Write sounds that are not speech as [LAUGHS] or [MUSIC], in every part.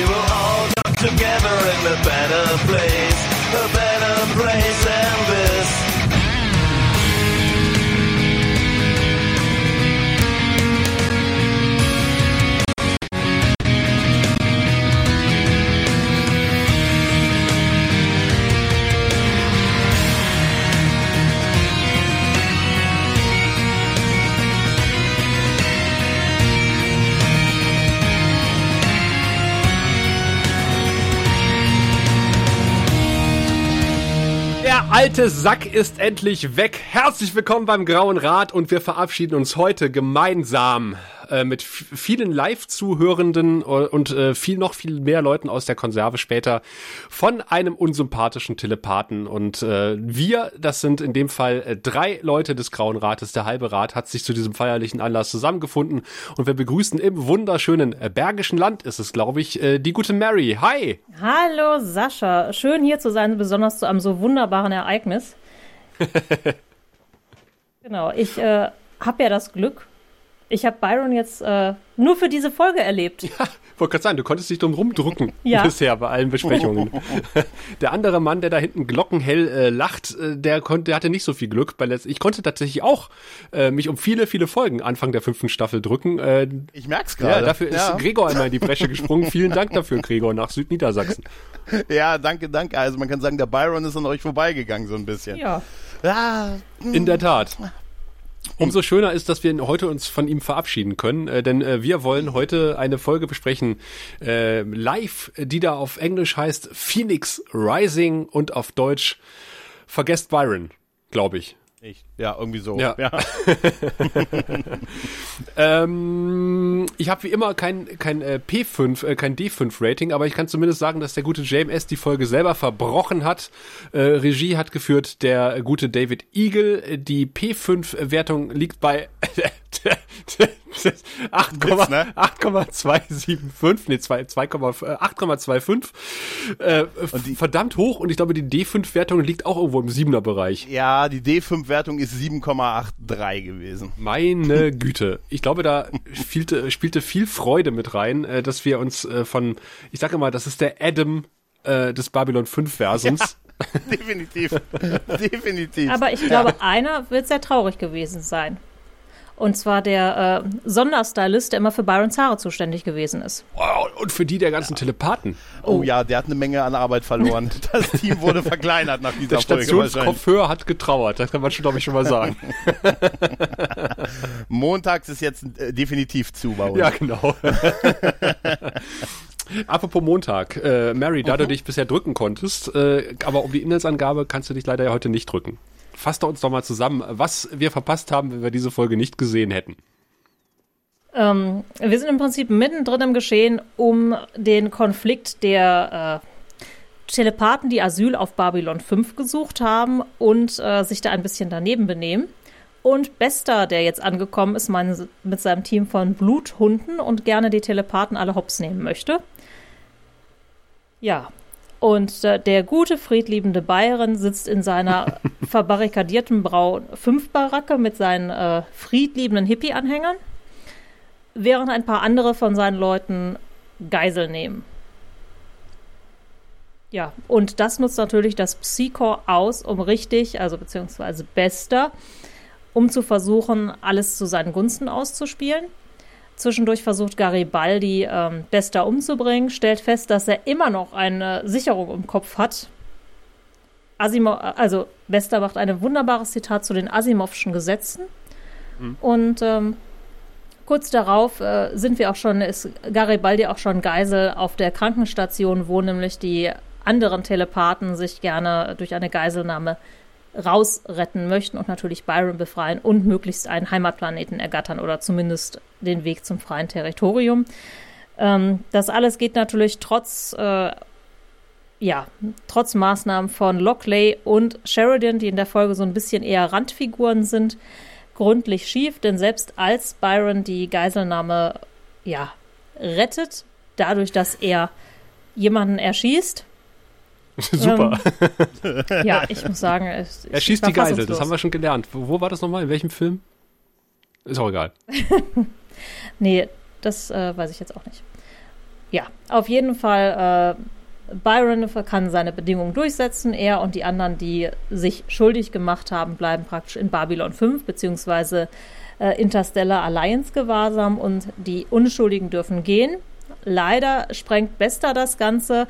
We will all come together in a better place, alte Sack ist endlich weg. Herzlich willkommen beim Grauen Rat und wir verabschieden uns heute gemeinsam äh, mit vielen Live-Zuhörenden äh, und äh, viel noch viel mehr Leuten aus der Konserve später von einem unsympathischen Telepathen. Und äh, wir, das sind in dem Fall äh, drei Leute des Grauen Rates. Der halbe Rat hat sich zu diesem feierlichen Anlass zusammengefunden und wir begrüßen im wunderschönen äh, Bergischen Land ist es, glaube ich, äh, die gute Mary. Hi! Hallo Sascha, schön hier zu sein, besonders zu einem so wunderbaren Ereignis. [LAUGHS] genau, ich äh, habe ja das Glück, ich habe Byron jetzt äh, nur für diese Folge erlebt. Ja, wollte gerade sagen, du konntest dich drum rumdrücken [LAUGHS] Ja. bisher bei allen Besprechungen. [LAUGHS] der andere Mann, der da hinten glockenhell äh, lacht, äh, der konnte, der hatte nicht so viel Glück. Bei letzt ich konnte tatsächlich auch äh, mich um viele, viele Folgen Anfang der fünften Staffel drücken. Äh, Ich merk's ja, gerade. dafür ist Gregor einmal in die Bresche [LAUGHS] gesprungen. Vielen Dank dafür, Gregor, nach Südniedersachsen. Ja, danke, danke. Also man kann sagen, der Byron ist an euch vorbeigegangen so ein bisschen. Ja, Ja, In der Tat. Umso schöner ist, dass wir heute uns von ihm verabschieden können, äh, denn äh, wir wollen heute eine Folge besprechen, äh, live, die da auf Englisch heißt Phoenix Rising und auf Deutsch Vergesst Byron, glaube ich. Ich, ja, irgendwie so. Ja. [LAUGHS] [LAUGHS] Ähm, ich habe wie immer kein, kein äh, P5, äh, kein D5-Rating, aber ich kann zumindest sagen, dass der gute JMS die Folge selber verbrochen hat. Äh, Regie hat geführt der gute David Eagle. Die P5-Wertung liegt bei 8, [LAUGHS] Witz? [LAUGHS] 8,275, nee, 2, 2, 8,25. Äh, die- verdammt hoch und ich glaube, die D5-Wertung liegt auch irgendwo im 7er-Bereich. Ja, die D5-Wertung ist 7,83 gewesen. Meine [LAUGHS] Güte. Ich glaube, da spielte, spielte viel Freude mit rein, äh, dass wir uns äh, von, ich sage immer, das ist der Adam äh, des Babylon 5 Versums. [LAUGHS] Definitiv. Definitiv. aber ich glaube, einer wird sehr traurig gewesen sein. Und zwar der äh, Sonderstylist, der immer für Byrons Haare zuständig gewesen ist. Wow, und für die der ganzen Telepathen. oh ja, der hat eine Menge an Arbeit verloren. [LAUGHS] Das Team wurde verkleinert nach dieser Der Folge wahrscheinlich. Stationskopfhör hat getrauert, das kann man schon, glaube ich, schon mal sagen. [LAUGHS] Montags ist jetzt äh, definitiv zu bei uns. ja, genau. [LAUGHS] Apropos Montag, äh, Mary, da du dich bisher drücken konntest, äh, aber um die Inhaltsangabe kannst du dich leider ja heute nicht drücken. Fass doch uns doch mal zusammen, was wir verpasst haben, wenn wir diese Folge nicht gesehen hätten. Ähm, wir sind im Prinzip mittendrin im Geschehen um den Konflikt der äh, Telepathen, die Asyl auf Babylon 5 gesucht haben und äh, sich da ein bisschen daneben benehmen. Und Bester, der jetzt angekommen ist, mein, mit seinem Team von Bluthunden und gerne die Telepathen alle hops nehmen möchte. Ja, und äh, der gute, friedliebende Byron sitzt in seiner [LAUGHS] verbarrikadierten Braun 5 Baracke mit seinen äh, friedliebenden Hippie-Anhängern während ein paar andere von seinen Leuten Geisel nehmen. Ja, und das nutzt natürlich das Psychor aus, um richtig, also beziehungsweise Bester, um zu versuchen, alles zu seinen Gunsten auszuspielen. Zwischendurch versucht Garibaldi, ähm, Bester umzubringen, stellt fest, dass er immer noch eine Sicherung im Kopf hat. Asimov, also Bester macht ein wunderbares Zitat zu den Asimovschen Gesetzen. Und ähm, Kurz darauf äh, sind wir auch schon, ist Garibaldi auch schon Geisel auf der Krankenstation, wo nämlich die anderen Telepathen sich gerne durch eine Geiselnahme rausretten möchten und natürlich Byron befreien und möglichst einen Heimatplaneten ergattern oder zumindest den Weg zum freien Territorium. Ähm, das alles geht natürlich trotz, äh, ja, trotz Maßnahmen von Lockley und Sheridan, die in der Folge so ein bisschen eher Randfiguren sind, gründlich schief, denn selbst als Byron die Geiselnahme ja, rettet, dadurch, dass er jemanden erschießt, [LAUGHS] Super. ja, ich muss sagen, es, er ich schießt die Geisel, das haben wir schon gelernt. Wo, wo war das nochmal? In welchem Film? Ist auch egal. [LAUGHS] Nee, das äh, weiß ich jetzt auch nicht. ja, auf jeden Fall, äh, Byron kann seine Bedingungen durchsetzen. Er und die anderen, die sich schuldig gemacht haben, bleiben praktisch in Babylon 5 beziehungsweise äh, Interstellar Alliance gewahrsam und die Unschuldigen dürfen gehen. Leider sprengt Bester das Ganze.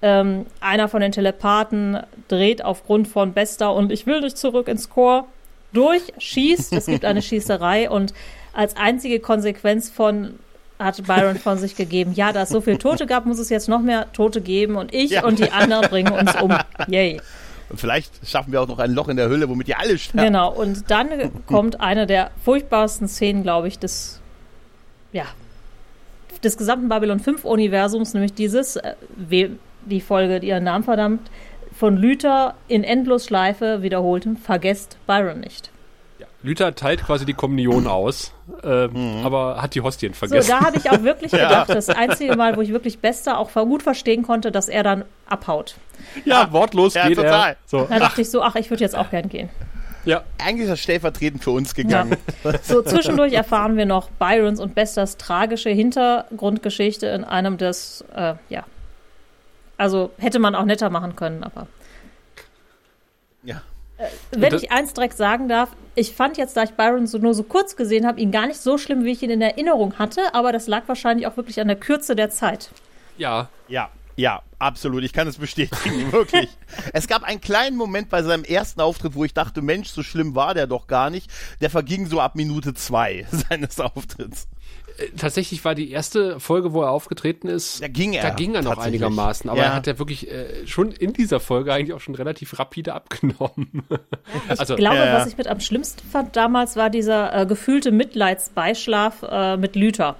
Ähm, einer von den Telepathen dreht aufgrund von Bester und ich will nicht zurück ins Chor durch, schießt. Es gibt eine [LAUGHS] Schießerei und als einzige Konsequenz von hat Byron von sich gegeben, ja, da es so viele Tote gab, muss es jetzt noch mehr Tote geben und ich Ja. und die anderen bringen uns um. Yay. Und vielleicht schaffen wir auch noch ein Loch in der Hülle, womit die alle sterben. Genau, und dann kommt eine der furchtbarsten Szenen, glaube ich, des, ja, des gesamten Babylon 5 Universums, nämlich dieses, äh, we- die Folge, die ihren Namen verdammt, von Luther in Endlosschleife wiederholtem, vergesst Byron nicht. Ja. Luther teilt quasi die Kommunion aus, ähm, aber hat die Hostien So, vergessen. da habe ich auch wirklich [LAUGHS] gedacht, das einzige Mal, wo ich wirklich Bester auch gut verstehen konnte, dass er dann abhaut. ja, wortlos Ja, geht total. er. So, Da dachte ich so, ach, ich würde jetzt auch gern gehen. ja. Eigentlich ist das stellvertretend für uns gegangen. So, zwischendurch erfahren wir noch Byrons und Besters tragische Hintergrundgeschichte in einem des, äh, ja. Also hätte man auch netter machen können, aber Ja. wenn das- ich eins direkt sagen darf, ich fand jetzt, da ich Byron so nur so kurz gesehen habe, ihn gar nicht so schlimm, wie ich ihn in Erinnerung hatte, aber das lag wahrscheinlich auch wirklich an der Kürze der Zeit. ja, Ja, ja, absolut. Ich kann es bestätigen, [LAUGHS] wirklich. Es gab einen kleinen Moment bei seinem ersten Auftritt, wo ich dachte, Mensch, so schlimm war der doch gar nicht. Der verging so ab Minute zwei [LAUGHS] seines Auftritts. Äh, tatsächlich war die erste Folge, wo er aufgetreten ist, Da ging er da ging er noch einigermaßen, aber Ja. er hat ja wirklich äh, schon in dieser Folge eigentlich auch schon relativ rapide abgenommen. [LAUGHS] also, Ich glaube, Ja, ja. was ich mit am schlimmsten fand damals, war dieser äh, gefühlte Mitleidsbeischlaf äh, mit Lüther.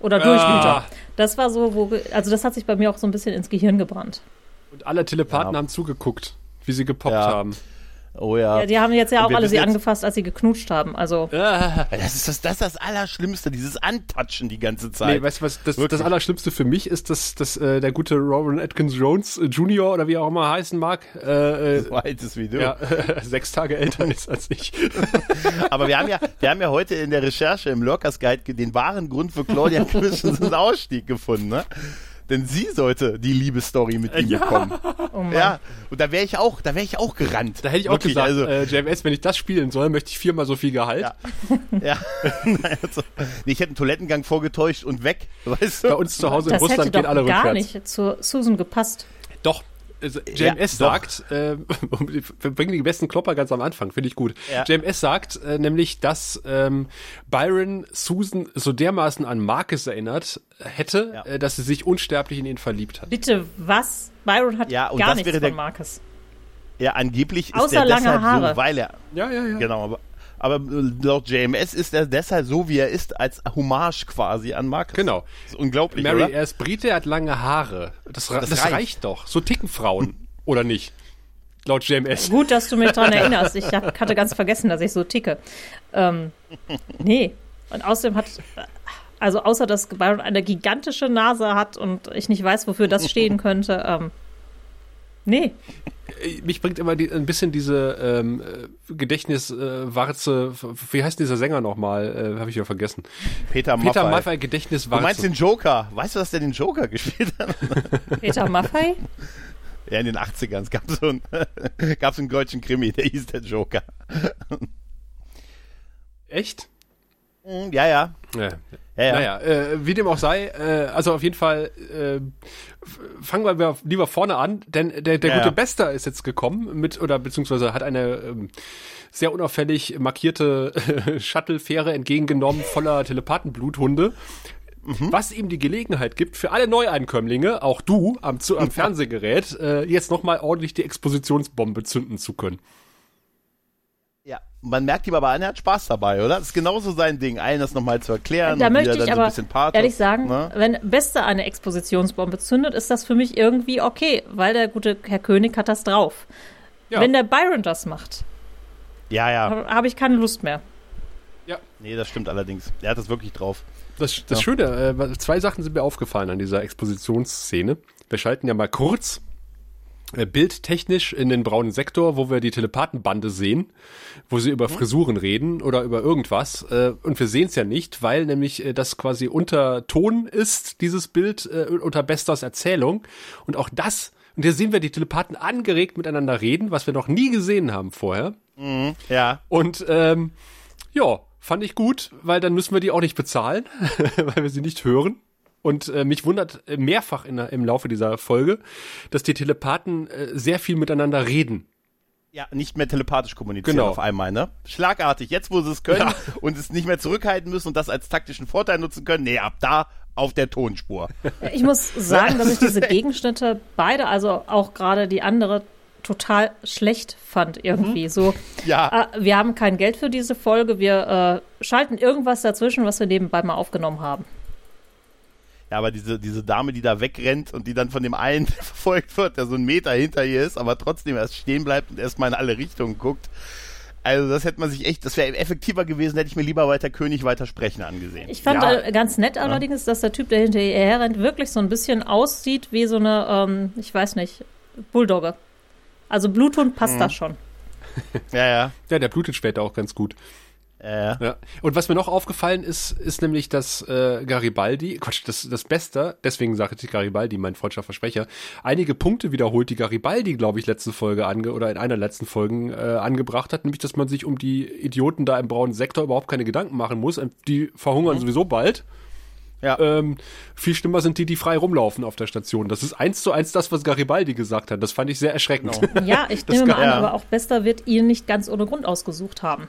Oder durch Ah. Lüther. Das war so, wo, also das hat sich bei mir auch so ein bisschen ins Gehirn gebrannt. und alle Telepathen Ja. haben zugeguckt, wie sie gepoppt Ja. haben. Oh ja. Ja, die haben jetzt ja auch alle sie angefasst, als sie geknutscht haben. Also, Ah. Das ist das, das ist das Allerschlimmste, dieses Antatschen die ganze Zeit. Nee, weißt du was, das, Wirklich. das Allerschlimmste für mich ist, dass, dass äh, der gute Robin Atkins Jones äh, Jr. oder wie er auch immer heißen mag, äh, äh, so alt ist wie du. ja, [LAUGHS] sechs Tage älter ist als ich. [LAUGHS] Aber wir haben ja, wir haben ja heute in der Recherche im Lurkers Guide den wahren Grund für Claudia Christensens [LAUGHS] Ausstieg gefunden, ne? Denn sie sollte die Liebesstory mit ihm Ja. bekommen. oh Mann. Ja, und da wäre ich auch, da wäre ich auch gerannt. Da hätte ich auch Wirklich, gesagt, also, äh, JMS, wenn ich das spielen soll, möchte ich viermal so viel Gehalt. Ja. ja. [LAUGHS] Also, nee, ich hätte einen Toilettengang vorgetäuscht und weg, weißt du? Bei uns zu Hause in das hätte Russland doch gehen alle gar rückwärts. nicht zu Susan gepasst. Doch. Also, Ja, JMS doch. sagt, äh, [LAUGHS] wir bringen die besten Klopper ganz am Anfang, finde ich gut. Ja. JMS sagt äh, nämlich, dass ähm, Byron Susan so dermaßen an Marcus erinnert hätte, Ja. äh, dass sie sich unsterblich in ihn verliebt hat. Bitte, was? Byron hat Ja, und gar das nichts wäre von der- Marcus. Ja, angeblich ist Außer er lange deshalb Haare. so, weil er, Ja, ja, ja. genau, aber, aber laut JMS ist er deshalb so, wie er ist, als Hommage quasi an Marcus. Genau. Das ist unglaublich, Mary, oder? er ist Brite, er hat lange Haare. Das, Das das, reicht. reicht. doch. So ticken Frauen. Oder nicht? Laut JMS. Gut, dass du mich daran [LAUGHS] erinnerst. Ich hab, hatte ganz vergessen, dass ich so ticke. Ähm, nee. Und außerdem hat, also außer dass Byron eine gigantische Nase hat und ich nicht weiß, wofür das stehen könnte, ähm, nee. Äh, Mich bringt immer die, ein bisschen diese ähm, äh, Gedächtniswarze, äh, wie heißt dieser Sänger nochmal? Äh, Habe ich ja vergessen. Peter Peter Maffay. Maffay Du Gedächtniswarze. meinst den Joker. Weißt du, dass der den Joker gespielt hat? [LAUGHS] Peter Maffei? Ja, in den 80ern. Es gab so einen, [LAUGHS] gab so einen deutschen Krimi, der hieß der Joker. Echt? Hm, Ja, ja. Ja. Ja, ja. Naja, äh, wie dem auch sei, äh, also auf jeden Fall äh, fangen wir lieber vorne an, denn der, der Ja, gute ja. Bester ist jetzt gekommen mit, oder beziehungsweise hat eine ähm, sehr unauffällig markierte [LAUGHS] Shuttle-Fähre entgegengenommen voller Telepathenbluthunde. Mhm. Was ihm die Gelegenheit gibt, für alle Neueinkömmlinge, auch du am, zu, am [LAUGHS] Fernsehgerät, äh, jetzt nochmal ordentlich die Expositionsbombe zünden zu können. Ja, man merkt ihm aber an, er hat Spaß dabei, oder? Das ist genauso sein Ding, allen das nochmal zu erklären. Da und möchte wieder ich dann so ein aber bisschen Pathos, ehrlich sagen, ne? wenn Beste eine Expositionsbombe zündet, ist das für mich irgendwie okay, weil der gute Herr König hat das drauf. Ja. Wenn der Byron das macht, Ja, ja. habe hab ich keine Lust mehr. Nee, das stimmt allerdings. Er hat das wirklich drauf. Das, das Ja. Schöne, äh, zwei Sachen sind mir aufgefallen an dieser Expositionsszene. Wir schalten ja mal kurz bildtechnisch in den braunen Sektor, wo wir die Telepathenbande sehen, wo sie über Frisuren reden oder über irgendwas. Äh, und wir sehen es ja nicht, weil nämlich äh, das quasi unter Ton ist, dieses Bild äh, unter Bestas Erzählung. Und auch das, und hier sehen wir die Telepathen angeregt miteinander reden, was wir noch nie gesehen haben vorher. Ja. Und ähm, ja, fand ich gut, weil dann müssen wir die auch nicht bezahlen, [LAUGHS] weil wir sie nicht hören. Und äh, mich wundert äh, mehrfach in, im Laufe dieser Folge, dass die Telepathen äh, sehr viel miteinander reden. Ja, nicht mehr telepathisch kommunizieren Genau. auf einmal, ne? Schlagartig, jetzt wo sie es können Ja. und es nicht mehr zurückhalten müssen und das als taktischen Vorteil nutzen können, nee, ab da auf der Tonspur. Ich muss [LAUGHS] sagen, dass ich diese Gegenschnitte beide, also auch gerade die andere, total schlecht fand irgendwie. So, Ja. äh, wir haben kein Geld für diese Folge, wir äh, schalten irgendwas dazwischen, was wir nebenbei mal aufgenommen haben. Ja, aber diese, diese Dame, die da wegrennt und die dann von dem einen [LAUGHS] verfolgt wird, der so einen Meter hinter ihr ist, aber trotzdem erst stehen bleibt und erstmal in alle Richtungen guckt. Also das hätte man sich echt, das wäre effektiver gewesen, hätte ich mir lieber weiter König weiter sprechen angesehen. Ich fand Ja. äh, ganz nett allerdings, dass der Typ, der hinter ihr herrennt, wirklich so ein bisschen aussieht wie so eine, ähm, ich weiß nicht, Bulldogge. Also Bluthund passt da schon. ja, ja. Ja, der blutet später auch ganz gut. Äh, Ja. Und was mir noch aufgefallen ist, ist nämlich, dass äh, Garibaldi, Quatsch, das, das Beste, deswegen sage ich Garibaldi, mein freudscher Versprecher, einige Punkte wiederholt, die Garibaldi, glaube ich, letzte Folge ange oder in einer der letzten Folgen äh, angebracht hat, nämlich, dass man sich um die Idioten da im braunen Sektor überhaupt keine Gedanken machen muss. Die verhungern sowieso bald. ja. Ähm, viel schlimmer sind die, die frei rumlaufen auf der Station. Das ist eins zu eins das, was Garibaldi gesagt hat. Das fand ich sehr erschreckend. Ja, ich [LAUGHS] nehme mal an, ja. aber auch Bester wird ihn nicht ganz ohne Grund ausgesucht haben.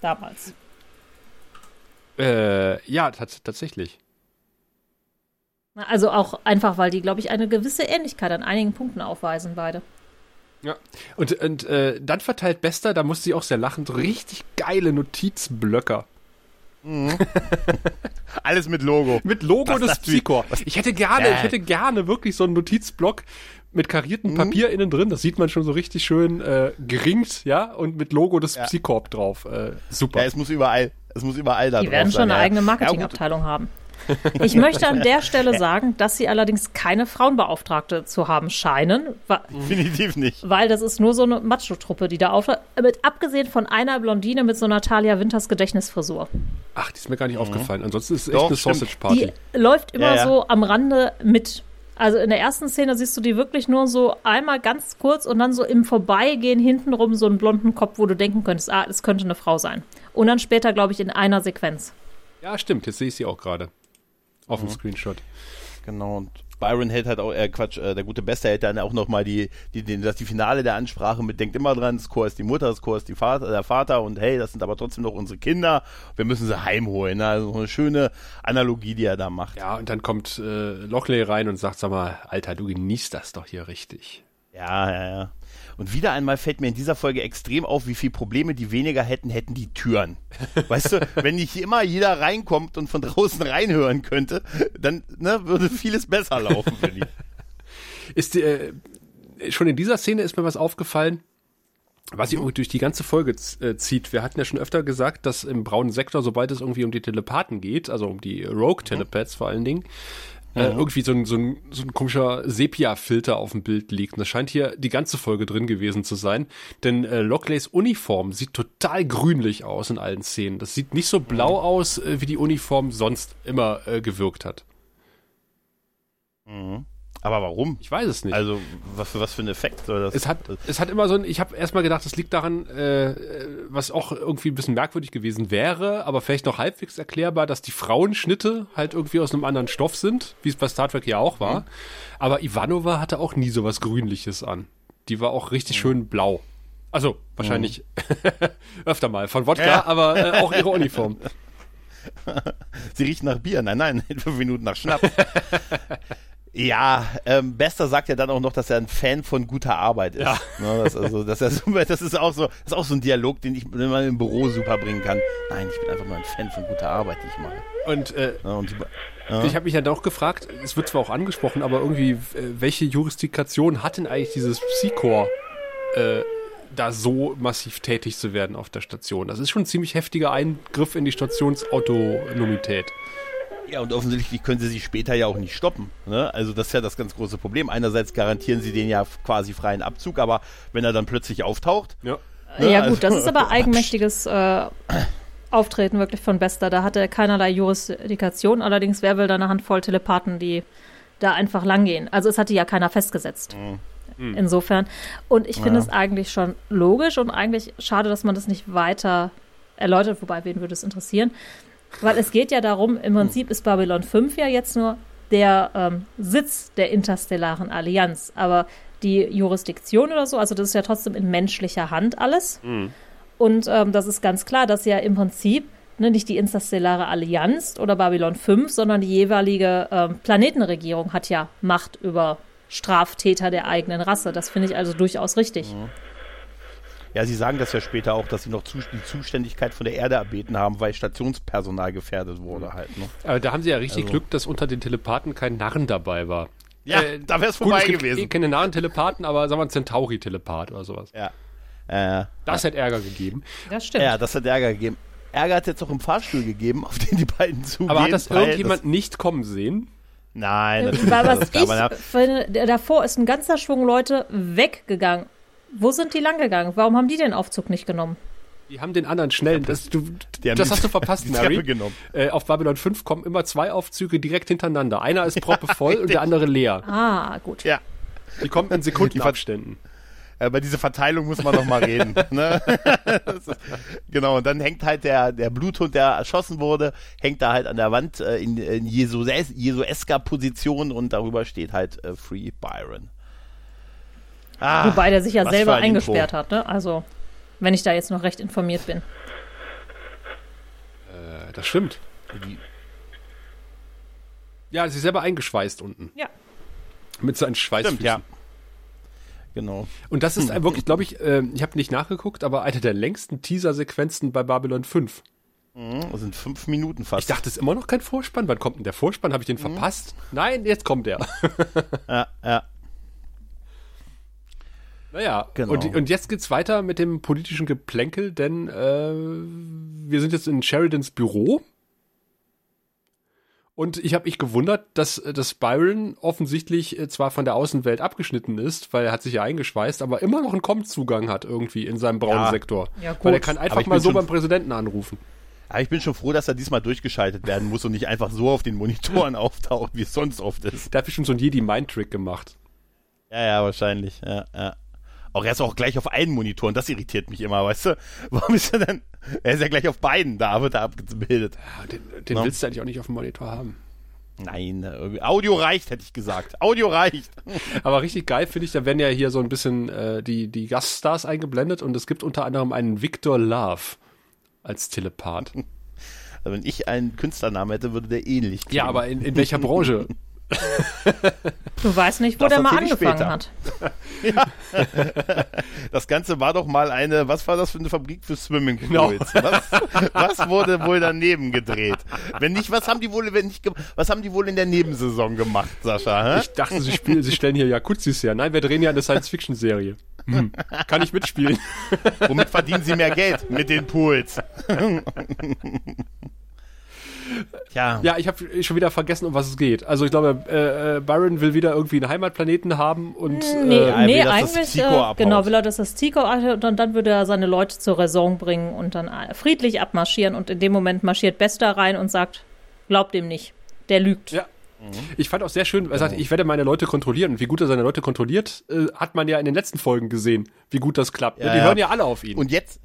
Damals. äh, ja, tats tatsächlich. Also auch einfach, weil die, glaube ich, eine gewisse Ähnlichkeit an einigen Punkten aufweisen, beide. Ja. Und, und äh, dann verteilt Bester, da musste ich auch sehr lachen, so richtig geile Notizblöcker. [LAUGHS] Alles mit Logo. Mit Logo Was des Psychor. Ich hätte gerne, Äh. ich hätte gerne wirklich so einen Notizblock mit kariertem Papier innen drin. Das sieht man schon so richtig schön äh, geringt, ja, und mit Logo des Ja. Psycorp drauf. Äh, super. Ja, es muss überall, es muss überall da Die drauf werden sein. schon eine ja. eigene Ja, Marketingabteilung haben. [LAUGHS] Ich möchte an der Stelle sagen, dass sie allerdings keine Frauenbeauftragte zu haben scheinen, definitiv nicht. weil das ist nur so eine Macho-Truppe, die da auftaucht. Mit, abgesehen von einer Blondine mit so einer Talia Winters Gedächtnisfrisur. Ach, die ist mir gar nicht aufgefallen. Ansonsten ist es echt Doch, eine stimmt. Sausage Party. Die läuft immer Ja, ja. so am Rande mit. Also in der ersten Szene siehst du die wirklich nur so einmal ganz kurz und dann so im Vorbeigehen hintenrum so einen blonden Kopf, wo du denken könntest, ah, es könnte eine Frau sein. Und dann später, glaube ich, in einer Sequenz. Ja, stimmt. Jetzt sehe ich sie auch gerade. Auf dem Screenshot. Genau, und Byron hält halt auch, äh, Quatsch, äh, der gute Beste hält dann auch nochmal die, die, die, das die Finale der Ansprache mit, denkt immer dran, das Chor ist die Mutter, das Chor ist die Vater, der Vater und hey, das sind aber trotzdem noch unsere Kinder, wir müssen sie heimholen. Ne? Also so eine schöne Analogie, die er da macht. Ja, und dann kommt äh, Lochley rein und sagt, sag mal, Alter, du genießt das doch hier richtig. Ja, ja, ja. Und wieder einmal fällt mir in dieser Folge extrem auf, wie viele Probleme die weniger hätten, hätten die Türen. [LAUGHS] Weißt du, wenn nicht immer jeder reinkommt und von draußen reinhören könnte, dann ne, würde vieles besser laufen für die. [LAUGHS] Ist äh, schon in dieser Szene ist mir was aufgefallen, was sich irgendwie durch die ganze Folge äh, zieht. Wir hatten ja schon öfter gesagt, dass im braunen Sektor, sobald es irgendwie um die Telepathen geht, also um die Rogue Telepaths vor allen Dingen, äh, irgendwie so ein, so ein, so ein komischer Sepia-Filter auf dem Bild liegt. Und das scheint hier die ganze Folge drin gewesen zu sein. Denn äh, Lockleys Uniform sieht total grünlich aus in allen Szenen. Das sieht nicht so blau aus, äh, wie die Uniform sonst immer äh, gewirkt hat. Aber warum? Ich weiß es nicht. Also, was für, was für ein Effekt soll das? Es hat, es hat immer so ein, ich habe erstmal gedacht, das liegt daran, äh, was auch irgendwie ein bisschen merkwürdig gewesen wäre, aber vielleicht noch halbwegs erklärbar, dass die Frauenschnitte halt irgendwie aus einem anderen Stoff sind, wie es bei Star Trek ja auch war. Aber Ivanova hatte auch nie so was Grünliches an. Die war auch richtig schön blau. Also, wahrscheinlich [LAUGHS] öfter mal von Wodka, Ja. aber äh, auch ihre Uniform. [LAUGHS] Sie riecht nach Bier. Nein, nein, in [LAUGHS] fünf Minuten nach Schnaps. Ja, ähm, Bester sagt ja dann auch noch, dass er ein Fan von guter Arbeit ist. Ja. Ne, das, also, er super, [LAUGHS] das ist auch so, das ist auch so ein Dialog, den ich den man im Büro super bringen kann. Nein, ich bin einfach nur ein Fan von guter Arbeit, die ich mache. Und äh, Ne, und die, Ich habe mich ja doch gefragt, es wird zwar auch angesprochen, aber irgendwie, äh, welche Jurisdiktion hat denn eigentlich dieses Psychor, äh, da so massiv tätig zu werden auf der Station? Das ist schon ein ziemlich heftiger Eingriff in die Stationsautonomität. Ja, und offensichtlich können sie sie später ja auch nicht stoppen. Ne? Also das ist ja das ganz große Problem. Einerseits garantieren sie den ja quasi freien Abzug, aber wenn er dann plötzlich auftaucht, Ja. Ne, ja also- gut, das ist aber [LAUGHS] eigenmächtiges äh, Auftreten wirklich von Bester. Da hat er keinerlei Jurisdiktion. Allerdings, wer will da eine Handvoll Telepathen, die da einfach langgehen? Also es hatte ja keiner festgesetzt. Insofern. Und ich finde Ja. es eigentlich schon logisch und eigentlich schade, dass man das nicht weiter erläutert, wobei wen würde es interessieren. Weil es geht ja darum, im Prinzip ist Babylon 5 ja jetzt nur der ähm, Sitz der interstellaren Allianz. Aber die Jurisdiktion oder so, also das ist ja trotzdem in menschlicher Hand alles. Und ähm, das ist ganz klar, dass ja im Prinzip ne, nicht die interstellare Allianz oder Babylon 5, sondern die jeweilige ähm, Planetenregierung hat ja Macht über Straftäter der eigenen Rasse. Das finde ich also durchaus richtig. Ja, sie sagen das ja später auch, dass sie noch die Zuständigkeit von der Erde erbeten haben, weil Stationspersonal gefährdet wurde halt. Ne? Aber da haben sie ja richtig Also- Glück, dass unter den Telepathen kein Narren dabei war. Ja, Äh, da wäre es Gut, vorbei es gibt gewesen. eh keine Narren-Telepathen, aber sagen wir ein Centauri-Telepath oder sowas. Ja. Äh, Das hätte Ärger gegeben. Das stimmt. ja, das hat Ärger gegeben. Ärger hat jetzt auch im Fahrstuhl gegeben, auf den die beiden zugehen. Aber hat das irgendjemand nicht kommen sehen? Nein, natürlich. Weil war was das ich finde, davor ist ein ganzer Schwung Leute weggegangen. Wo sind die lang gegangen? Warum haben die den Aufzug nicht genommen? Die haben den anderen schnellen. Das, du, das hast du verpasst, [LAUGHS] Mary. genommen. Äh, auf Babylon 5 kommen immer zwei Aufzüge direkt hintereinander. Einer ist proppevoll [LAUGHS] und der andere leer. Ah, gut. Ja, Die kommen in [LAUGHS] Sekundenabständen. über diese Verteilung muss man noch mal reden. Ne? Ist, genau, und dann hängt halt der, der Bluthund, der erschossen wurde, hängt da halt an der Wand äh, in, in Jesu, Jesuesker Position und darüber steht halt äh, Free Byron. Ah, Wobei der sich ja selber ein eingesperrt Intro. hat, ne? Also, wenn ich da jetzt noch recht informiert bin. Äh, das stimmt. Die- Ja, sie ist selber eingeschweißt unten. Ja. Mit seinen Schweißfüßen. Stimmt, ja. Genau. Und das ist wirklich, glaube ich, äh, ich habe nicht nachgeguckt, aber eine der längsten Teaser-Sequenzen bei Babylon 5. Mhm, Das sind fünf Minuten fast. Ich dachte, es ist immer noch kein Vorspann. Wann kommt denn der Vorspann? Habe ich den verpasst? Nein, jetzt kommt er. ja, ja. Naja, Genau. und, und jetzt geht's weiter mit dem politischen Geplänkel, denn äh, wir sind jetzt in Sheridans Büro. Und ich habe mich gewundert, dass, dass Byron offensichtlich äh, zwar von der Außenwelt abgeschnitten ist, weil er hat sich ja eingeschweißt, aber immer noch einen Com-Zugang hat irgendwie in seinem braunen Ja. Sektor. Ja, gut. Weil er kann einfach ich mal so schon- beim Präsidenten anrufen. Aber ich bin schon froh, dass er diesmal durchgeschaltet werden muss und nicht einfach so auf den Monitoren [LAUGHS] auftaucht, wie es sonst oft ist. Da hat bestimmt so ein Jedi-Mind-Trick gemacht. Ja, ja, wahrscheinlich. Ja, ja. Auch er ist auch gleich auf einen Monitor und das irritiert mich immer, weißt du? [LAUGHS] Warum ist er denn? Er ist ja gleich auf beiden, da wird er abgebildet. Ja, den den Ja. willst du eigentlich auch nicht auf dem Monitor haben. Nein, äh, irgendwie- Audio reicht, hätte ich gesagt. Audio reicht. [LAUGHS] Aber richtig geil finde ich, da werden ja hier so ein bisschen äh, die, die Gaststars eingeblendet und es gibt unter anderem einen Victor Love als Telepath. [LAUGHS] Also wenn ich einen Künstlernamen hätte, würde der ähnlich klingen. Ja, aber in, in welcher Branche? [LAUGHS] Du weißt nicht, wo Das der mal angefangen später. hat. [LAUGHS] Das Ganze war doch mal eine, was war das für eine Fabrik für Swimmingpools? Genau. Was, was wurde wohl daneben gedreht? Wenn nicht, was haben die wohl, wenn nicht, was haben die wohl in der Nebensaison gemacht, Sascha? Hä? Ich dachte, sie spielen, sie stellen hier Jakuzis her. Nein, wir drehen ja eine Science-Fiction-Serie. Hm. Kann ich mitspielen? Womit verdienen sie mehr Geld? Mit den Pools. [LAUGHS] Tja. Ja, ich habe schon wieder vergessen, um was es geht. Also ich glaube, äh, äh, Byron will wieder irgendwie einen Heimatplaneten haben und Nee, äh, er will, nee dass das eigentlich, äh, genau, will er, dass das abhaut und dann, dann würde er seine Leute zur Raison bringen und dann äh, friedlich abmarschieren und in dem Moment marschiert Bester rein und sagt, glaubt dem nicht, der lügt. Ja. Ich fand auch sehr schön, er sagt, ich werde meine Leute kontrollieren. Und wie gut er seine Leute kontrolliert, äh, hat man ja in den letzten Folgen gesehen, wie gut das klappt. Ja, die ja. hören ja alle auf ihn. Und jetzt,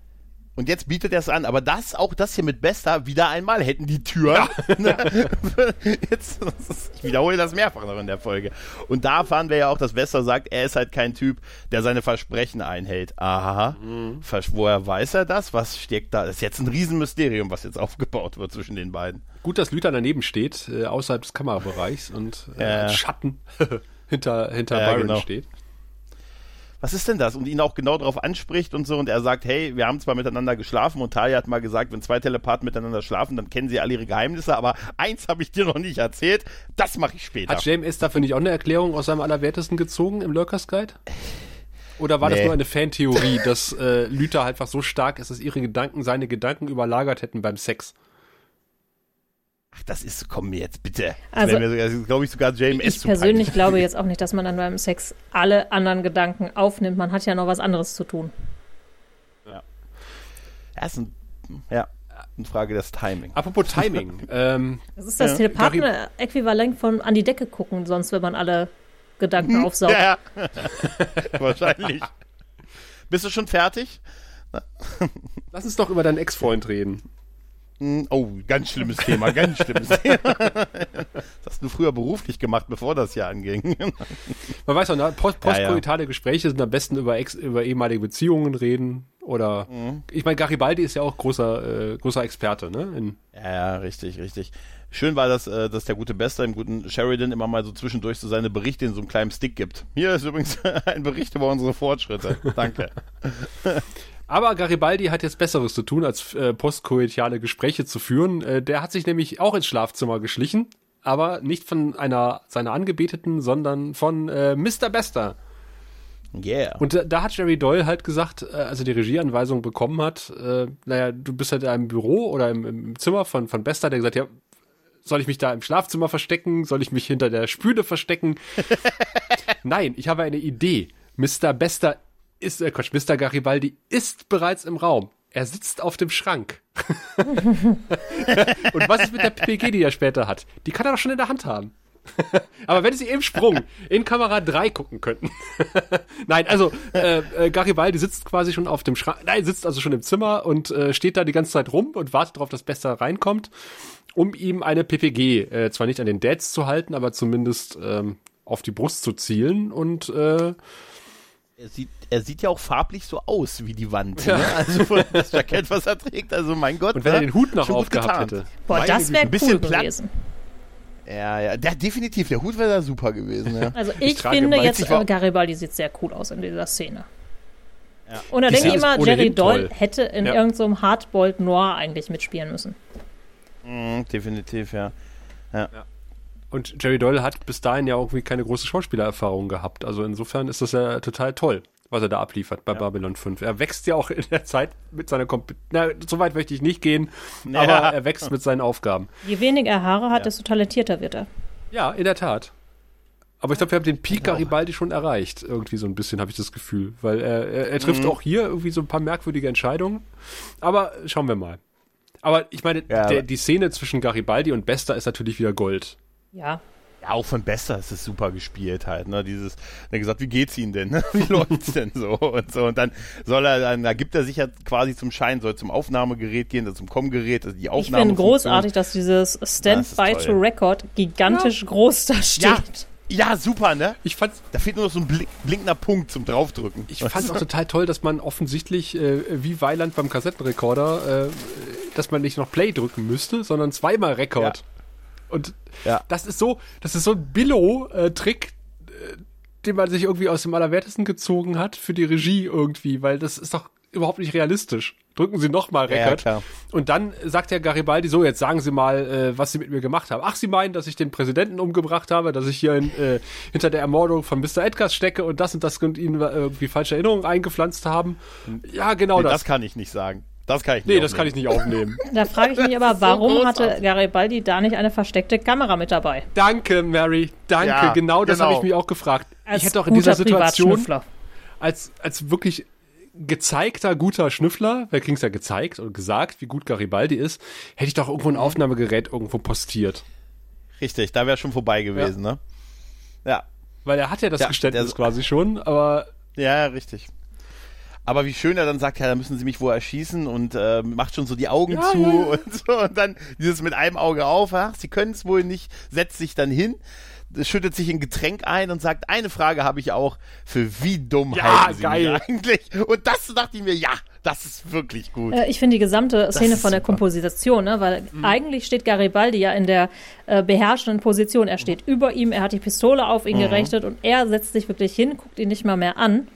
und jetzt bietet er es an, aber das, auch das hier mit Besta, wieder einmal hätten die Türen. [LAUGHS] Ne? jetzt, ist, ich wiederhole das mehrfach noch in der Folge. Und da erfahren wir ja auch, dass Besta sagt, er ist halt kein Typ, der seine Versprechen einhält. Aha. Vers- Woher weiß er das? Was steckt da? Das ist jetzt ein Riesenmysterium, was jetzt aufgebaut wird zwischen den beiden. Gut, dass Lüther daneben steht, äh, außerhalb des Kamerabereichs und äh, Ja. Schatten [LAUGHS] hinter, hinter Ja, Byron genau. steht. Was ist denn das? Und ihn auch genau darauf anspricht und so. Und er sagt, hey, wir haben zwar miteinander geschlafen und Talia hat mal gesagt, wenn zwei Telepathen miteinander schlafen, dann kennen sie alle ihre Geheimnisse. Aber eins habe ich dir noch nicht erzählt. Das mache ich später. Hat JMS dafür nicht auch eine Erklärung aus seinem Allerwertesten gezogen im Lurkers Guide? Oder war das Nee. nur eine Fantheorie, dass äh, Lüther einfach so stark ist, dass ihre Gedanken seine Gedanken überlagert hätten beim Sex? Ach, das ist, komm mir jetzt bitte. Also, das wäre glaube ich, sogar JMS Ich zu persönlich glaube jetzt [LAUGHS] auch nicht, dass man dann beim Sex alle anderen Gedanken aufnimmt. Man hat ja noch was anderes zu tun. Ja, ist ein, ja, eine Frage des Timing. Apropos [LAUGHS] Timing. ähm, Das ist das Ja. Telepathen-Äquivalent von an die Decke gucken, sonst wenn man alle Gedanken aufsaugt. Ja, ja. [LAUGHS] wahrscheinlich. Bist du schon fertig? lass uns doch über deinen Ex-Freund reden. Hm, Oh, ganz schlimmes Thema, ganz schlimmes [LAUGHS] Thema. Das hast du früher beruflich gemacht, bevor das hier anging. [LAUGHS] Man weiß doch, ne? Post Ja, ja. postkoitale Gespräche sind am besten über, Ex über ehemalige Beziehungen reden. Oder Mhm. ich meine, Garibaldi ist ja auch großer, äh, großer Experte, ne? In, Ja, ja, richtig, richtig. Schön war das, äh, dass der gute Bester im guten Sheridan immer mal so zwischendurch so seine Berichte in so einem kleinen Stick gibt. Hier ist übrigens [LAUGHS] ein Bericht über unsere Fortschritte. Danke. Aber Garibaldi hat jetzt Besseres zu tun, als äh, postkoitiale Gespräche zu führen. Äh, der hat sich nämlich auch ins Schlafzimmer geschlichen, aber nicht von einer seiner Angebeteten, sondern von äh, Mr. Bester. Yeah. Und da, da hat Jerry Doyle halt gesagt, äh, als er die Regieanweisung bekommen hat, äh, naja, du bist halt in einem Büro oder im, im Zimmer von, von Bester, der gesagt, ja, soll ich mich da im Schlafzimmer verstecken? Soll ich mich hinter der Spüle verstecken? [LAUGHS] Nein, ich habe eine Idee. Mr. Bester ist, äh, Quatsch, Mr. Garibaldi ist bereits im Raum. Er sitzt auf dem Schrank. [LAUGHS] Und was ist mit der PPG, die er später hat? Die kann er doch schon in der Hand haben. [LAUGHS] Aber wenn Sie im Sprung in Kamera 3 gucken könnten. [LAUGHS] Nein, also äh, äh, Garibaldi sitzt quasi schon auf dem Schrank, nein, sitzt also schon im Zimmer und äh, steht da die ganze Zeit rum und wartet darauf, dass Bester reinkommt, um ihm eine PPG äh, zwar nicht an den Dads zu halten, aber zumindest ähm, auf die Brust zu zielen und äh, Er sieht, er sieht ja auch farblich so aus wie die Wand. Ne? Also von das Jackett, was er trägt. Also mein Gott. und wenn er ne? den Hut noch aufgehabt hätte. Boah, Meine das wäre ein bisschen cool platt. gewesen. Ja, ja. Der, definitiv. Der Hut wäre da super gewesen. Ja. Also ich, trage finde jetzt, ich war- äh, Garibaldi sieht sehr cool aus in dieser Szene. Ja. Und da denke ich immer, Jerry Doyle toll. hätte in Ja. irgendeinem so Hardboiled Noir eigentlich mitspielen müssen. Mhm, definitiv, ja. Und Jerry Doyle hat bis dahin ja irgendwie keine große Schauspielererfahrung gehabt. Also insofern ist das ja total toll, was er da abliefert bei Babylon 5. Er wächst ja auch in der Zeit mit seiner Komp Na, so weit möchte ich nicht gehen, Ja. aber er wächst mit seinen Aufgaben. Je weniger er Haare hat, Ja. desto talentierter wird er. Ja, in der Tat. Aber ich glaube, wir haben den Peak Garibaldi schon erreicht. Irgendwie so ein bisschen, habe ich das Gefühl. Weil er, er, er trifft auch hier irgendwie so ein paar merkwürdige Entscheidungen. Aber schauen wir mal. Aber ich meine, Ja, der, die Szene zwischen Garibaldi und Bester ist natürlich wieder Gold. Ja. Ja, auch von Bester ist es super gespielt halt, ne? Dieses, er hat gesagt, wie geht's Ihnen denn? ne? [LAUGHS] Wie läuft's denn so? Und so. Und dann soll er, dann, da gibt er sich ja quasi zum Schein, soll zum Aufnahmegerät gehen, zum Kommgerät, also die Ich Aufnahme. finde großartig, dass dieses Stand Das ist by toll. to Record gigantisch groß da steht. Ja, ja, super, ne? Ich fand's Da fehlt nur noch so ein blink, blinkender Punkt zum draufdrücken. Ich fand es auch total toll, dass man offensichtlich, äh, wie Weiland beim Kassettenrekorder, äh, dass man nicht noch Play drücken müsste, sondern zweimal Rekord. Und Ja. das ist so, das ist so ein Billo-Trick, äh, den man sich irgendwie aus dem Allerwertesten gezogen hat für die Regie irgendwie, weil das ist doch überhaupt nicht realistisch. Drücken Sie nochmal Ja, Rekord. klar. Und dann sagt der Garibaldi so, jetzt sagen Sie mal, äh, was Sie mit mir gemacht haben. Ach, Sie meinen, dass ich den Präsidenten umgebracht habe, dass ich hier in, äh, hinter der Ermordung von Mr. Edgars stecke und das und das und Ihnen äh, irgendwie falsche Erinnerungen eingepflanzt haben. Ja, genau nee, das. das. kann ich nicht sagen. Das kann ich nicht Nee, das kann ich aufnehmen. nicht aufnehmen. [LAUGHS] Da frage ich mich aber, so warum hatte großartig. Garibaldi da nicht eine versteckte Kamera mit dabei? Danke, Mary. Danke. Ja, genau das genau. habe ich mich auch gefragt. Als ich hätte auch in dieser Situation als, als wirklich gezeigter guter Schnüffler, wir kriegen es ja gezeigt und gesagt, wie gut Garibaldi ist, hätte ich doch irgendwo ein Aufnahmegerät irgendwo postiert. Richtig, da wäre schon vorbei gewesen, ne? Ja. Weil er hat ja das Ja, Geständnis quasi schon, aber Ja, ja, richtig. Aber wie schön er dann sagt, ja, da müssen sie mich wohl erschießen und äh, macht schon so die Augen Ja, zu ja, ja. und so und dann dieses mit einem Auge auf, ach, sie können es wohl nicht, setzt sich dann hin, schüttet sich ein Getränk ein und sagt, eine Frage habe ich auch, für wie dumm Ja, halten sie geil. mich eigentlich? Und das dachte ich mir, ja, das ist wirklich gut. Äh, Ich finde die gesamte Szene von der super. Komposition, ne? weil eigentlich steht Garibaldi ja in der äh, beherrschenden Position. Er steht über ihm, er hat die Pistole auf ihn gerichtet und er setzt sich wirklich hin, guckt ihn nicht mal mehr an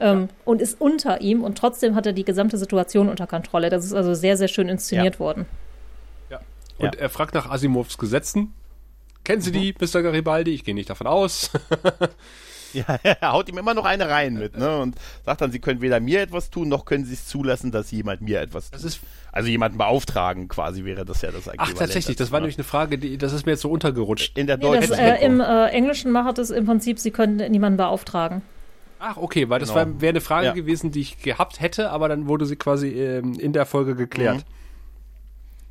ähm, und ist unter ihm und trotzdem hat er die gesamte Situation unter Kontrolle. Das ist also sehr, sehr schön inszeniert worden. Und er fragt nach Asimovs Gesetzen. Kennen Sie die, Mr. Garibaldi? Ich gehe nicht davon aus. [LAUGHS] Ja, er haut ihm immer noch eine rein mit, ne? Und sagt dann, sie können weder mir etwas tun, noch können sie es zulassen, dass jemand mir etwas Das tut. ist- also jemanden beauftragen, quasi wäre das ja das Ach, Äquivalent tatsächlich, das war ne? nämlich eine Frage, die, das ist mir jetzt so untergerutscht. in der Nee, das, deutschen äh, Im äh, Englischen macht es im Prinzip, sie können niemanden beauftragen. Ach, okay, weil das Genau. war- wäre eine Frage Ja. gewesen, die ich gehabt hätte, aber dann wurde sie quasi ähm, in der Folge geklärt. Mhm.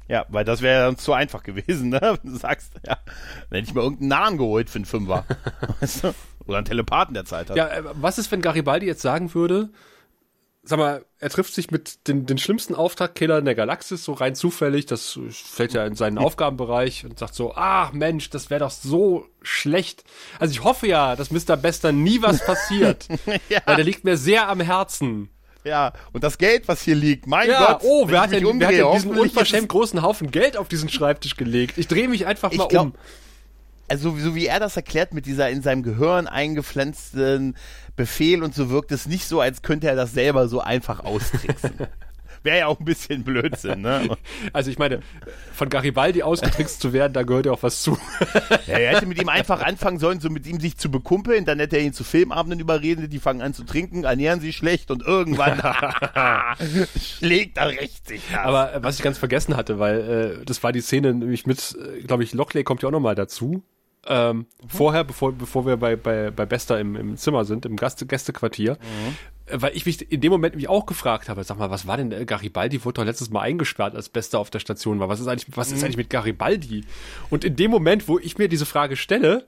Ja, weil das wäre dann zu einfach gewesen, ne? [LAUGHS] Wenn du sagst, ja, dann hätte ich mal irgendeinen Nahen geholt für einen Fünfer. [LAUGHS] weißt du? Oder einen Telepathen der Zeit hat. Ja, äh, was ist, wenn Garibaldi jetzt sagen würde, sag mal, er trifft sich mit den, den schlimmsten Auftragkillern der Galaxis, so rein zufällig, das fällt ja in seinen Aufgabenbereich und sagt so, ach Mensch, das wäre doch so schlecht. Also ich hoffe ja, dass Mr. Bester nie was passiert, [LAUGHS] Ja. weil der liegt mir sehr am Herzen. Ja, und das Geld, was hier liegt, mein Ja, Gott. oh, wer hat, denn, wer hat umdrehe, denn diesen unverschämt großen Haufen Geld auf diesen Schreibtisch gelegt? Ich drehe mich einfach mal glaub- um. Also so wie er das erklärt mit dieser in seinem Gehirn eingepflanzten Befehl und so wirkt es nicht so, als könnte er das selber so einfach austricksen. [LAUGHS] Wäre ja auch ein bisschen Blödsinn, ne? [LAUGHS] Also ich meine, von Garibaldi ausgetrickst zu werden, da gehört ja auch was zu. Ja, er hätte mit ihm einfach anfangen sollen, so mit ihm sich zu bekumpeln, dann hätte er ihn zu Filmabenden überreden, die fangen an zu trinken, ernähren sich schlecht und irgendwann [LAUGHS] schlägt er recht sich das. Aber äh, was ich ganz vergessen hatte, weil äh, das war die Szene nämlich mit, äh, glaube ich, Lockley kommt ja auch nochmal dazu. Ähm, Vorher, bevor, bevor wir bei, bei, bei Bester im, im Zimmer sind, im Gast Gästequartier, äh, weil ich mich in dem Moment mich auch gefragt habe, sag mal, was war denn, äh, Garibaldi wurde doch letztes Mal eingesperrt, als Bester auf der Station war. Was ist eigentlich, was ist eigentlich mit Garibaldi? Und in dem Moment, wo ich mir diese Frage stelle,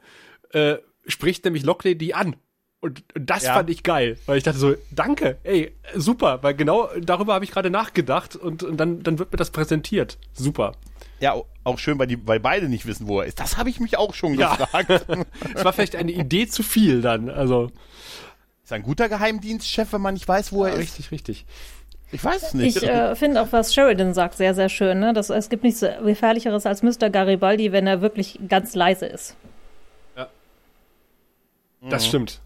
äh, spricht nämlich Lockley die an. Und, und das Ja. fand ich geil, weil ich dachte so, danke, ey, super, weil genau darüber habe ich gerade nachgedacht und, und dann, dann wird mir das präsentiert. Super. ja, auch schön, weil, die, weil beide nicht wissen, wo er ist. Das habe ich mich auch schon Ja. gefragt. [LAUGHS] Es war vielleicht eine Idee zu viel dann, also ist ein guter Geheimdienstchef, wenn man nicht weiß, wo er ist? richtig, richtig. Ich weiß es nicht. Ich äh, finde auch, was Sheridan sagt, sehr, sehr schön. Ne? Das, es gibt nichts Gefährlicheres als Mr. Garibaldi, wenn er wirklich ganz leise ist. Das stimmt.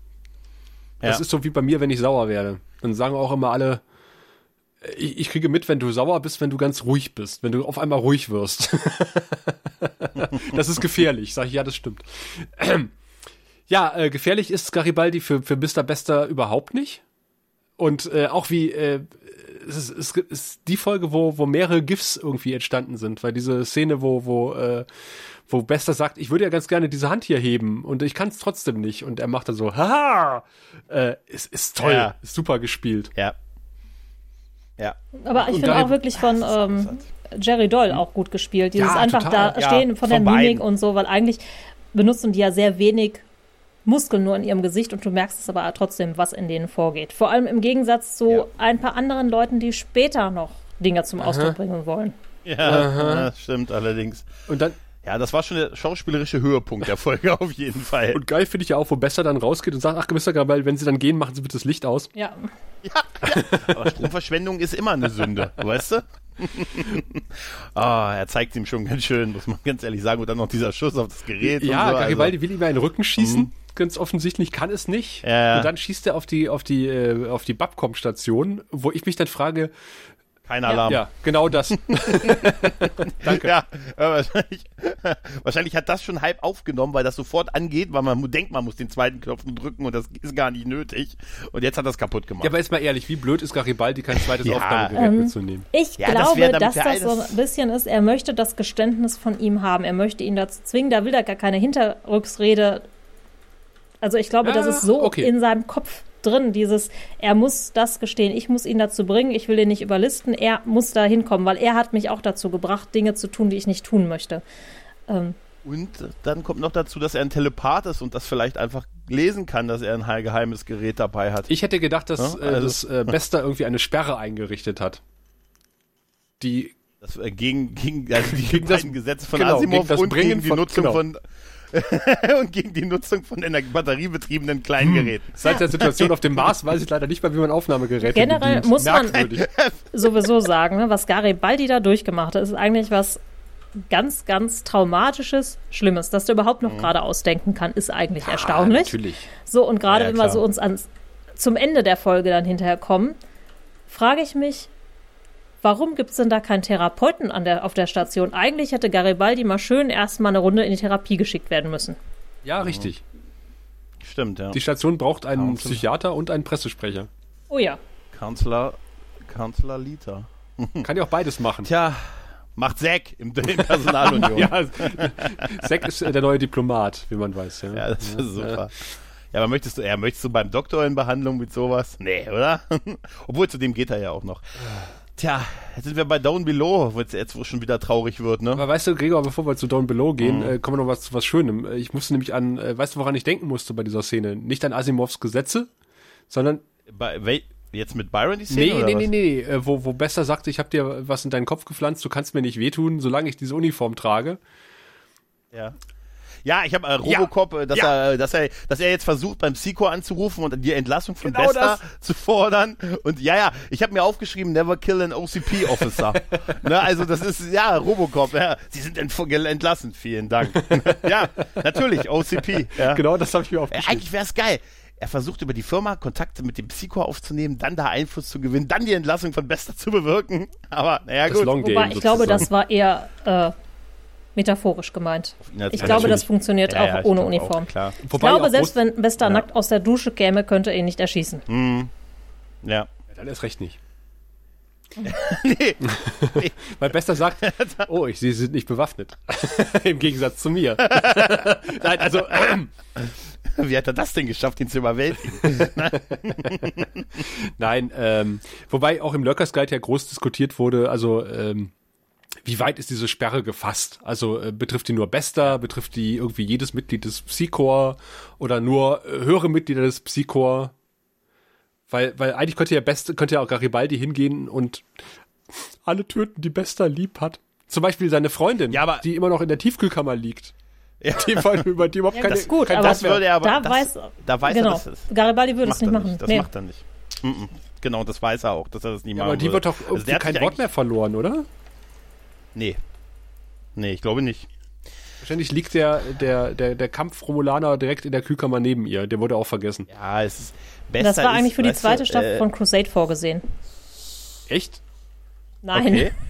Das Ja. ist so wie bei mir, wenn ich sauer werde. Dann sagen auch immer alle, ich, ich kriege mit, wenn du sauer bist, wenn du ganz ruhig bist, wenn du auf einmal ruhig wirst. [LAUGHS] das ist gefährlich, sage ich, ja, das stimmt. [CLEARS THROAT] Ja, äh, gefährlich ist Garibaldi für, für Mr. Bester überhaupt nicht. Und äh, auch wie, äh, es ist, es ist die Folge, wo, wo mehrere GIFs irgendwie entstanden sind, weil diese Szene, wo, wo, äh, wo Bester sagt, ich würde ja ganz gerne diese Hand hier heben und ich kann es trotzdem nicht. Und er macht dann so, haha, äh, ist, ist toll, Ja. ist super gespielt. ja. Ja. Aber ich finde auch wirklich von ähm, Jerry Doyle auch gut gespielt. Dieses Ja, einfach total. da Ja, stehen von der von Mimik beiden. und so, weil eigentlich benutzen die ja sehr wenig Muskeln nur in ihrem Gesicht und du merkst es aber trotzdem, was in denen vorgeht. Vor allem im Gegensatz zu Ja. ein paar anderen Leuten, die später noch Dinge zum Ausdruck bringen wollen. Ja, das stimmt allerdings. Und dann, Ja, das war schon der schauspielerische Höhepunkt der Folge auf jeden Fall. und geil finde ich ja auch, wo Bester dann rausgeht und sagt, ach, Mr. Garibaldi, wenn sie dann gehen, machen sie bitte das Licht aus. Ja, Aber Stromverschwendung ist immer eine Sünde, weißt du? [LAUGHS] Ah, er zeigt ihm schon ganz schön, muss man ganz ehrlich sagen. Und dann noch dieser Schuss auf das Gerät. Ja, und so, Garibaldi Also, will ihm ja in den Rücken schießen. Ganz offensichtlich kann es nicht. Ja, ja. Und dann schießt er auf die, auf die, äh, auf die Babcom-Station, wo ich mich dann frage, kein Alarm. ja, genau das. [LAUGHS] Danke. Ja, wahrscheinlich, [LAUGHS] wahrscheinlich hat das schon halb aufgenommen, weil das sofort angeht, weil man denkt, man muss den zweiten Knopf drücken und das ist gar nicht nötig. Und jetzt hat das kaputt gemacht. Ja, aber jetzt mal ehrlich, wie blöd ist Garibaldi, kein zweites Ja. Aufgabegerät Ähm, mitzunehmen? Ich Ja, das glaube, damit dass das so ein bisschen ist, er möchte das Geständnis von ihm haben. Er möchte ihn dazu zwingen, da will er gar keine Hinterrücksrede. Also ich glaube, das Ah, ist so okay. in seinem Kopf drin, dieses, er muss das gestehen, ich muss ihn dazu bringen, ich will ihn nicht überlisten, er muss da hinkommen, weil er hat mich auch dazu gebracht, Dinge zu tun, die ich nicht tun möchte. Ähm, Und dann kommt noch dazu, dass er ein Telepath ist und das vielleicht einfach lesen kann, dass er ein geheimes Gerät dabei hat. Ich hätte gedacht, dass Ja, äh, also- das äh, Bester irgendwie eine Sperre eingerichtet hat. Die Das, äh, gegen, gegen, also die Gegen das- Gesetze von genau, Asimov gegen das und Bringen gegen die von- Nutzung genau. von [LAUGHS] und gegen die Nutzung von batteriebetriebenen kleinen Hm. Geräten. seit der Situation auf dem Mars weiß ich leider nicht mehr, wie man Aufnahmegeräte Generell bedient. muss man- [LAUGHS] sowieso sagen, ne, was Garibaldi da durchgemacht hat, ist eigentlich was ganz, ganz Traumatisches, Schlimmes. Dass der überhaupt noch gerade ausdenken kann, ist eigentlich erstaunlich. Ah, natürlich. So, und gerade Ja, wenn wir so uns ans, zum Ende der Folge dann hinterher kommen, frage ich mich, warum gibt es denn da keinen Therapeuten an der, auf der Station? Eigentlich hätte Garibaldi mal schön erstmal eine Runde in die Therapie geschickt werden müssen. Ja, richtig. stimmt, ja. Die Station braucht einen Counselor. Psychiater und einen Pressesprecher. Oh ja. Kanzler, Kanzler Lita. [LAUGHS] Kann ja auch beides machen. Tja, macht Zack im, im Personalunion. [LAUGHS] Ja, Zack ist äh, der neue Diplomat, wie man weiß. Ja, Ja, das ist super. Ja, aber möchtest du, ja, möchtest du beim Doktor in Behandlung mit sowas? Nee, oder? [LAUGHS] Obwohl, zu dem geht er ja auch noch. Tja, jetzt sind wir bei Down Below, wo jetzt, jetzt wo schon wieder traurig wird, ne? Aber weißt du, Gregor, bevor wir zu Down Below gehen, Mhm. äh, kommen wir noch was zu was Schönem. Äh, Ich musste nämlich an, äh, weißt du, woran ich denken musste bei dieser Szene? Nicht an Asimovs Gesetze, sondern Bei, wel- jetzt mit Byron die Szene? nee, oder nee, was? nee, nee, äh, wo, wo Bester sagte, ich habe dir was in deinen Kopf gepflanzt, du kannst mir nicht wehtun, solange ich diese Uniform trage. Ja. Ja, ich habe äh, Robocop, äh, dass, Ja. er, dass, er, dass er jetzt versucht, beim Psycho anzurufen und die Entlassung von Genau Bester zu fordern. Und ja, ja, ich habe mir aufgeschrieben, never kill an OCP-Officer. [LAUGHS] ne, also das ist, ja, Robocop. Ja. Sie sind ent entlassen, vielen Dank. [LAUGHS] ja, natürlich, OCP. Ja. Genau, das habe ich mir Äh, aufgeschrieben. Eigentlich wäre es geil. Er versucht über die Firma Kontakte mit dem Psycho aufzunehmen, dann da Einfluss zu gewinnen, dann die Entlassung von Bester zu bewirken. Aber naja, Das gut. Long Game Wobei, ich glaube, sozusagen. das war eher äh, metaphorisch gemeint. als Ich Ja, glaube, das funktioniert Ja, auch ja, ohne glaub auch, Uniform. klar. Ich Wobei glaube, selbst wenn Bester Ja. nackt aus der Dusche käme, könnte er ihn nicht erschießen. Ja. Ja, dann ist recht nicht. [LAUGHS] [LAUGHS] Nee. Weil Bester sagt, [LAUGHS] oh, ich, sie sind nicht bewaffnet. Im Gegensatz zu mir. Nein, also, ähm, [CLEARS THROAT] Wie hat er das denn geschafft, ihn zu überwältigen? nein, ähm, wobei auch im Lurkers Guide ja groß diskutiert wurde, also, ähm, wie weit ist diese Sperre gefasst? Also äh, betrifft die nur Bester, betrifft die irgendwie jedes Mitglied des Psychor oder nur äh, höhere Mitglieder des Psychor? Weil, weil eigentlich könnte ja Beste, könnte ja auch Garibaldi hingehen und alle töten, die Bester lieb hat. Zum Beispiel seine Freundin, Ja, aber- die immer noch in der Tiefkühlkammer liegt. Ja. Die vor allem über die überhaupt Ja, keine, das ist gut, kein aber Das würde er aber. da das, weiß, da weiß genau, er, dass das Garibaldi würde es nicht machen. nicht. Das Nee. macht er nicht. Mm -mm. Genau, das weiß er auch, dass er das nie Ja, machen aber die wird doch Also irgendwie kein Wort mehr verloren, oder? Nee. Nee, ich glaube nicht. Wahrscheinlich liegt der, der, der, der Kampf-Romulaner direkt in der Kühlkammer neben ihr. Der wurde auch vergessen. Ja, es ist besser. Das war eigentlich ist, für die zweite du, Staffel äh, von Crusade vorgesehen. Echt? Nein. Okay. [LAUGHS]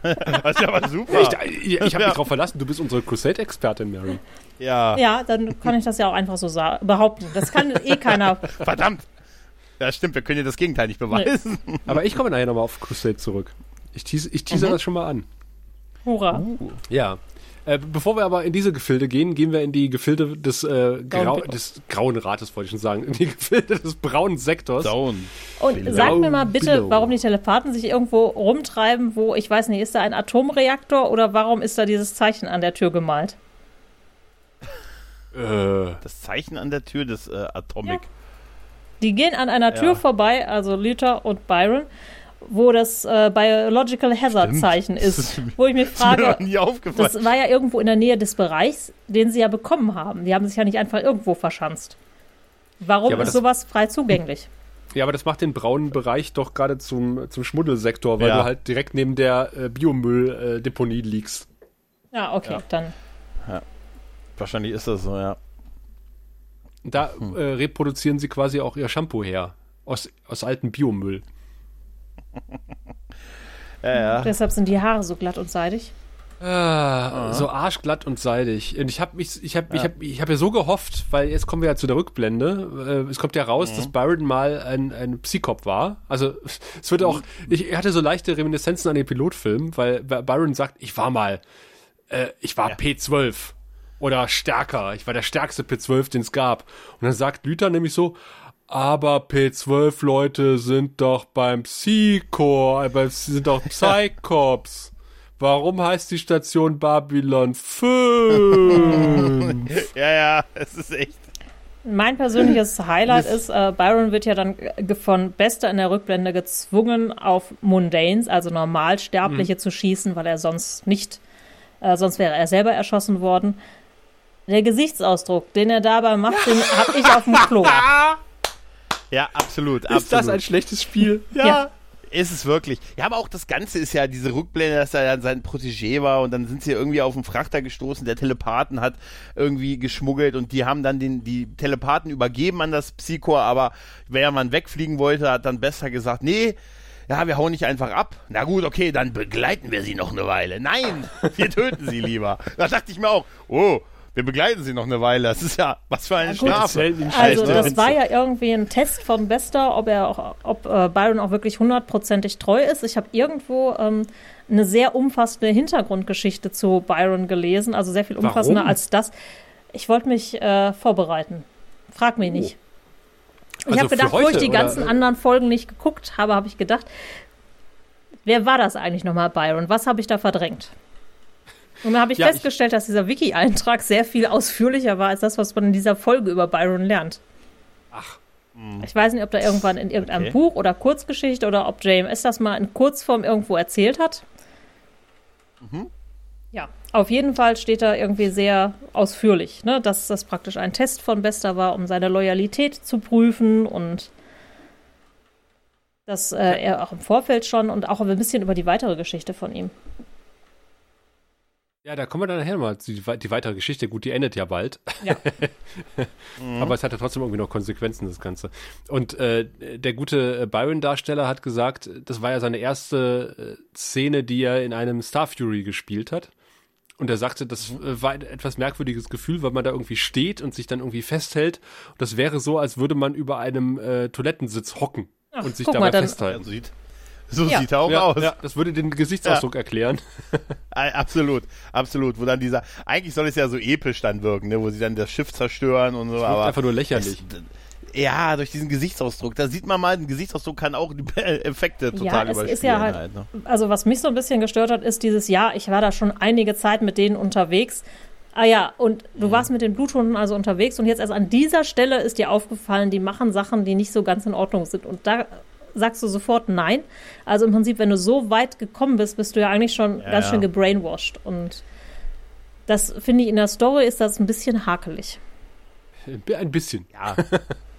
[LAUGHS] das ist ja aber super. Ich, ich, ich habe Ja. mich drauf verlassen. Du bist unsere Crusade-Expertin, Mary. ja, Ja, dann kann ich das ja auch einfach so behaupten. Das kann eh keiner. [LAUGHS] verdammt. Ja, stimmt, wir können ja das Gegenteil nicht beweisen. Aber ich komme nachher nochmal auf Crusade zurück. Ich tease, ich Mhm. tease das schon mal an. Hurra. Ja. Äh, bevor wir aber in diese Gefilde gehen, gehen wir in die Gefilde des, äh, Grau des Grauen Rates, wollte ich schon sagen. In die [LAUGHS] Gefilde des braunen Sektors. Zone. Und Below. sag mir mal bitte, Below. warum die Telepathen sich irgendwo rumtreiben, wo, ich weiß nicht, ist da ein Atomreaktor oder warum ist da dieses Zeichen an der Tür gemalt? Äh, Das Zeichen an der Tür des äh, Atomic. Die gehen an einer Tür Ja. vorbei, also Luther und Byron, wo das äh, Biological Hazard. Zeichen [LAUGHS] Das ist. Wo ich mich [LAUGHS] mir frage, nie aufgefallen. das war ja irgendwo in der Nähe des Bereichs, den sie ja bekommen haben. Die haben sich ja nicht einfach irgendwo verschanzt. Warum Ja, ist das- sowas frei zugänglich? [LAUGHS] ja, aber das macht den braunen Bereich doch gerade zum, zum Schmuddelsektor, weil Ja. du halt direkt neben der äh, Biomülldeponie liegst. Ja, okay, Ja. dann. Wahrscheinlich ist das so, ja. Da Hm. äh, reproduzieren sie quasi auch ihr Shampoo her. Aus, aus altem Biomüll. [LAUGHS] Ja, ja. Deshalb sind die Haare so glatt und seidig. Ah, so arschglatt und seidig. Und ich habe mich, ich habe, ich habe, ich habe ja so gehofft, weil jetzt kommen wir ja zu der Rückblende. Äh, es kommt ja raus, dass Byron mal ein, ein Psychop war. Also es wird auch, ich hatte so leichte Reminiszenzen an den Pilotfilm, weil Byron sagt, ich war mal, äh, ich war P12 oder stärker. Ich war der stärkste P12, den es gab. Und dann sagt Luther nämlich so, aber P12 Leute sind doch beim Psychor, äh, sind doch [LAUGHS] Psychops. Warum heißt die Station Babylon 5? [LAUGHS] ja, ja, es ist echt. Mein persönliches Highlight ist, äh, Byron wird ja dann ge- von Bester in der Rückblende gezwungen, auf Mundanes, also Normalsterbliche, Mhm. zu schießen, weil er sonst nicht, äh, sonst wäre er selber erschossen worden. Der Gesichtsausdruck, den er dabei macht, den [LAUGHS] hab ich auf dem Klo. Ja, absolut, Ist absolut. das ein schlechtes Spiel? Ja. Ist es wirklich. Ja, aber auch das Ganze ist ja diese Rückblende, dass er dann sein Protégé war und dann sind sie irgendwie auf einen Frachter gestoßen, der Telepathen hat irgendwie geschmuggelt und die haben dann den, die Telepathen übergeben an das Psychor, aber wer man wegfliegen wollte, hat dann besser gesagt, nee, ja, wir hauen nicht einfach ab. Na gut, okay, dann begleiten wir sie noch eine Weile. Nein, wir töten sie lieber. Da dachte ich mir auch, oh, Wir begleiten sie noch eine Weile. Das ist ja, was für eine gut. Strafe. Also das war ja irgendwie ein Test von Bester, ob er auch, ob äh, Byron auch wirklich hundertprozentig treu ist. Ich habe irgendwo ähm, eine sehr umfassende Hintergrundgeschichte zu Byron gelesen, also sehr viel umfassender Warum? als das. Ich wollte mich äh, vorbereiten. Frag mich nicht. Ich Also habe für gedacht, wo ich heute, die oder? ganzen anderen Folgen nicht geguckt habe, habe ich gedacht, wer war das eigentlich nochmal, Byron? Was habe ich da verdrängt? Und dann habe ich Ja, ich- festgestellt, dass dieser Wiki-Eintrag sehr viel ausführlicher war als das, was man in dieser Folge über Byron lernt. Ach, Ich weiß nicht, ob da irgendwann in irgendeinem Okay. Buch oder Kurzgeschichte oder ob JMS das mal in Kurzform irgendwo erzählt hat. Ja, auf jeden Fall steht da irgendwie sehr ausführlich, ne, dass das praktisch ein Test von Bester war, um seine Loyalität zu prüfen und dass äh, er auch im Vorfeld schon und auch ein bisschen über die weitere Geschichte von ihm. Ja, da kommen wir dann nachher mal zu die, die weitere Geschichte. Gut, die endet ja bald. Ja. [LAUGHS] Aber es hat ja trotzdem irgendwie noch Konsequenzen, das Ganze. Und äh, der gute äh, Byron-Darsteller hat gesagt, das war ja seine erste äh, Szene, die er in einem Star Fury gespielt hat. Und er sagte, das äh, war ein etwas merkwürdiges Gefühl, weil man da irgendwie steht und sich dann irgendwie festhält. Und das wäre so, als würde man über einem äh, Toilettensitz hocken Ach, und sich dabei mal, festhalten. So Ja. sieht er auch Ja, aus. ja, das würde den Gesichtsausdruck erklären. [LAUGHS] [LAUGHS] Äh, Absolut, absolut. Wo dann dieser, eigentlich soll es ja so episch dann wirken, ne? wo sie dann das Schiff zerstören und so. Wirkt aber einfach nur lächerlich. Es, ja, durch diesen Gesichtsausdruck. Da sieht man mal, ein Gesichtsausdruck kann auch die Effekte total ja, es überspielen. ist ja halt, halt, ne? also was mich so ein bisschen gestört hat, ist dieses Jahr, ich war da schon einige Zeit mit denen unterwegs. Ah ja, und du Mhm. warst mit den Bluthunden also unterwegs und jetzt erst an dieser Stelle ist dir aufgefallen, die machen Sachen, die nicht so ganz in Ordnung sind. Und da sagst du sofort nein. Also im Prinzip, wenn du so weit gekommen bist, bist du ja eigentlich schon Ja, ganz ja. schön gebrainwashed. Und das finde ich in der Story ist das ein bisschen hakelig. Ein bisschen. Ja,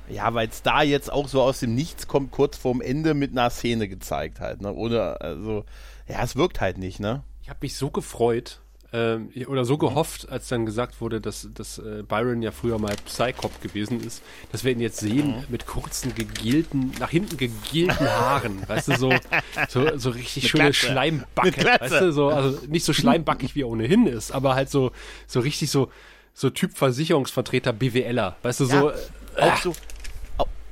ja weil es da jetzt auch so aus dem Nichts kommt, kurz vorm Ende mit einer Szene gezeigt halt. Ne? Oder, also, ja, es wirkt halt nicht, ne? Ich habe mich so gefreut ähm, oder so gehofft, als dann gesagt wurde, dass, dass äh, Byron ja früher mal Psycop gewesen ist, dass wir ihn jetzt sehen mit kurzen, gegelten, nach hinten gegelten Haaren. [LAUGHS] weißt du, so, so, so richtig Mit schöne Glatze. Schleimbacke. Weißt du, so, also nicht so schleimbackig wie er ohnehin ist, aber halt so, so richtig so, so Typ Versicherungsvertreter BWLer. Weißt du, so. Ja. Auch so,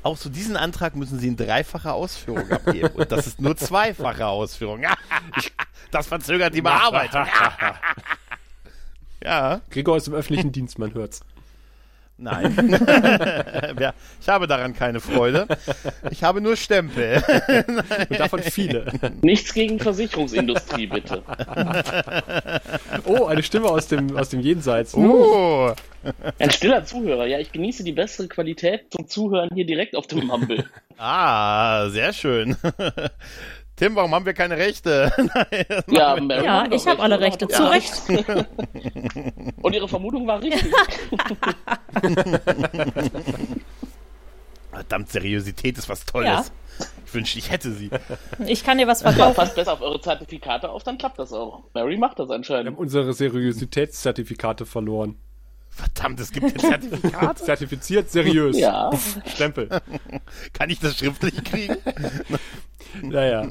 auch so diesen Antrag müssen sie in dreifacher Ausführung abgeben. Und das ist nur zweifache Ausführung. [LAUGHS] das verzögert die Bearbeitung. [LAUGHS] ja, Gregor ist im öffentlichen Dienst, man hört's. Nein. [LAUGHS] Ja, ich habe daran keine Freude. Ich habe nur Stempel. Und davon viele. Nichts gegen Versicherungsindustrie, bitte. [LAUGHS] Oh, eine Stimme aus dem, aus dem Jenseits. Oh, Ein stiller Zuhörer. Ja, ich genieße die bessere Qualität zum Zuhören hier direkt auf dem Mumble. ah, sehr schön. Tim, warum haben wir keine Rechte? [LAUGHS] Ja, Mary Ja, hat doch ich habe alle? Rechte. Zu Recht. [LAUGHS] Und ihre Vermutung war richtig. [LAUGHS] Verdammt, Seriosität ist was Tolles. Ja. Ich wünschte, ich hätte sie. Ich kann dir was Ja, verkaufen. passt besser auf eure Zertifikate auf, dann klappt das auch. Mary macht das Wir haben anscheinend. unsere Seriositätszertifikate verloren. Verdammt, es gibt ein Zertifikat. Zertifiziert seriös. Ja, Stempel. Kann ich das schriftlich kriegen? [LAUGHS] Naja.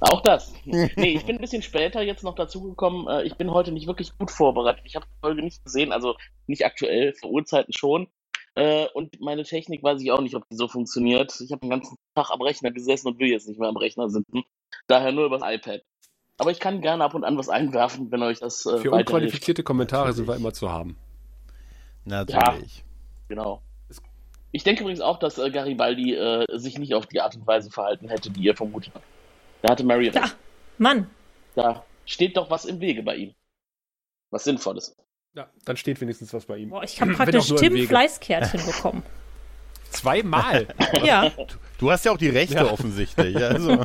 auch das. Nee, ich bin ein bisschen später jetzt noch dazugekommen. Äh, Ich bin heute nicht wirklich gut vorbereitet. Ich habe die Folge nicht gesehen, also nicht aktuell, vor Uhrzeiten schon. Äh, Und meine Technik weiß ich auch nicht, ob die so funktioniert. Ich habe den ganzen Tag am Rechner gesessen und will jetzt nicht mehr am Rechner sitzen. Daher nur übers iPad. Aber ich kann gerne ab und an was einwerfen, wenn euch das äh, Für unqualifizierte Kommentare sind wir immer zu haben. Natürlich. Genau. Ich denke übrigens auch, dass äh, Garibaldi äh, sich nicht auf die Art und Weise verhalten hätte, die ihr vermutet habt. Da hatte Mary recht. Ja. Mann, Da steht doch was im Wege bei ihm. Was Sinnvolles. Ja, dann steht wenigstens was bei ihm. boah, ich habe praktisch Tim. Fleißkärtchen [LAUGHS] bekommen. Zweimal. Ja, [LAUGHS] Du hast ja auch die Rechte Ja. offensichtlich. Also, [LAUGHS]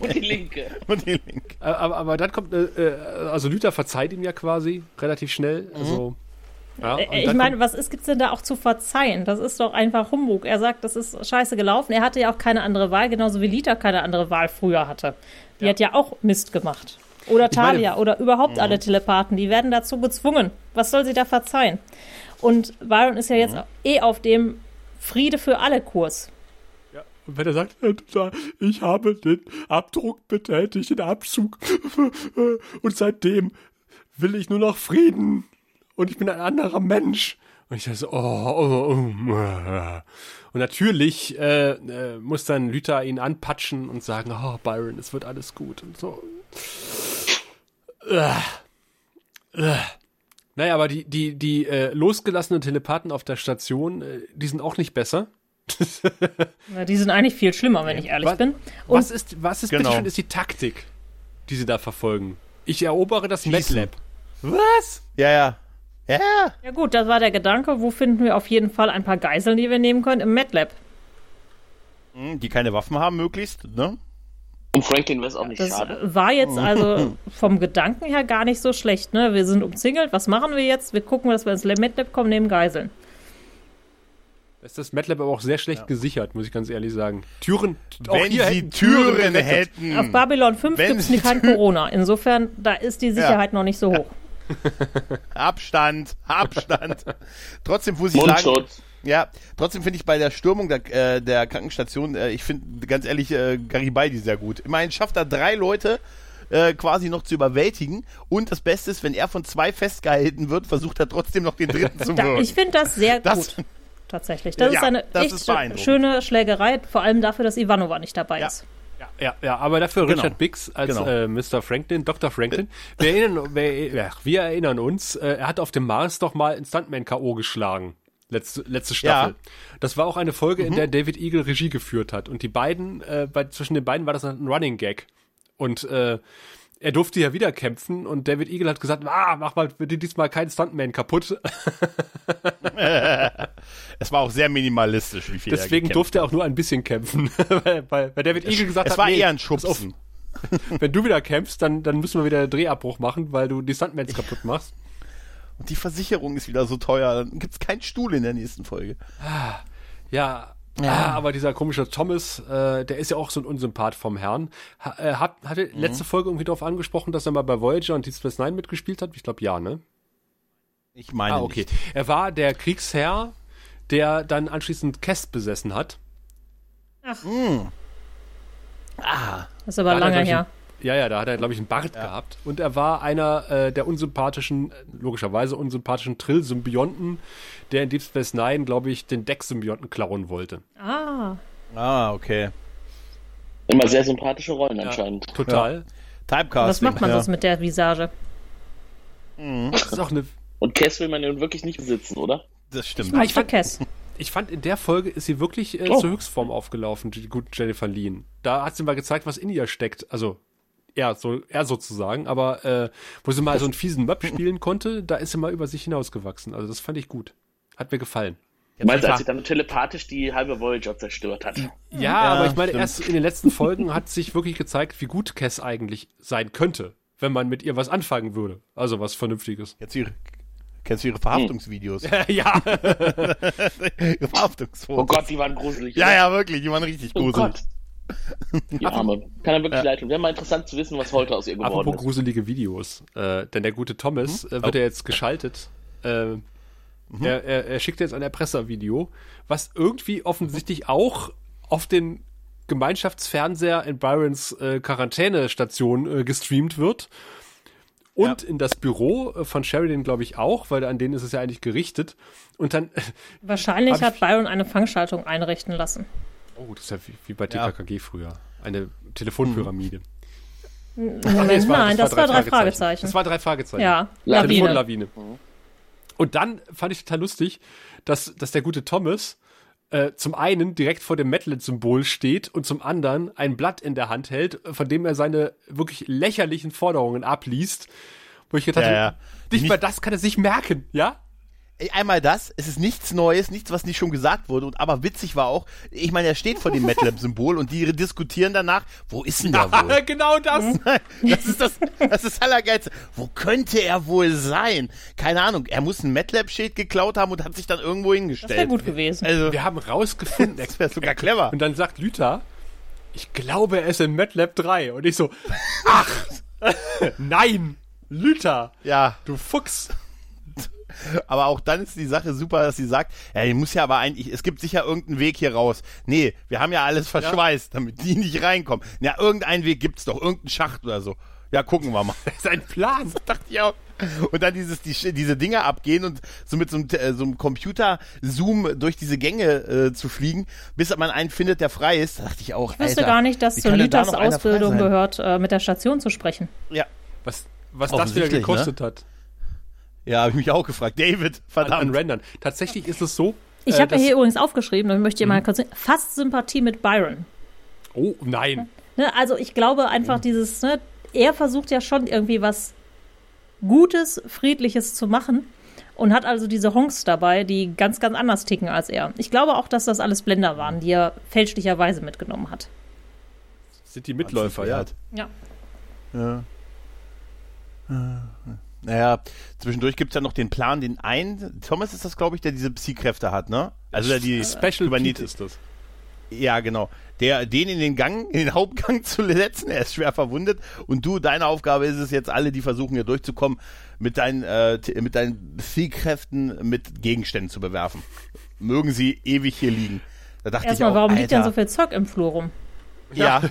Und die Linke. und die Link. aber, aber dann kommt, äh, äh, also Luther verzeiht ihm ja quasi relativ schnell. Also, ja, Äh, ich meine, was ist, gibt's denn da auch zu verzeihen? Das ist doch einfach Humbug. Er sagt, das ist scheiße gelaufen. Er hatte ja auch keine andere Wahl, genauso wie Lita keine andere Wahl früher hatte. Die hat ja auch Mist gemacht. Oder meine- Talia oder überhaupt alle Telepathen. Die werden dazu gezwungen. Was soll sie da verzeihen? Und Byron ist ja jetzt eh auf dem Friede für alle Kurs. ja, und wenn er sagt, äh, ich habe den Abdruck betätigt, den Abzug, [LAUGHS] und seitdem will ich nur noch Frieden und ich bin ein anderer Mensch. Und ich dachte so, oh, oh, oh. äh. Und natürlich äh, äh, muss dann Lüther ihn anpatschen und sagen, oh, Byron, es wird alles gut und so. Äh, äh. Naja, aber die, die, die äh, losgelassenen Telepathen auf der Station, äh, die sind auch nicht besser. [LAUGHS] Na, Die sind eigentlich viel schlimmer, wenn ich ehrlich was, bin. Und Was ist, was ist Genau. ist die Taktik, die sie da verfolgen? Ich erobere das. MATLAB. Was? Ja, ja. Ja, ja. ja gut, das war der Gedanke. Wo finden wir auf jeden Fall ein paar Geiseln, die wir nehmen können? Im MATLAB. Hm, Die keine Waffen haben, möglichst, ne? Und Franklin wäre es auch nicht Das schade. war jetzt also [LAUGHS] vom Gedanken her gar nicht so schlecht. Ne? Wir sind umzingelt. Was machen wir jetzt? Wir gucken, dass wir ins MATLAB kommen, nehmen Geiseln. Das ist das MATLAB aber auch sehr schlecht gesichert, muss ich ganz ehrlich sagen. Türen, auch Wenn hier sie hätten Türen gerettet. hätten. Auf Babylon 5 Wenn gibt es kein Corona. Insofern, da ist die Sicherheit noch nicht so hoch. [LAUGHS] Abstand, Abstand. [LAUGHS] trotzdem muss ich sagen, ja, trotzdem finde ich bei der Stürmung der, äh, der Krankenstation, äh, ich finde ganz ehrlich äh, Garibaldi sehr gut. Immerhin schafft er drei Leute äh, quasi noch zu überwältigen und das Beste ist, wenn er von zwei festgehalten wird, versucht er trotzdem noch den dritten zu würgen. ich finde das sehr Das- gut. Tatsächlich. Das Ja, ist eine das echt ist schöne Schlägerei, vor allem dafür, dass Ivanova nicht dabei Ja. ist. Ja, ja, ja, aber dafür Genau. Richard Biggs als Genau. äh, Mr. Franklin, Dr. Franklin. Wir erinnern, wir, ja, wir erinnern uns, äh, er hat auf dem Mars doch mal einen Stuntman K.O. geschlagen. Letzte, letzte Staffel. Das war auch eine Folge, Mhm. in der David Eagle Regie geführt hat. Und die beiden, äh, bei, zwischen den beiden war das ein Running Gag. Und äh, er durfte ja wieder kämpfen und David Eagle hat gesagt, ah, mach mal bitte diesmal keinen Stuntman kaputt. [LAUGHS] Es war auch sehr minimalistisch, wie viel er Deswegen gekämpft durfte er auch nur ein bisschen kämpfen. [LAUGHS] weil, weil, weil David Eagle gesagt Es hat, war nee, eher ein Schubsen. [LAUGHS] wenn du wieder kämpfst, dann, dann müssen wir wieder einen Drehabbruch machen, weil du die Stuntmans kaputt machst. Und die Versicherung ist wieder so teuer, dann gibt's keinen Stuhl in der nächsten Folge. Ja, Ah, aber dieser komische Thomas, äh, der ist ja auch so ein Unsympath vom Herrn. Ha, äh, hat, hatte Mhm. letzte Folge irgendwie darauf angesprochen, dass er mal bei Voyager und Deep Space Nine mitgespielt hat? Ich glaube ja, ne? Ich meine Ah, okay. nicht. Er war der Kriegsherr, der dann anschließend Kest besessen hat. Ah, Das ist aber Da er, lange her. Ja, ja, da hat er, glaube ich, einen Bart gehabt. Und er war einer äh, der unsympathischen, logischerweise unsympathischen Trill-Symbionten, der in Deep Space Nine, glaube ich, den Deck-Symbionten klauen wollte. Ah, ah, okay. Immer sehr sympathische Rollen anscheinend. Total. Typecasting. was macht man ja. sonst mit der Visage? Das ist auch eine Und Cass will man nun wirklich nicht besitzen, oder? Das stimmt. Ich fand Kess. Ich fand, in der Folge ist sie wirklich äh, Oh. zur Höchstform aufgelaufen, die gute Jennifer Lean. Da hat sie mal gezeigt, was in ihr steckt. Also, er, so, er sozusagen, aber äh, wo sie mal so einen fiesen Möb [LAUGHS] spielen konnte, da ist sie mal über sich hinausgewachsen. Also, das fand ich gut. Hat mir gefallen. Du meinst, als sie dann telepathisch die halbe Voyager zerstört hat. Ja, aber ich meine, stimmt. erst in den letzten Folgen hat sich wirklich gezeigt, wie gut Cass eigentlich sein könnte, wenn man mit ihr was anfangen würde. Also was Vernünftiges. Kennst du ihre, kennst du ihre Verhaftungsvideos? [LAUGHS] ja, [LAUGHS] Verhaftungsfotos. Oh Gott, die waren gruselig. Ja, oder? ja, wirklich, die waren richtig Oh gruselig. Gott. [LAUGHS] Die Arme. Kann er wirklich leid tun. Wäre mal interessant zu wissen, was heute aus ihr geworden apropos ist. gruselige Videos. Äh, denn der gute Thomas äh, wird Oh. ja jetzt geschaltet. Äh, er, er, er schickt jetzt ein Erpresservideo, was irgendwie offensichtlich auch auf den Gemeinschaftsfernseher in Byrons äh, Quarantänestation äh, gestreamt wird. Und in das Büro äh, von Sheridan, glaube ich, auch, weil an denen ist es ja eigentlich gerichtet. Und dann, Wahrscheinlich hat Byron eine Fangschaltung einrichten lassen. Oh, das ist ja wie, wie bei Ja. TKKG früher. Eine Telefonpyramide. Moment, Nee, es nein, das war drei Fragezeichen. Das war drei Fragezeichen. Ja, Lawine. Lawine. Telefonlawine. Und dann fand ich total lustig, dass, dass der gute Thomas äh, zum einen direkt vor dem Metalhead-Symbol steht und zum anderen ein Blatt in der Hand hält, von dem er seine wirklich lächerlichen Forderungen abliest. Wo ich gedacht Ja, habe, ja. nicht Nicht- mal das kann er sich merken, ja? Einmal das, es ist nichts Neues, nichts, was nicht schon gesagt wurde. Und aber witzig war auch, ich meine, er steht vor dem MATLAB-Symbol und die diskutieren danach, wo ist denn der wohl? [LAUGHS] genau das. [LAUGHS] Das ist das, das ist Allergeilste. Wo könnte er wohl sein? Keine Ahnung. Er muss ein MATLAB-Schild geklaut haben und hat sich dann irgendwo Das hingestellt. wäre gut gewesen. Also, Wir haben rausgefunden, [LAUGHS] das wäre sogar clever. Und dann sagt Lüther, ich glaube, er ist in MATLAB 3. Und ich so, ach, nein, Lüther, Ja, du Fuchs. Aber auch dann ist die Sache super, dass sie sagt, ja, ich muss ja aber eigentlich, es gibt sicher irgendeinen Weg hier raus. Nee, wir haben ja alles verschweißt, damit die nicht reinkommen. Ja, irgendeinen Weg gibt's doch, irgendeinen Schacht oder so. Ja, gucken wir mal. [LAUGHS] Das ist ein Plan. dachte ich auch. und dann dieses, die, diese Dinger abgehen und so mit so einem, äh, so einem Computer-Zoom durch diese Gänge äh, zu fliegen, bis man einen findet, der frei ist. Da dachte ich auch, Ich wüsste Alter, gar nicht, dass zu da Litas frei Ausbildung gehört, äh, mit der Station zu sprechen. Ja, Was, was das wieder Offensichtlich, gekostet hat. Ja, habe ich mich auch gefragt. David, An, an verdammt. Rendern. Tatsächlich ist es so. Ich äh, habe dass- hier übrigens aufgeschrieben, und ich möchte Mhm. mal kurz fast Sympathie mit Byron. Oh, nein. Ne, also ich glaube Mhm. einfach dieses, ne, er versucht ja schon irgendwie was Gutes, Friedliches zu machen und hat also diese Honks dabei, die ganz, ganz anders ticken als er. Ich glaube auch, dass das alles Blender waren, die er fälschlicherweise mitgenommen hat. Sind die Mitläufer, ja. Ja. Ja. Naja, zwischendurch gibt's ja noch den Plan, den einen, Thomas ist das, glaube ich, der diese Psi-Kräfte hat, ne? Also der die Special Pete Kubernetes. ist das. Ja, genau. Der, den in den Gang, in den [LAUGHS] Hauptgang zu setzen, er ist schwer verwundet. Und du, deine Aufgabe ist es jetzt, alle, die versuchen hier durchzukommen, mit deinen, äh, mit deinen Psi-Kräften mit Gegenständen zu bewerfen. Mögen sie ewig hier liegen. Da dachte Erstmal, ich auch, warum Alter, liegt denn so viel Zeug im Flur rum? Ja,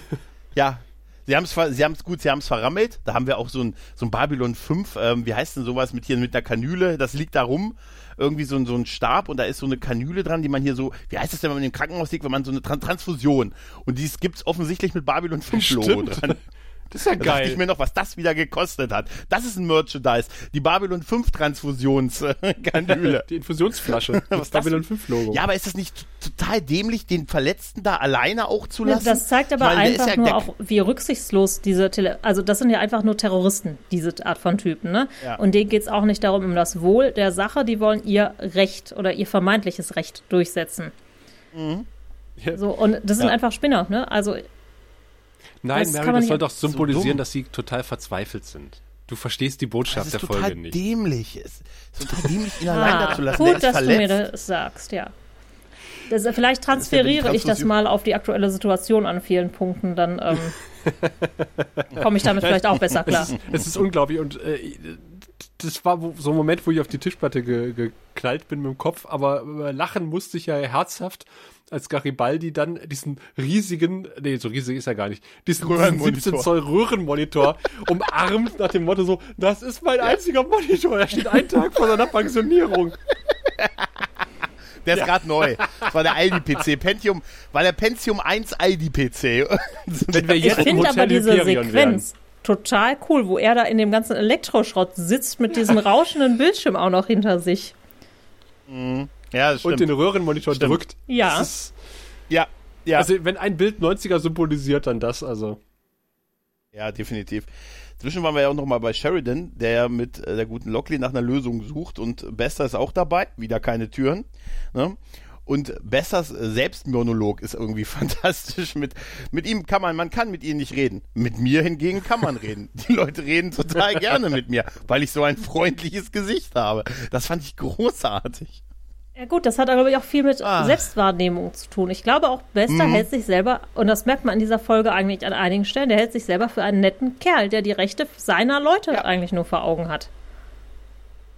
ja. Sie haben es sie haben's gut, sie haben es verrammelt. Da haben wir auch so ein, so ein Babylon 5, ähm, wie heißt denn sowas mit hier mit einer Kanüle, das liegt da rum. Irgendwie so ein, so ein Stab und da ist so eine Kanüle dran, die man hier so, wie heißt das denn, wenn man im Krankenhaus liegt, wenn man so eine Tran Transfusion. Und dies gibt's offensichtlich mit Babylon 5 Logo Stimmt. dran. [LAUGHS] Das ist ja Da dachte ich geil. mir noch, was das wieder gekostet hat. Das ist ein Merchandise. Die Babylon 5 Transfusionskanüle. [LAUGHS] Die Infusionsflasche. [LAUGHS] Das Babylon 5 Logo. Ja, aber ist das nicht total dämlich, den Verletzten da alleine auch zu lassen? Das zeigt aber meine, einfach ja- nur auch, wie rücksichtslos diese Tele also das sind ja einfach nur Terroristen, diese Art von Typen, ne? Ja. Und denen geht es auch nicht darum, um das Wohl der Sache, die wollen ihr Recht oder ihr vermeintliches Recht durchsetzen. Ja. So, und das sind Ja. einfach Spinner, ne? Also Nein, das Mary, das soll doch symbolisieren, dumm. dass sie total verzweifelt sind. Du verstehst die Das Botschaft der Folge nicht. dämlich. Es ist total dämlich, ihn [LAUGHS] allein ah, da zu lassen. gut, dass verletzt. du mir das sagst, ja. Das, vielleicht ja die transferiere ich das mal auf die aktuelle Situation an vielen Punkten, dann ähm, [LAUGHS] komme ich damit vielleicht auch besser klar. [LAUGHS] Es ist, es ist unglaublich und äh, das war so ein Moment, wo ich auf die Tischplatte ge, geknallt bin mit dem Kopf, aber äh, lachen musste ich ja herzhaft, als Garibaldi dann diesen riesigen, nee, so riesig ist er gar nicht, diesen, diesen Röhrenmonitor. 17 Zoll Röhrenmonitor [LAUGHS] umarmt nach dem Motto so, das ist mein einziger Monitor, er steht einen Tag vor seiner Pensionierung. [LAUGHS] Der ist gerade neu. Das war der Aldi-PC. Pentium, war der Pentium 1 Aldi-PC. Wenn wir Ich jetzt im finde aber diese Sequenz total cool, wo er da in dem ganzen Elektroschrott sitzt mit diesem [LAUGHS] rauschenden Bildschirm auch noch hinter sich. ja, das und stimmt. den Röhrenmonitor Stimmt. drückt. Ja. Ist, ja, ja. Also wenn ein Bild 90er symbolisiert, dann das, also. ja, definitiv. Zwischen waren wir ja auch noch mal bei Sheridan, der ja mit äh, der guten Lockley nach einer Lösung sucht und Bester ist auch dabei, wieder keine Türen. Ne? Und Bessers äh, Selbstmonolog ist irgendwie [LAUGHS] fantastisch. Mit, mit ihm kann man, man kann mit ihm nicht reden. Mit mir hingegen kann man reden. [LAUGHS] Die Leute reden total gerne mit mir, weil ich so ein freundliches Gesicht habe. Das fand ich großartig. Ja gut, das hat aber, glaube ich, auch viel mit Ah. Selbstwahrnehmung zu tun. Ich glaube auch, Bester Mhm. hält sich selber, und das merkt man in dieser Folge eigentlich an einigen Stellen, der hält sich selber für einen netten Kerl, der die Rechte seiner Leute Ja. eigentlich nur vor Augen hat.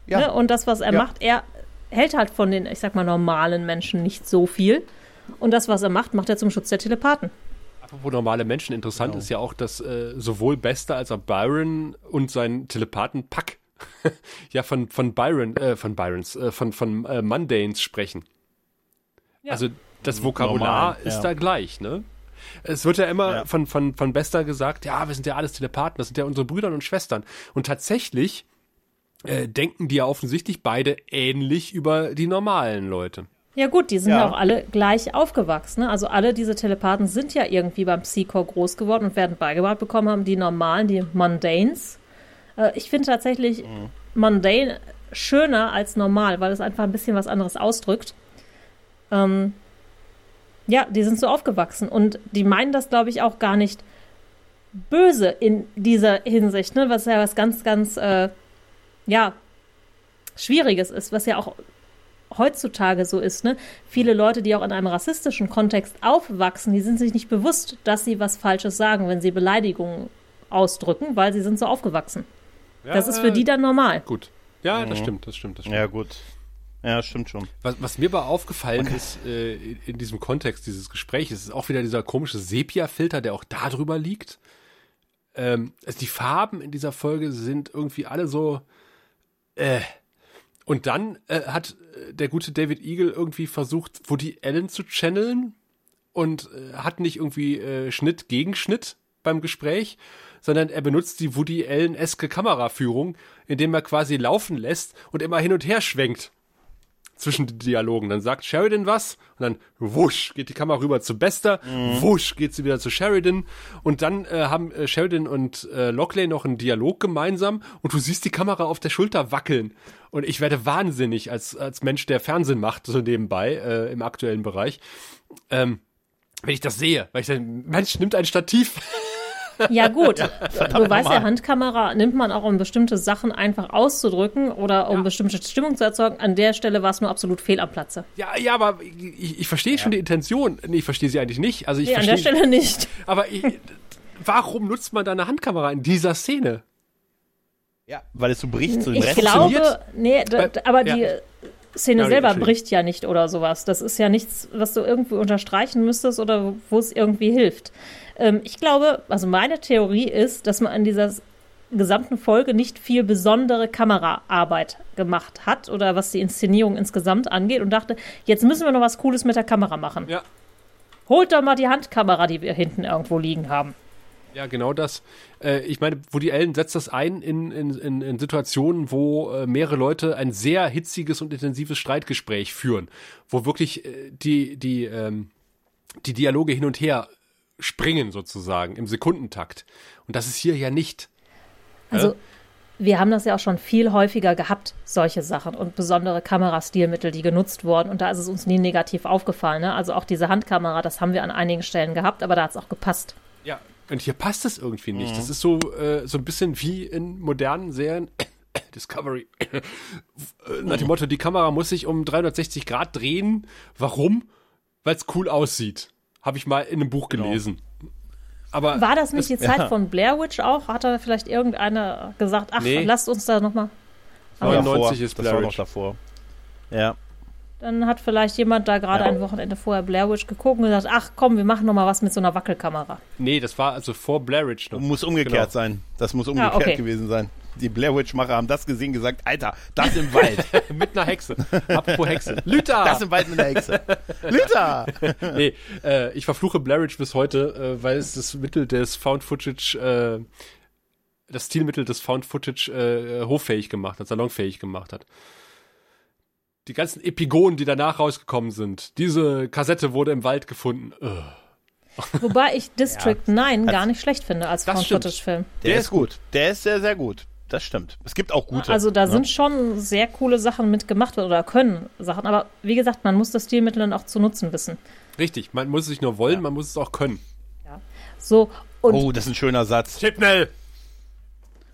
Ja. Ne? Und das, was er Ja. macht, er hält halt von den, ich sag mal, normalen Menschen nicht so viel. Und das, was er macht, macht er zum Schutz der Telepathen. Apropos normale Menschen, interessant Genau. ist ja auch, dass äh, sowohl Bester als auch Byron und sein Telepathen Puck [LAUGHS] ja von, von Byron, äh, von Byrons, äh, von, von äh, Mundanes sprechen. Ja. Also das Vokabular Normal, ist ja. da gleich, ne? Es wird ja immer Ja. von, von, von Bester gesagt, ja, wir sind ja alles Telepathen, das sind ja unsere Brüder und Schwestern. Und tatsächlich äh, denken die ja offensichtlich beide ähnlich über die normalen Leute. Ja gut, die sind Ja. ja auch alle gleich aufgewachsen. Ne? Also alle diese Telepathen sind ja irgendwie beim Psychor groß geworden und werden beigebracht bekommen haben, die normalen, die Mundanes. Äh, ich finde tatsächlich Mundane schöner als normal, weil es einfach ein bisschen was anderes ausdrückt. Ähm, ja, die sind so aufgewachsen und die meinen das, glaube ich, auch gar nicht böse in dieser Hinsicht, ne? was ja was ganz, ganz, äh, ja, Schwieriges ist, was ja auch heutzutage so ist, ne? Viele Leute, die auch in einem rassistischen Kontext aufwachsen, die sind sich nicht bewusst, dass sie was Falsches sagen, wenn sie Beleidigungen ausdrücken, weil sie sind so aufgewachsen. Das ist für die dann normal. Gut. Ja, das stimmt, das stimmt, das stimmt. Ja, gut. Ja, stimmt schon. Was, was mir aber aufgefallen ist äh, in, in diesem Kontext dieses Gesprächs, ist auch wieder dieser komische Sepia-Filter, der auch da drüber liegt. Ähm, also die Farben in dieser Folge sind irgendwie alle so, Äh. Und dann äh, hat äh, der gute David Eagle irgendwie versucht, Woody Allen zu channeln und äh, hat nicht irgendwie äh, Schnitt gegen Schnitt beim Gespräch, sondern er benutzt die Woody Allen-eske Kameraführung, indem er quasi laufen lässt und immer hin und her schwenkt zwischen den Dialogen. Dann sagt Sheridan was und dann wusch geht die Kamera rüber zu Bester, wusch geht sie wieder zu Sheridan und dann äh, haben äh, Sheridan und äh, Lockley noch einen Dialog gemeinsam und du siehst die Kamera auf der Schulter wackeln und ich werde wahnsinnig als als Mensch, der Fernsehen macht so nebenbei äh, im aktuellen Bereich. Ähm, wenn ich das sehe, weil ich dann, Mensch, nimmt ein Stativ. [LAUGHS] Ja gut, du weißt ja, Handkamera nimmt man auch, um bestimmte Sachen einfach auszudrücken oder um Ja. bestimmte Stimmung zu erzeugen. An der Stelle war es nur absolut fehl am Platze. Ja, ja, aber ich, ich verstehe schon die Intention. Nee, ich verstehe sie eigentlich nicht. Also ich Nee, an verstehe, der Stelle nicht. aber ich, warum nutzt man da eine Handkamera in dieser Szene? Ja, weil es so bricht zu den Ich glaube, nee, da, Weil- da- aber ja. die Szene Ja, selber bricht ja nicht oder sowas. Das ist ja nichts, was du irgendwie unterstreichen müsstest oder wo es irgendwie hilft. Ähm, ich glaube, also meine Theorie ist, dass man in dieser gesamten Folge nicht viel besondere Kameraarbeit gemacht hat oder was die Inszenierung insgesamt angeht und dachte, jetzt müssen wir noch was Cooles mit der Kamera machen. Ja. Holt doch mal die Handkamera, die wir hinten irgendwo liegen haben. Ja, genau das. Äh, ich meine, Woody Allen setzt das ein in, in, in, in Situationen, wo äh, mehrere Leute ein sehr hitziges und intensives Streitgespräch führen, wo wirklich äh, die, die, ähm, die Dialoge hin und her springen sozusagen im Sekundentakt. Und das ist hier ja nicht. Also, wir haben das ja auch schon viel häufiger gehabt, solche Sachen und besondere Kamerastilmittel, die genutzt wurden. Und da ist es uns nie negativ aufgefallen. Ne? Also auch diese Handkamera, das haben wir an einigen Stellen gehabt, aber da hat es auch gepasst. Ja. Und hier passt es irgendwie nicht. Das ist so, äh, so ein bisschen wie in modernen Serien. [COUGHS] Discovery. [COUGHS] Nach dem Motto, die Kamera muss sich um 360 Grad drehen. Warum? Weil es cool aussieht. Habe ich mal in einem Buch gelesen. Aber War das nicht es- die Zeit von Blair Witch auch? Hat da vielleicht irgendeiner gesagt, ach, Nee. lasst uns da nochmal. war 99 davor. ist das Blair war noch Witch. davor. Ja. Dann hat vielleicht jemand da gerade Ja. ein Wochenende vorher Blair Witch geguckt und gesagt, ach komm, wir machen nochmal was mit so einer Wackelkamera. Nee, das war also vor Blair Witch noch. Muss umgekehrt Genau. sein. Das muss umgekehrt okay. gewesen sein. Die Blair Witch-Macher haben das gesehen, gesagt, Alter, das im Wald. [LAUGHS] Mit einer Hexe. Apropos Hexe. Lüther! Das im Wald mit der Hexe. Lüther! [LAUGHS] nee, äh, ich verfluche Blair Witch bis heute, äh, weil es das Mittel des Found Footage, äh, das Stilmittel des Found Footage äh, hoffähig gemacht hat, salonfähig gemacht hat. Die ganzen Epigonen, die danach rausgekommen sind. Diese Kassette wurde im Wald gefunden. Ugh. Wobei ich District 9 Hat's- gar nicht schlecht finde als. Found-Footage-Film. Der, Der ist gut. Der ist sehr, sehr gut. Das stimmt. Es gibt auch gute. Also da ne? sind schon sehr coole Sachen mitgemacht oder können Sachen. Aber wie gesagt, man muss das Stilmittel dann auch zu nutzen wissen. Richtig, man muss es nicht nur wollen, man muss es auch können. So, und Oh, das ist ein schöner Satz. Chipnell!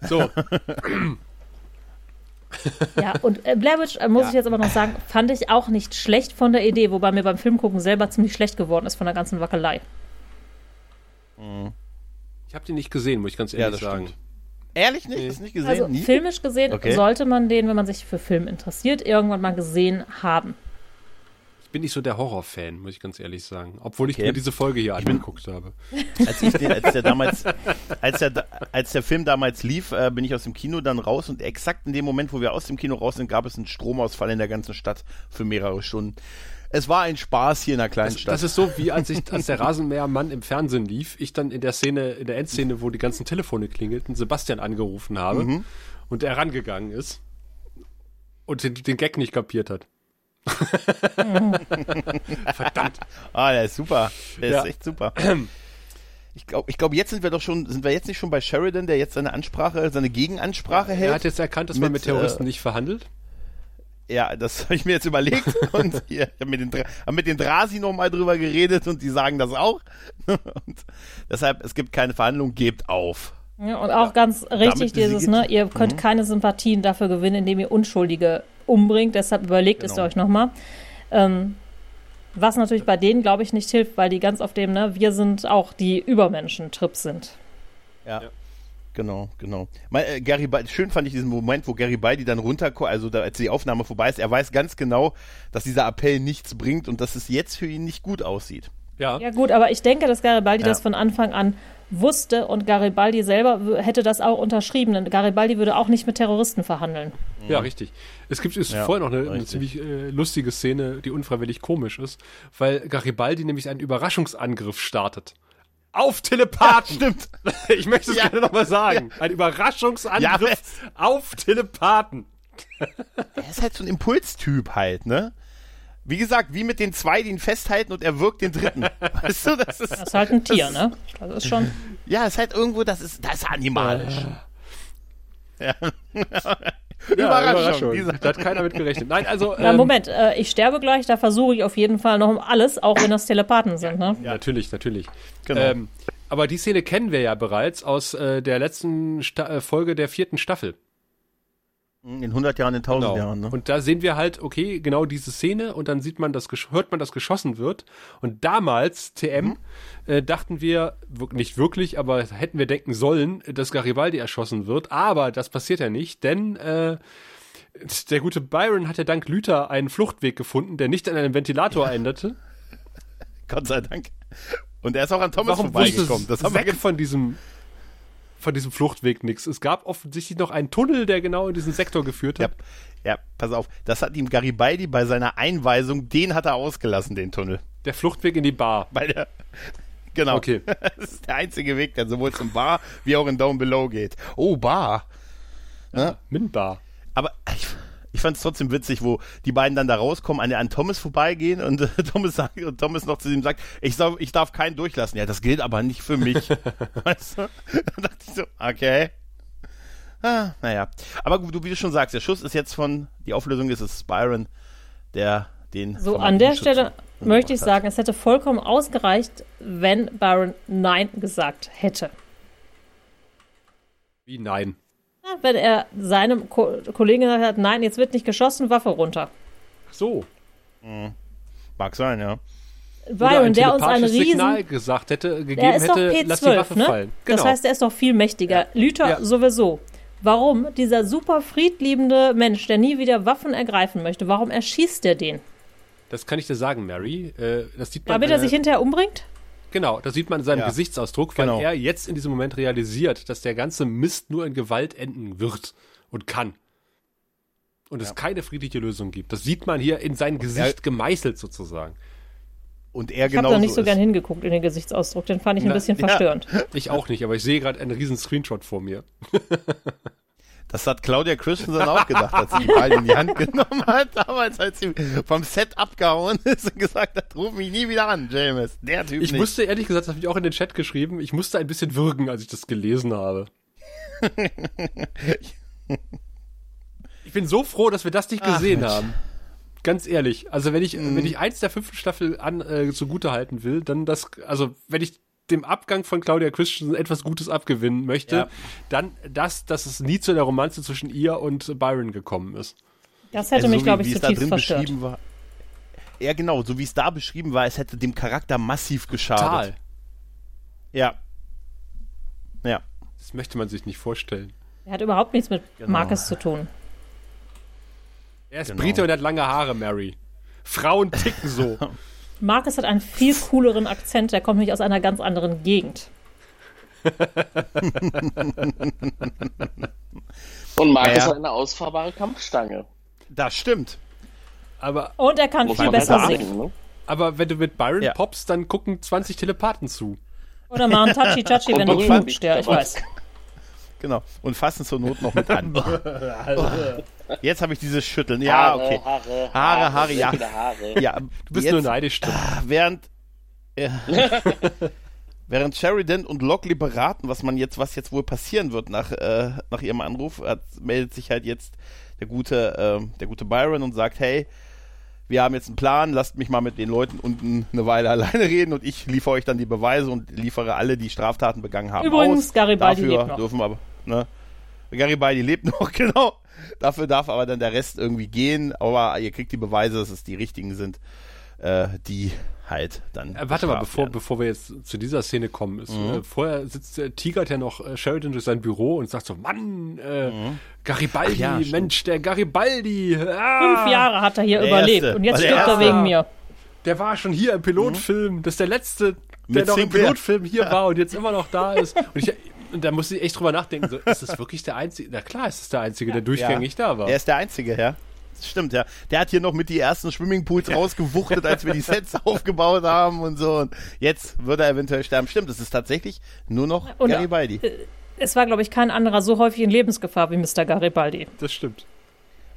So, [LAUGHS] ja, und äh, Blair Witch, äh, muss Ja. ich jetzt aber noch sagen, fand ich auch nicht schlecht von der Idee, wobei mir beim Filmgucken selber ziemlich schlecht geworden ist von der ganzen Wackelei. ich habe den nicht gesehen, muss ich ganz Ja, ehrlich das sagen. stimmt. Ehrlich nicht? Hast du nicht gesehen? Also Nie? filmisch gesehen Okay. sollte man den, wenn man sich für Film interessiert, irgendwann mal gesehen haben. Ich bin nicht so der Horrorfan, muss ich ganz ehrlich sagen. Obwohl ich Okay. mir diese Folge hier bin- angeguckt habe. als ich den, als der [LAUGHS] damals, als der, als der Film damals lief, äh, bin ich aus dem Kino dann raus und exakt in dem Moment, wo wir aus dem Kino raus sind, gab es einen Stromausfall in der ganzen Stadt für mehrere Stunden. Es war ein Spaß hier in einer kleinen Das, Stadt. das ist so, wie als, ich, als der Rasenmähermann im Fernsehen lief, ich dann in der Szene, in der Endszene, wo die ganzen Telefone klingelten, Sebastian angerufen habe Mhm. und er rangegangen ist und den, den Gag nicht kapiert hat. [LAUGHS] Verdammt. ah, der ist super. Der Ja. ist echt super. Ich glaube, ich glaub, jetzt sind wir doch schon, sind wir jetzt nicht schon bei Sheridan, der jetzt seine Ansprache, seine Gegenansprache hält? Er hat jetzt erkannt, dass man mit Mit, Terroristen äh, nicht verhandelt. Ja, das [LAUGHS] habe ich mir jetzt überlegt und hier mit den, mit den Drasi nochmal drüber geredet und die sagen das auch. [LAUGHS] Und deshalb, es gibt keine Verhandlung, gebt auf. Ja, und auch ganz richtig Damit dieses, ne, ihr könnt keine Sympathien dafür gewinnen, indem ihr Unschuldige umbringt. Deshalb überlegt es Genau. euch nochmal. Ähm, was natürlich bei denen, glaube ich, nicht hilft, weil die ganz auf dem, ne, wir sind auch die Übermenschen-Trip sind. Ja. Genau, genau. Mal, äh, Gary Baldi, schön fand ich diesen Moment, wo Gary Baldi dann runterkommt, also da, als die Aufnahme vorbei ist, er weiß ganz genau, dass dieser Appell nichts bringt und dass es jetzt für ihn nicht gut aussieht. Ja. Ja gut, aber ich denke, dass Garibaldi Ja. das von Anfang an wusste und Garibaldi selber hätte das auch unterschrieben. Denn Garibaldi würde auch nicht mit Terroristen verhandeln. Ja, richtig. Es gibt ist Ja, vorher noch eine, eine ziemlich äh, lustige Szene, die unfreiwillig komisch ist, weil Garibaldi nämlich einen Überraschungsangriff startet. Auf Telepathen! Stimmt. [LAUGHS] Ich möchte es Ja. gerne nochmal sagen. Ein Ja, Überraschungsangriff auf Telepathen. [LAUGHS] Er ist halt so ein Impulstyp halt, ne? Wie gesagt, wie mit den zwei, die ihn festhalten und er wirkt den dritten. [LAUGHS] Weißt du, das ist, Das ist halt ein Tier, ne? Das ist schon. ja, ist halt irgendwo, das ist, das ist animalisch. Ja. Ja, Überraschung. Dieser- Da hat keiner mit gerechnet. Nein, also. Na, ähm, Moment, äh, ich sterbe gleich, da versuche ich auf jeden Fall noch um alles, auch wenn das Telepathen sind, ne? Ja, natürlich, natürlich. Genau. Ähm, aber die Szene kennen wir ja bereits aus äh, der letzten Sta äh, Folge der vierten Staffel. In 100 Jahren, in 1000 Genau. Jahren, ne? Und da sehen wir halt, okay, genau diese Szene und dann sieht man, das, hört man, dass geschossen wird. Und damals, TM, Mhm. äh, dachten wir, wir- nicht wirklich, aber hätten wir denken sollen, dass Garibaldi erschossen wird. Aber das passiert ja nicht, denn äh, der gute Byron hat ja dank Lüther einen Fluchtweg gefunden, der nicht an einem Ventilator endete. [LAUGHS] Gott sei Dank. Und er ist auch an Thomas Warum vorbeigekommen. Das haben wir weg ge- von diesem von diesem Fluchtweg nix. Es gab offensichtlich noch einen Tunnel, der genau in diesen Sektor geführt ja, hat. ja, pass auf. Das hat ihm Garibaldi bei seiner Einweisung, den hat er ausgelassen, den Tunnel. Der Fluchtweg in die Bar. Bei der, genau. Okay. [LAUGHS] Das ist der einzige Weg, der sowohl zum Bar wie auch in Down Below geht. Oh, Bar. Ne? Min-Bar. Aber ich, ich fand es trotzdem witzig, wo die beiden dann da rauskommen, an, an Thomas vorbeigehen und äh, [LAUGHS] Thomas, sagt, und Thomas noch zu ihm sagt, ich, soll, ich darf keinen durchlassen. Ja, das gilt aber nicht für mich. [LAUGHS] weißt du? [LAUGHS] Dann dachte ich so, okay. Ah, naja. Aber gut, du, wie du schon sagst, der Schuss ist jetzt von, die Auflösung ist es Byron, der den. So, an der Schützen Stelle möchte ich hat. sagen, es hätte vollkommen ausgereicht, wenn Baron Nein gesagt hätte. Wie nein. Ja, Wenn er seinem Ko Kollegen gesagt hat, nein, jetzt wird nicht geschossen, Waffe runter. Ach so. Mag sein, ja. Byron, ein der uns einen telepathisches Signal riesen... gesagt hätte, gegeben Der ist doch hätte, lass die Waffe P12, ne? fallen. Genau. Das heißt, er ist doch viel mächtiger. Lüther Ja. sowieso. Warum dieser super friedliebende Mensch, der nie wieder Waffen ergreifen möchte, warum erschießt er den? das kann ich dir sagen, Mary. Äh, das sieht man. Damit er äh, sich hinterher umbringt? Genau, das sieht man in seinem Ja. Gesichtsausdruck, weil Genau. er jetzt in diesem Moment realisiert, dass der ganze Mist nur in Gewalt enden wird und kann. Und es keine friedliche Lösung gibt. Das sieht man hier in sein Gesicht gemeißelt sozusagen. Und er Ich habe genau da nicht so ist. gern hingeguckt in den Gesichtsausdruck, den fand ich ein Na, bisschen ja. verstörend. Ich auch nicht, aber ich sehe gerade einen riesen Screenshot vor mir. [LAUGHS] Das hat Claudia Christensen auch gedacht, als sie die Ball in die Hand [LAUGHS] genommen hat, damals, als sie vom Set abgehauen ist und gesagt hat, ruf mich nie wieder an, James. Der Typ Ich nicht. musste ehrlich gesagt, das habe ich auch in den Chat geschrieben, ich musste ein bisschen würgen, als ich das gelesen habe. [LAUGHS] ich bin so froh, dass wir das nicht Ach, gesehen Mensch. haben. Ganz ehrlich. Also wenn ich, Mhm. wenn ich eins der fünften Staffel an, äh, zugute halten will, dann das, also wenn ich dem Abgang von Claudia Christensen etwas Gutes abgewinnen möchte, Ja. dann das, dass es nie zu der Romanze zwischen ihr und Byron gekommen ist. Das hätte Also mich, so glaube wie, ich, da zutiefst drin verstört. beschrieben war. Ja, genau, so wie es da beschrieben war, es hätte dem Charakter massiv geschadet. Total. Ja. Ja. Das möchte man sich nicht vorstellen. Er hat überhaupt nichts mit Genau. Marcus zu tun. Er ist Genau. Brite und hat lange Haare, Mary. Frauen ticken so. [LAUGHS] Marcus hat einen viel cooleren Akzent, der kommt nämlich aus einer ganz anderen Gegend. [LAUGHS] Und Markus Ja. hat eine ausfahrbare Kampfstange. Das stimmt. Aber, Und er kann viel man besser sagen, singen. ne? aber wenn du mit Byron Ja. poppst, dann gucken 20 Telepathen zu. Oder machen Tachi Tachi, wenn du Und knutscht, ja, ich weiß. Genau. Und fassen zur Not noch mit an. [LAUGHS] Jetzt habe ich dieses Schütteln. Ja, Haare, okay. Haare, Haare, Haare, ja. sehr viele Haare. Ja, Du bist jetzt, nur neidisch drin. während ja, [LAUGHS] während Sheridan und Lockley beraten, was man jetzt, was jetzt wohl passieren wird nach, äh, nach ihrem Anruf, hat, meldet sich halt jetzt der gute, ähm, der gute Byron und sagt, hey, wir haben jetzt einen Plan, lasst mich mal mit den Leuten unten eine Weile [LAUGHS] alleine reden und ich liefere euch dann die Beweise und liefere alle, die Straftaten begangen haben. Übrigens, aus. Garibaldi Dafür lebt noch. dürfen aber, ne? Garibaldi lebt [LAUGHS] noch, genau. Dafür darf aber dann der Rest irgendwie gehen, aber ihr kriegt die Beweise, dass es die richtigen sind, äh, die halt dann. Äh, warte mal, bevor, werden. bevor wir jetzt zu dieser Szene kommen, ist, Mhm. äh, vorher sitzt äh, tigert ja noch äh, Sheridan durch sein Büro und sagt so, Mann, äh, Garibaldi, Mhm. Ach ja, stimmt. Mensch, der Garibaldi, ah, Fünf Jahre hat er hier Der überlebt Erste. und jetzt stirbt er wegen mir. der war schon hier im Pilotfilm, das ist der letzte, der Mhm. Mit noch im. Pilotfilm hier [LAUGHS] war und jetzt immer noch da ist. Und ich, Und da muss ich echt drüber nachdenken, so, ist das wirklich der Einzige? Na klar, ist es der Einzige, der durchgängig da war. Er ist der Einzige, ja. Das stimmt, ja. Der hat hier noch mit die ersten Swimmingpools rausgewuchtet, als wir die [LAUGHS] Sets aufgebaut haben und so. Und jetzt würde er eventuell sterben. Stimmt, es ist tatsächlich nur noch Und- Garibaldi. Es war, glaube ich, kein anderer so häufig in Lebensgefahr wie Mr. Garibaldi. Das stimmt.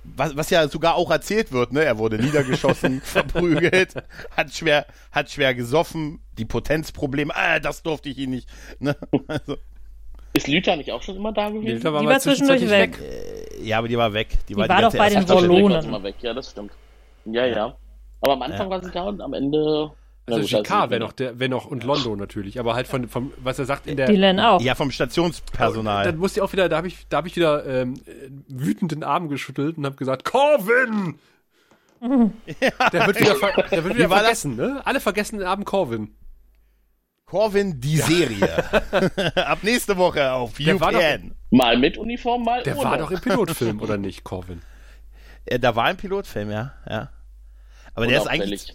Was, was ja sogar auch erzählt wird, ne? Er wurde niedergeschossen, [LAUGHS] verprügelt, hat schwer, hat schwer gesoffen, die Potenzprobleme, ah, das durfte ich ihn nicht. Ne? [LAUGHS] Also, Ist Lüther nicht auch schon immer da gewesen? Luther war Die mal war zwischendurch zwischenzeitlich weg. ja, aber die war weg. Die, war die doch bei den weg, ja, das stimmt. Ja, ja. Aber am Anfang war sie da und am Ende. Also also GK ich- wäre noch der, wäre noch und Londo natürlich, aber halt von, vom, was er sagt in der. Dylan auch. Ja, vom Stationspersonal. Dann musste ich auch wieder, da habe ich, da habe ich wieder ähm, äh, wütend den Arm geschüttelt und habe gesagt, Corvin! Der wird wieder, [LAUGHS] ver der wird wieder war das? vergessen, ne? Alle vergessen den Abend Corvin. Corvin, die Serie. [LAUGHS] Ab nächste Woche auf Der war doch- UPN. Mal mit Uniform, mal Der ohne. war doch im Pilotfilm, oder nicht, Corvin? Äh, Da war ein Pilotfilm, ja. ja. Aber der ist eigentlich,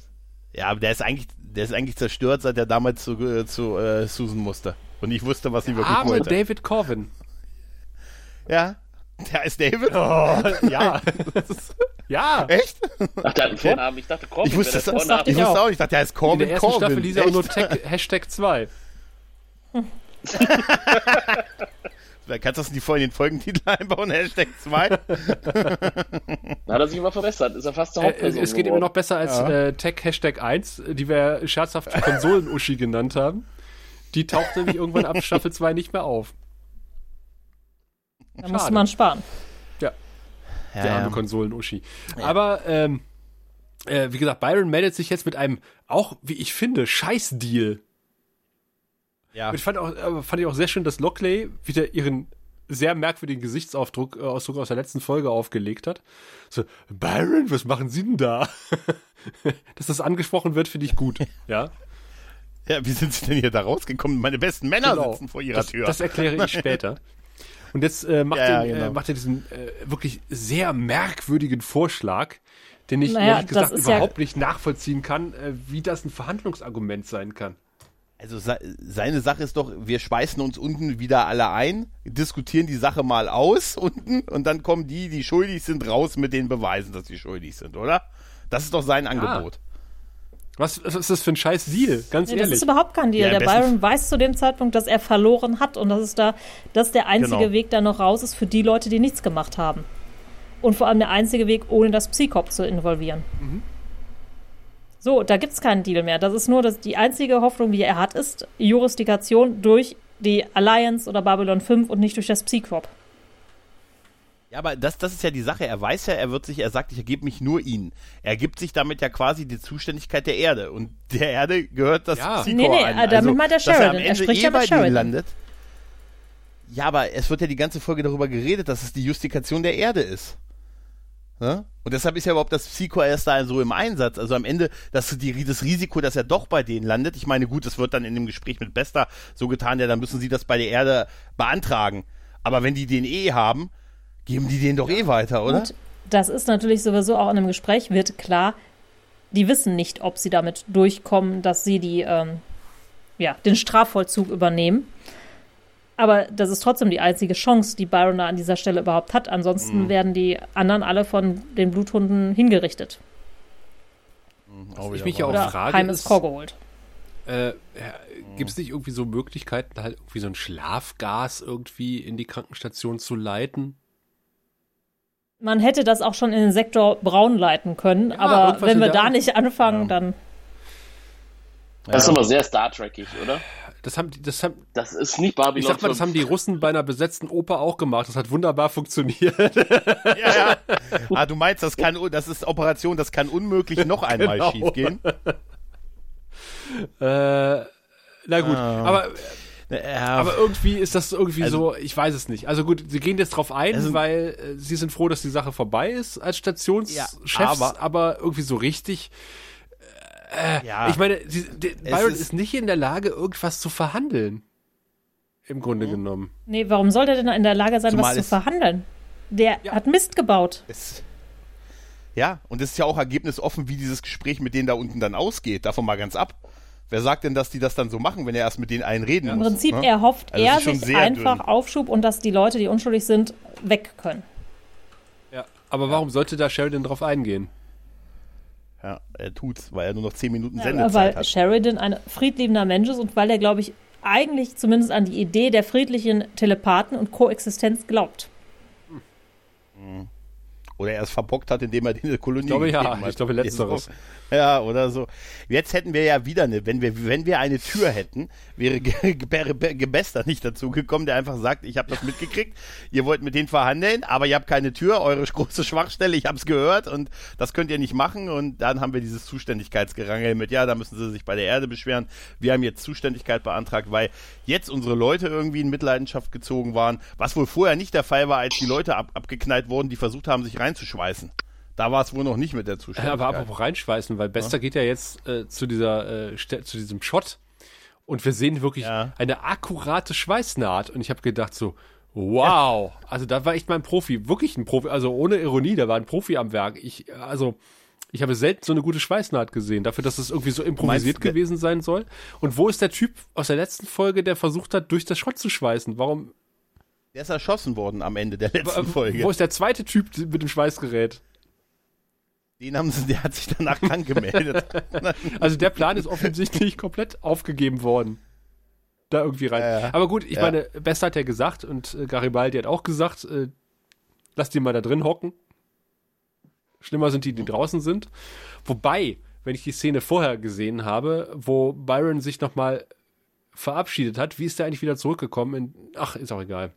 ja, aber der ist eigentlich, der ist eigentlich zerstört, seit er damals zu, äh, zu äh, Susan musste. Und ich wusste, was sie wirklich Arme wollte. David Corvin. Ja. [LAUGHS] Der ist David? [LAUGHS] Ja. Das ist- ja. Echt? Ach, der hat einen Vornamen. Ich dachte, Corbin Ich wusste das, der dachte Vorname. ich ich wusste auch. auch nicht. Ich dachte, der heißt In Corbin der ersten Corbin. Staffel hieß er auch nur? Tech, [LAUGHS] Hashtag 2. Kannst du das nicht vorhin in den Folgentitel einbauen? Hashtag 2? Da hat er sich immer verbessert. Ist er fast zur Äh, Hauptperson es geht immer noch besser als Ja. äh, Tech Hashtag 1, die wir scherzhaft Konsolen-Uschi genannt haben. Die taucht nämlich irgendwann ab Staffel 2 nicht mehr auf. Da musste man sparen. Der arme Konsolen-Uschi. Aber, ähm, äh, wie gesagt, Byron meldet sich jetzt mit einem, auch, wie ich finde, Scheiß-Deal. ja. Und ich fand, auch, äh, fand ich auch sehr schön, dass Lockley wieder ihren sehr merkwürdigen Gesichtsausdruck äh, Ausdruck aus der letzten Folge aufgelegt hat. So, Byron, was machen Sie denn da? [LAUGHS] dass das angesprochen wird, finde ich gut. [LAUGHS] Ja, ja, wie sind sie denn hier da rausgekommen? Meine besten Männer genau. sitzen vor ihrer das, Tür. Das erkläre ich [LAUGHS] später. Und jetzt äh, macht, Ja, den, ja, äh, genau. macht er diesen äh, wirklich sehr merkwürdigen Vorschlag, den ich Naja, ehrlich gesagt ist ja- überhaupt nicht nachvollziehen kann, äh, wie das ein Verhandlungsargument sein kann. Also se seine Sache ist doch, wir schweißen uns unten wieder alle ein, diskutieren die Sache mal aus [LAUGHS] unten und dann kommen die, die schuldig sind, raus mit den Beweisen, dass sie schuldig sind, oder? Das ist doch sein Angebot. Was, was ist das für ein scheiß Deal? Ganz Nee, das ehrlich. ist überhaupt kein Deal. Ja, der Byron weiß zu dem Zeitpunkt, dass er verloren hat und dass es da, dass der einzige Genau. Weg da noch raus ist für die Leute, die nichts gemacht haben. Und vor allem der einzige Weg, ohne das Psychop zu involvieren. So, da gibt es keinen Deal mehr. Das ist nur das, die einzige Hoffnung, die er hat, ist Jurisdiktion durch die Alliance oder Babylon 5 und nicht durch das Psychop. Ja, aber das, das ist ja die Sache. Er weiß ja, er wird sich, er sagt, ich ergebe mich nur ihnen. Er gibt sich damit ja quasi die Zuständigkeit der Erde. Und der Erde gehört das Ja. Nee, nee, an. äh, damit meint er dass er am Sheridan. Er Ende spricht eh ja bei denen Sheridan. landet. Ja, aber es wird ja die ganze Folge darüber geredet, dass es die Justikation der Erde ist. Ne? Und deshalb ist ja überhaupt das Psycho erst da so im Einsatz. Also am Ende, dass die, das Risiko, dass er doch bei denen landet. Ich meine, gut, es wird dann in dem Gespräch mit Bester so getan, ja, dann müssen sie das bei der Erde beantragen. Aber wenn die den eh haben, geben die den doch eh weiter, oder? Und das ist natürlich sowieso auch in einem Gespräch, wird klar, die wissen nicht, ob sie damit durchkommen, dass sie die, ähm, ja, den Strafvollzug übernehmen. Aber das ist trotzdem die einzige Chance, die Byron da an dieser Stelle überhaupt hat. Ansonsten werden die anderen alle von den Bluthunden hingerichtet. Auch ich wieder mich ja auch Oder frage, heim ins ist, Chor geholt. äh, gibt es nicht irgendwie so Möglichkeiten, halt irgendwie so ein Schlafgas irgendwie in die Krankenstation zu leiten? Man hätte das auch schon in den Sektor Braun leiten können, Ja, aber wenn wir da nicht anfangen, dann. Das ist aber sehr Star Trekig, oder? Das haben, die- das haben, Das ist nicht Babylon ich sag mal, das 5. haben die Russen bei einer besetzten Oper auch gemacht. Das hat wunderbar funktioniert. [LAUGHS] Ja, ja. [LAUGHS] Ah, du meinst, das kann, das ist Operation, das kann unmöglich noch [LAUGHS] einmal Genau. schiefgehen. äh, na gut, Ah. aber, Ja, aber irgendwie ist das irgendwie Also- so, ich weiß es nicht. Also gut, sie gehen jetzt drauf ein, Also- weil äh, sie sind froh, dass die Sache vorbei ist als Stationschefs, Ja, aber, aber- irgendwie so richtig. ja. Ich meine, sie, der, Byron ist, ist- nicht in der Lage, irgendwas zu verhandeln. Im Grunde genommen. Nee, warum soll der denn in der Lage sein, Zumal was zu verhandeln? Der Ja. hat Mist gebaut. Es, ja, und es ist ja auch ergebnisoffen, wie dieses Gespräch mit denen da unten dann ausgeht. Davon mal ganz ab. Wer sagt denn, dass die das dann so machen, wenn er erst mit denen einen reden Im muss? Prinzip ne? erhofft Also er sich einfach dünn. Aufschub und dass die Leute, die unschuldig sind, weg können. Ja. Aber warum sollte da Sheridan drauf eingehen? Ja, er tut's, weil er nur noch 10 Minuten Ja, Sendezeit weil hat. Sheridan ein friedliebender Mensch ist und weil er, glaube ich, eigentlich zumindest an die Idee der friedlichen Telepathen und Koexistenz glaubt. Oder er es verbockt hat, indem er die Kolonie Ich glaube, ja. hat. Ich glaube, letzteres. Ja, oder so. Jetzt hätten wir ja wieder eine, wenn wir, wenn wir eine Tür hätten, wäre Ge- Ge- Ge- Gebester nicht dazu gekommen, der einfach sagt, ich habe das mitgekriegt, ihr wollt mit denen verhandeln, aber ihr habt keine Tür, eure große Schwachstelle, ich habe es gehört und das könnt ihr nicht machen und dann haben wir dieses Zuständigkeitsgerangel mit, ja, da müssen sie sich bei der Erde beschweren. Wir haben jetzt Zuständigkeit beantragt, weil jetzt unsere Leute irgendwie in Mitleidenschaft gezogen waren, was wohl vorher nicht der Fall war, als die Leute ab, abgeknallt wurden, die versucht haben, sich reinzuschweißen. Da war es wohl noch nicht mit der Ja, Zuständigkeit. aber apropos reinschweißen, weil Bester geht ja jetzt äh, zu dieser äh, zu diesem Shot und wir sehen wirklich Ja. eine akkurate Schweißnaht und ich habe gedacht so wow, also da war echt mal ein Profi, wirklich ein Profi, also ohne Ironie, da war ein Profi am Werk. Ich also ich habe selten so eine gute Schweißnaht gesehen, dafür, dass es irgendwie so improvisiert Meinst gewesen sein soll. Und wo ist der Typ aus der letzten Folge, der versucht hat, durch das Schott zu schweißen? Warum? Der ist erschossen worden am Ende der letzten äh, Folge. Wo ist der zweite Typ mit dem Schweißgerät? Den haben sie, der hat sich danach [LAUGHS] krank gemeldet. [LAUGHS] Also der Plan ist offensichtlich komplett aufgegeben worden. Da irgendwie rein. Ja, ja. Aber gut, ich Ja. meine, Best hat ja gesagt und äh, Garibaldi hat auch gesagt, äh, lass die mal da drin hocken. Schlimmer sind die, die draußen sind. Wobei, wenn ich die Szene vorher gesehen habe, wo Byron sich nochmal verabschiedet hat, wie ist der eigentlich wieder zurückgekommen? In, ach, ist auch egal.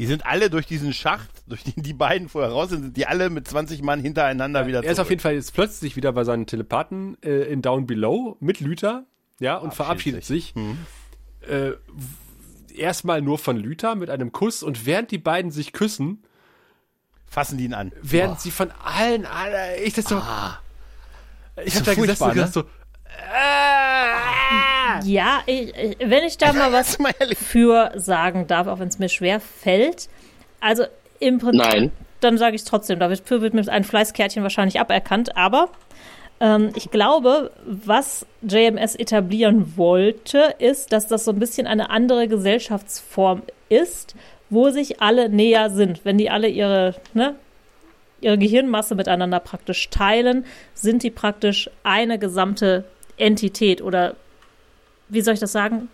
Die sind alle durch diesen Schacht, durch den die beiden vorher raus sind, sind die alle mit 20 Mann hintereinander wieder Er ist auf jeden Fall jetzt plötzlich wieder bei seinen Telepathen äh, in Down Below mit Lüther, ja, und verabschiedet sich. Äh, w- erstmal nur von Lüther mit einem Kuss und während die beiden sich küssen, Fassen die ihn an. während sie von allen, alle, ich das so, ich so hab da gesessen und gedacht so, äh, Ja, ich, ich, wenn ich da mal was Mal ehrlich. für sagen darf, auch wenn es mir schwer fällt. Also im Prinzip, Nein. dann sage ich es trotzdem. Dafür wird mir ein Fleißkärtchen wahrscheinlich aberkannt. Aber ähm, ich glaube, was JMS etablieren wollte, ist, dass das so ein bisschen eine andere Gesellschaftsform ist, wo sich alle näher sind. Wenn die alle ihre, ne, ihre Gehirnmasse miteinander praktisch teilen, sind die praktisch eine gesamte Entität oder wie soll ich das sagen?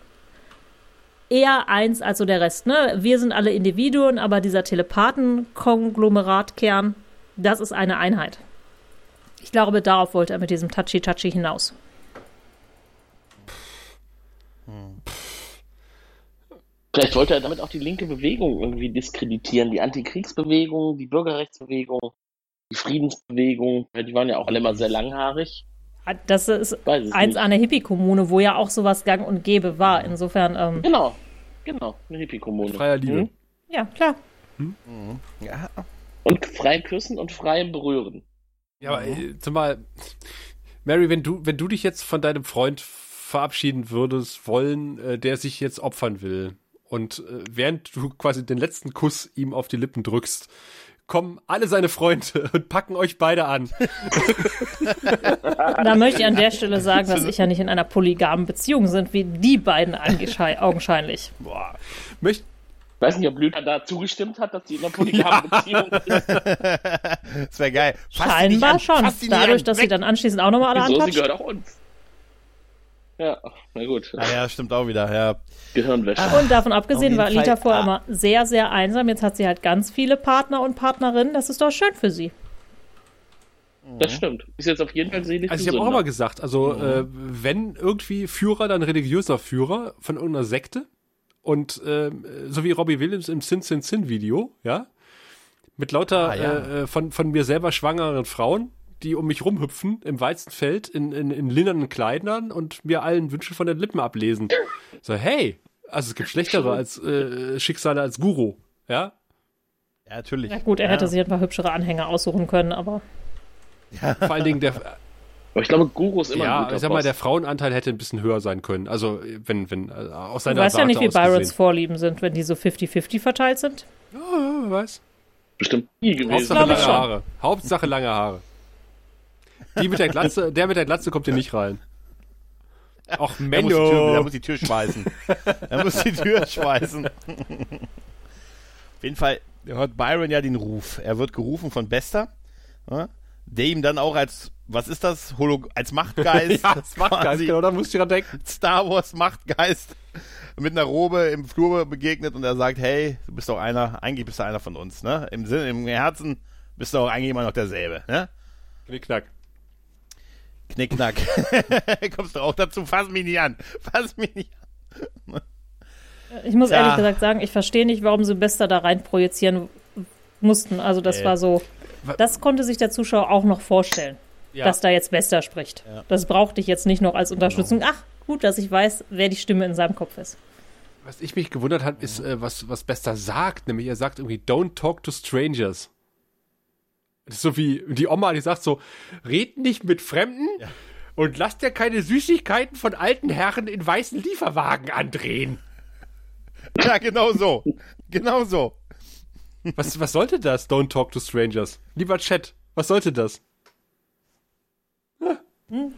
Eher eins als so der Rest. Ne? Wir sind alle Individuen, aber dieser Telepathen-Konglomeratkern, das ist eine Einheit. Ich glaube, darauf wollte er mit diesem Touchy-Touchy hinaus. Vielleicht wollte er damit auch die linke Bewegung irgendwie diskreditieren. Die Antikriegsbewegung, die Bürgerrechtsbewegung, die Friedensbewegung. Die waren ja auch alle immer sehr langhaarig. Das ist eins nicht. eine Hippie-Kommune, wo ja auch sowas gang und gäbe war. Insofern, ähm, Genau, genau. Eine Hippie-Kommune. freier Liebe. Mhm. ja, klar. Ja, Und frei küssen und frei berühren. Ja, aber äh, zumal, Mary, wenn du, wenn du dich jetzt von deinem Freund verabschieden würdest wollen, äh, der sich jetzt opfern will, und äh, während du quasi den letzten Kuss ihm auf die Lippen drückst, kommen alle seine Freunde und packen euch beide an. [LAUGHS] Da möchte ich an der Stelle sagen, dass ich ja nicht in einer polygamen Beziehung sind, wie die beiden augenschei- augenscheinlich. boah. Möcht, Ich weiß nicht, ob Lüther da zugestimmt hat, dass die in einer polygamen Beziehung ist. [LAUGHS] Das wäre geil. Scheinbar an, schon. Dadurch, dass sie dann anschließend auch nochmal alle Wieso? Sie antatscht. gehört auch uns. Ja, na gut. Ah ja, stimmt auch wieder. Ja. Gehirnwäsche. Und davon abgesehen war Alita Fall, vorher ah. immer sehr, sehr einsam. Jetzt hat sie halt ganz viele Partner und Partnerinnen. Das ist doch schön für sie. Das stimmt. Ist jetzt auf jeden Fall selig also ich habe auch immer gesagt, also äh, wenn irgendwie Führer, dann religiöser Führer von irgendeiner Sekte und äh, so wie Robbie Williams im Sin Sin Sin Video, ja, mit lauter Ah, ja. äh, äh, von, von mir selber schwangeren Frauen, die um mich rumhüpfen im Weizenfeld in, in, in linernen Kleidern und mir allen Wünsche von den Lippen ablesen. So, hey, also es gibt schlechtere als äh, Schicksale als Guru, ja. ja, natürlich. Na gut, er ja. hätte sich ein paar hübschere Anhänger aussuchen können, aber Vor allen Dingen der, [LAUGHS] Aber ich glaube, Guru ist immer ein ja, guter ich sag mal, Boss. der Frauenanteil hätte ein bisschen höher sein können. Also wenn, wenn, äh, aus du seiner weißt ja Warte nicht, wie Byrons gesehen. Vorlieben sind, wenn die so 50-50 verteilt sind. Ja, wer weiß. bestimmt nie gewesen. Hauptsache lange schon. Haare. Hauptsache lange Haare. Die mit der Glatze, der mit der Glatze kommt hier nicht rein. Och, Er muss, die Tür, er Menno. muss die Tür schweißen. er muss die Tür schweißen. Auf jeden Fall hört Byron ja den Ruf. Er wird gerufen von Bester, ja, der ihm dann auch als, was ist das, Holo als Machtgeist, [LAUGHS] Ja, das macht geil, quasi genau, da musst du dran denken. Star Wars Machtgeist mit einer Robe im Flur begegnet und er sagt, hey, du bist doch einer, eigentlich bist du einer von uns, ne? Im Sinn, im Herzen bist du auch eigentlich immer noch derselbe, ne? Knickknack. Knickknack. [LAUGHS] Kommst du auch dazu? Fass mich nicht an. Fass mich nicht an. Ich muss Ja. ehrlich gesagt sagen, ich verstehe nicht, warum sie Bester da rein projizieren mussten. Also das Nee. war so, das konnte sich der Zuschauer auch noch vorstellen, Ja. dass da jetzt Bester spricht. Ja. Das brauchte ich jetzt nicht noch als Unterstützung. Ach, gut, dass ich weiß, wer die Stimme in seinem Kopf ist. Was ich mich gewundert hat, ist, äh, was, was Bester sagt. Nämlich er sagt irgendwie, don't talk to strangers. Das ist so wie die Oma, die sagt so, red nicht mit Fremden und lass dir keine Süßigkeiten von alten Herren in weißen Lieferwagen andrehen. [LAUGHS] Ja, genau so. Genau so. Was, was sollte das, don't talk to strangers? Lieber Chat, was sollte das?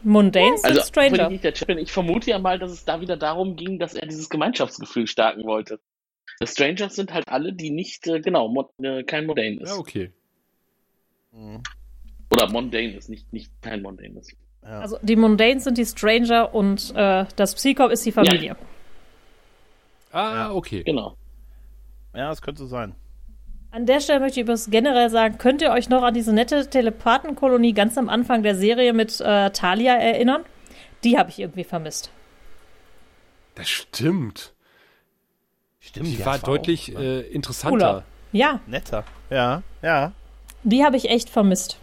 Mundanes Also, sind Stranger. ich nicht der Chat bin, ich vermute ja mal, dass es da wieder darum ging, dass er dieses Gemeinschaftsgefühl stärken wollte. Strangers sind halt alle, die nicht, äh, genau, Mo äh, kein Mondane ist. Ja, okay. Oder Mondane ist, nicht, nicht kein Mondane ist. Also die Mundanes sind die Stranger und äh, das Psychop ist die Familie. Ah, okay. Genau. Ja, das könnte so sein. An der Stelle möchte ich übrigens generell sagen, könnt ihr euch noch an diese nette Telepathenkolonie ganz am Anfang der Serie mit äh, Talia erinnern? Die habe ich irgendwie vermisst. Das stimmt. Stimmt. Die ja, war deutlich auch, ne? äh, interessanter. Cooler. Ja, netter. Ja, ja. Die habe ich echt vermisst.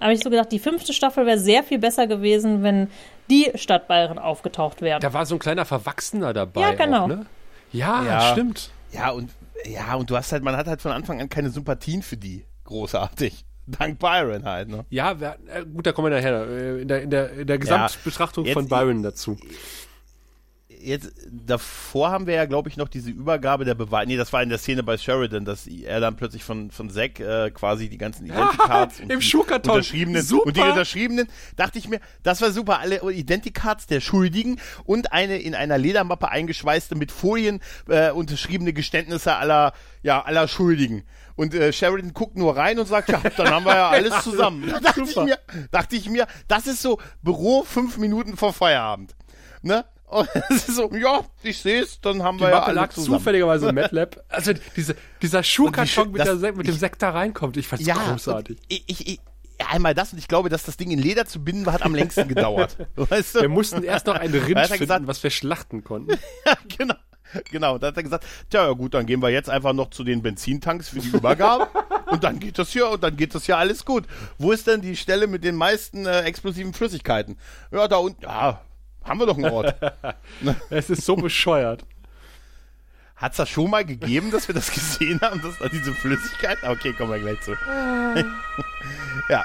Habe ich so gedacht, die fünfte Staffel wäre sehr viel besser gewesen, wenn die Stadt Bayern aufgetaucht wären. Da war so ein kleiner Verwachsener dabei. Ja, genau. Auch, ne? ja, Ja. stimmt. Ja, und ja, und du hast halt, man hat halt von Anfang an keine Sympathien für die. Großartig. [LAUGHS] Dank Byron halt, ne? Ja, wer, äh, gut, da kommen wir nachher äh, in der, in der, in der Gesamtbetrachtung jetzt- von Byron dazu. Jetzt, davor haben wir ja, glaube ich, noch diese Übergabe der Beweise. Nee, das war in der Szene bei Sheridan, dass er dann plötzlich von, von Zack äh, quasi die ganzen [LAUGHS] Identicards und Im die Schuhkarton. unterschriebenen Super. und die unterschriebenen, dachte ich mir, das war super, alle Identicards der Schuldigen und eine in einer Ledermappe eingeschweißte mit Folien äh, unterschriebene Geständnisse aller, ja, aller Schuldigen. Und äh, Sheridan guckt nur rein und sagt, ja, dann haben wir ja [LAUGHS] alles zusammen. Da dachte ich, mir, dachte ich mir, das ist so Büro fünf Minuten vor Feierabend. Ne? Und [LAUGHS] es ist so, ja, ich sehe es, dann haben Die wir ja Mappe alle lag zusammen. zufälligerweise im [LAUGHS] MATLAB. Also diese, dieser Schuhkarton Und wie mit, der, mit dem Sekt da reinkommt, ich fand's ja, großartig. Ich, ich, ich, ja, einmal das und ich glaube, dass das Ding in Leder zu binden hat am längsten gedauert. [LAUGHS] Weißt du? Wir mussten erst noch ein Rind finden, gesagt- was wir schlachten konnten. Ja, genau. Genau, da hat er gesagt, tja, ja gut, dann gehen wir jetzt einfach noch zu den Benzintanks für die Übergabe und dann geht das hier und dann geht das hier alles gut. Wo ist denn die Stelle mit den meisten äh, explosiven Flüssigkeiten? Ja, da unten, ja, haben wir doch einen Ort. [LAUGHS] Es ist so bescheuert. Hat's das schon mal gegeben, dass wir das gesehen haben, dass da diese Flüssigkeit? Okay, kommen wir gleich zu. [LAUGHS] ja.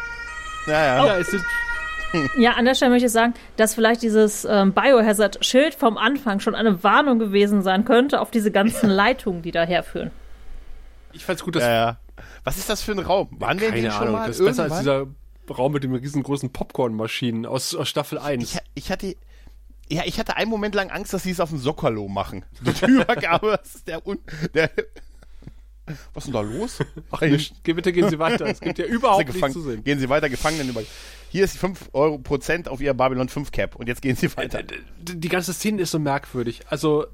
Ja, ja. Ja, es ist, Ja, an der Stelle möchte ich sagen, dass vielleicht dieses ähm, Biohazard-Schild vom Anfang schon eine Warnung gewesen sein könnte auf diese ganzen [LAUGHS] Leitungen, die daherführen. ich fand's gut, dass ja, ja. Was ist das für ein Raum? Waren wir in keine dem schon Ahnung, mal? das ist besser als dieser Raum mit den riesengroßen Popcornmaschinen aus, aus Staffel 1. Ich, ich hatte. Ja, ich hatte einen Moment lang Angst, dass sie es auf dem Sockerlo machen. [LAUGHS] Die Übergabe, das ist der, Un der. [LAUGHS] Was ist denn da los? Ach, nicht. Geh, bitte gehen Sie weiter. Es gibt ja [LAUGHS] überhaupt nichts zu sehen. Gehen Sie weiter, Gefangenen über. Hier ist 5 Euro Prozent auf Ihr Babylon 5 Cap. Und jetzt gehen Sie weiter. Die die ganze Szene ist so merkwürdig. Also,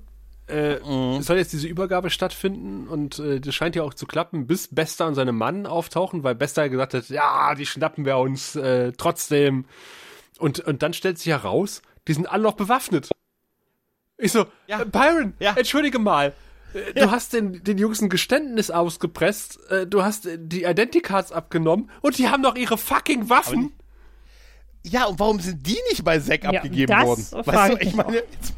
äh, es soll jetzt diese Übergabe stattfinden und äh, das scheint ja auch zu klappen, bis Bester und seine Mann auftauchen, weil Bester gesagt hat, ja, die schnappen wir uns äh, trotzdem. Und, und dann stellt sich heraus, die sind alle noch bewaffnet. Ich so, Ja. äh, Byron, Ja. entschuldige mal. äh, Du hast den, den Jungs ein Geständnis ausgepresst, äh, du hast äh, die Identicards abgenommen und die haben noch ihre fucking Waffen. Ja, und warum sind die nicht bei Zack Ja, abgegeben das worden? Weißt du, ich meine. Jetzt,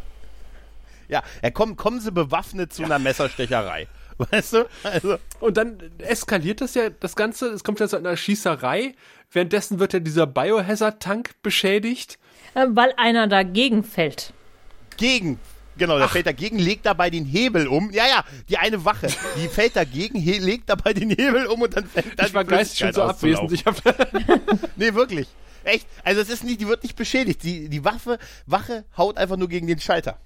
[LAUGHS] ja, ja kommen, kommen Sie bewaffnet zu einer Messerstecherei. [LAUGHS] Weißt du? Also, Und dann eskaliert das ja, das Ganze, es kommt ja zu einer Schießerei. Währenddessen wird ja dieser Biohazard-Tank beschädigt. Äh, weil einer dagegen fällt. gegen. Genau, der fällt dagegen, legt dabei den Hebel um. Ja, ja, die eine Wache, die [LAUGHS] fällt dagegen, he legt dabei den Hebel um und dann fällt dann Ich war geistig schon Flüssigkeit so abwesend. Ich hab, [LAUGHS] Nee, wirklich. Echt? Also es ist nicht, die wird nicht beschädigt. Die, die Waffe, Wache haut einfach nur gegen den Schalter.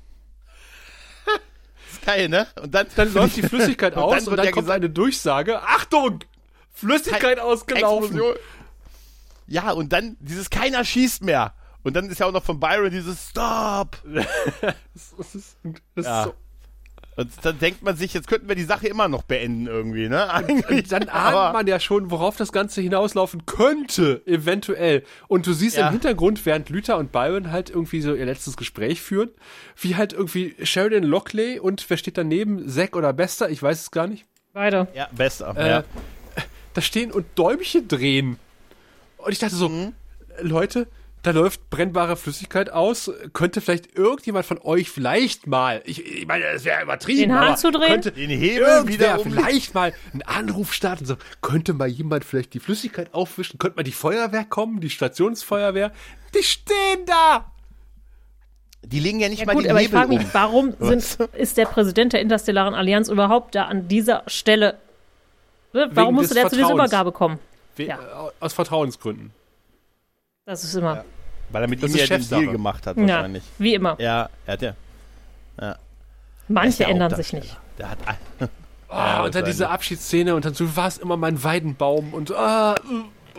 Das [LAUGHS] ist geil, ne? Und dann, Dann läuft die Flüssigkeit Und aus dann und dann ja kommt gesagt- eine Durchsage. Achtung! Flüssigkeit ausgelaufen. Explosion. Ja, und dann dieses keiner schießt mehr. Und dann ist ja auch noch von Byron dieses Stop. [LAUGHS] Das ist, das Ja. ist so. Und dann denkt man sich, jetzt könnten wir die Sache immer noch beenden irgendwie, ne? Eigentlich. Und dann aber, ahnt man ja schon, worauf das Ganze hinauslaufen könnte, eventuell. Und du siehst Ja. im Hintergrund, während Luther und Byron halt irgendwie so ihr letztes Gespräch führen, wie halt irgendwie Sheridan Lockley und wer steht daneben? Zack oder Bester? Ich weiß es gar nicht. Beide. Ja, besser. Äh, ja. Da stehen und Däumchen drehen. Und ich dachte so, Mhm. Leute, da läuft brennbare Flüssigkeit aus. Könnte vielleicht irgendjemand von euch vielleicht mal, ich, ich meine, das wäre übertrieben, Den Hahn zudrehen? könnte Den Hebel wieder um- vielleicht mal einen Anruf starten, so, könnte mal jemand vielleicht die Flüssigkeit aufwischen, könnte mal die Feuerwehr kommen, die Stationsfeuerwehr, die stehen da! Die legen ja nicht Ja mal gut, den aber ich Hebel frage mich, um. warum [LAUGHS] sind, ist der Präsident der Interstellaren Allianz überhaupt da an dieser Stelle? Ne? Warum musste des der zu dieser. Übergabe kommen? We Ja. äh, Aus Vertrauensgründen. Das ist immer. Weil er mit Das ihm ja den. Deal gemacht hat Ja, wahrscheinlich. wie immer. Ja, er hat ja. Manche ja ändern sich nicht. Der hat Oh, [LAUGHS] Ja, und dann diese. Abschiedsszene und dann so, du warst immer mein Weidenbaum und ah, äh,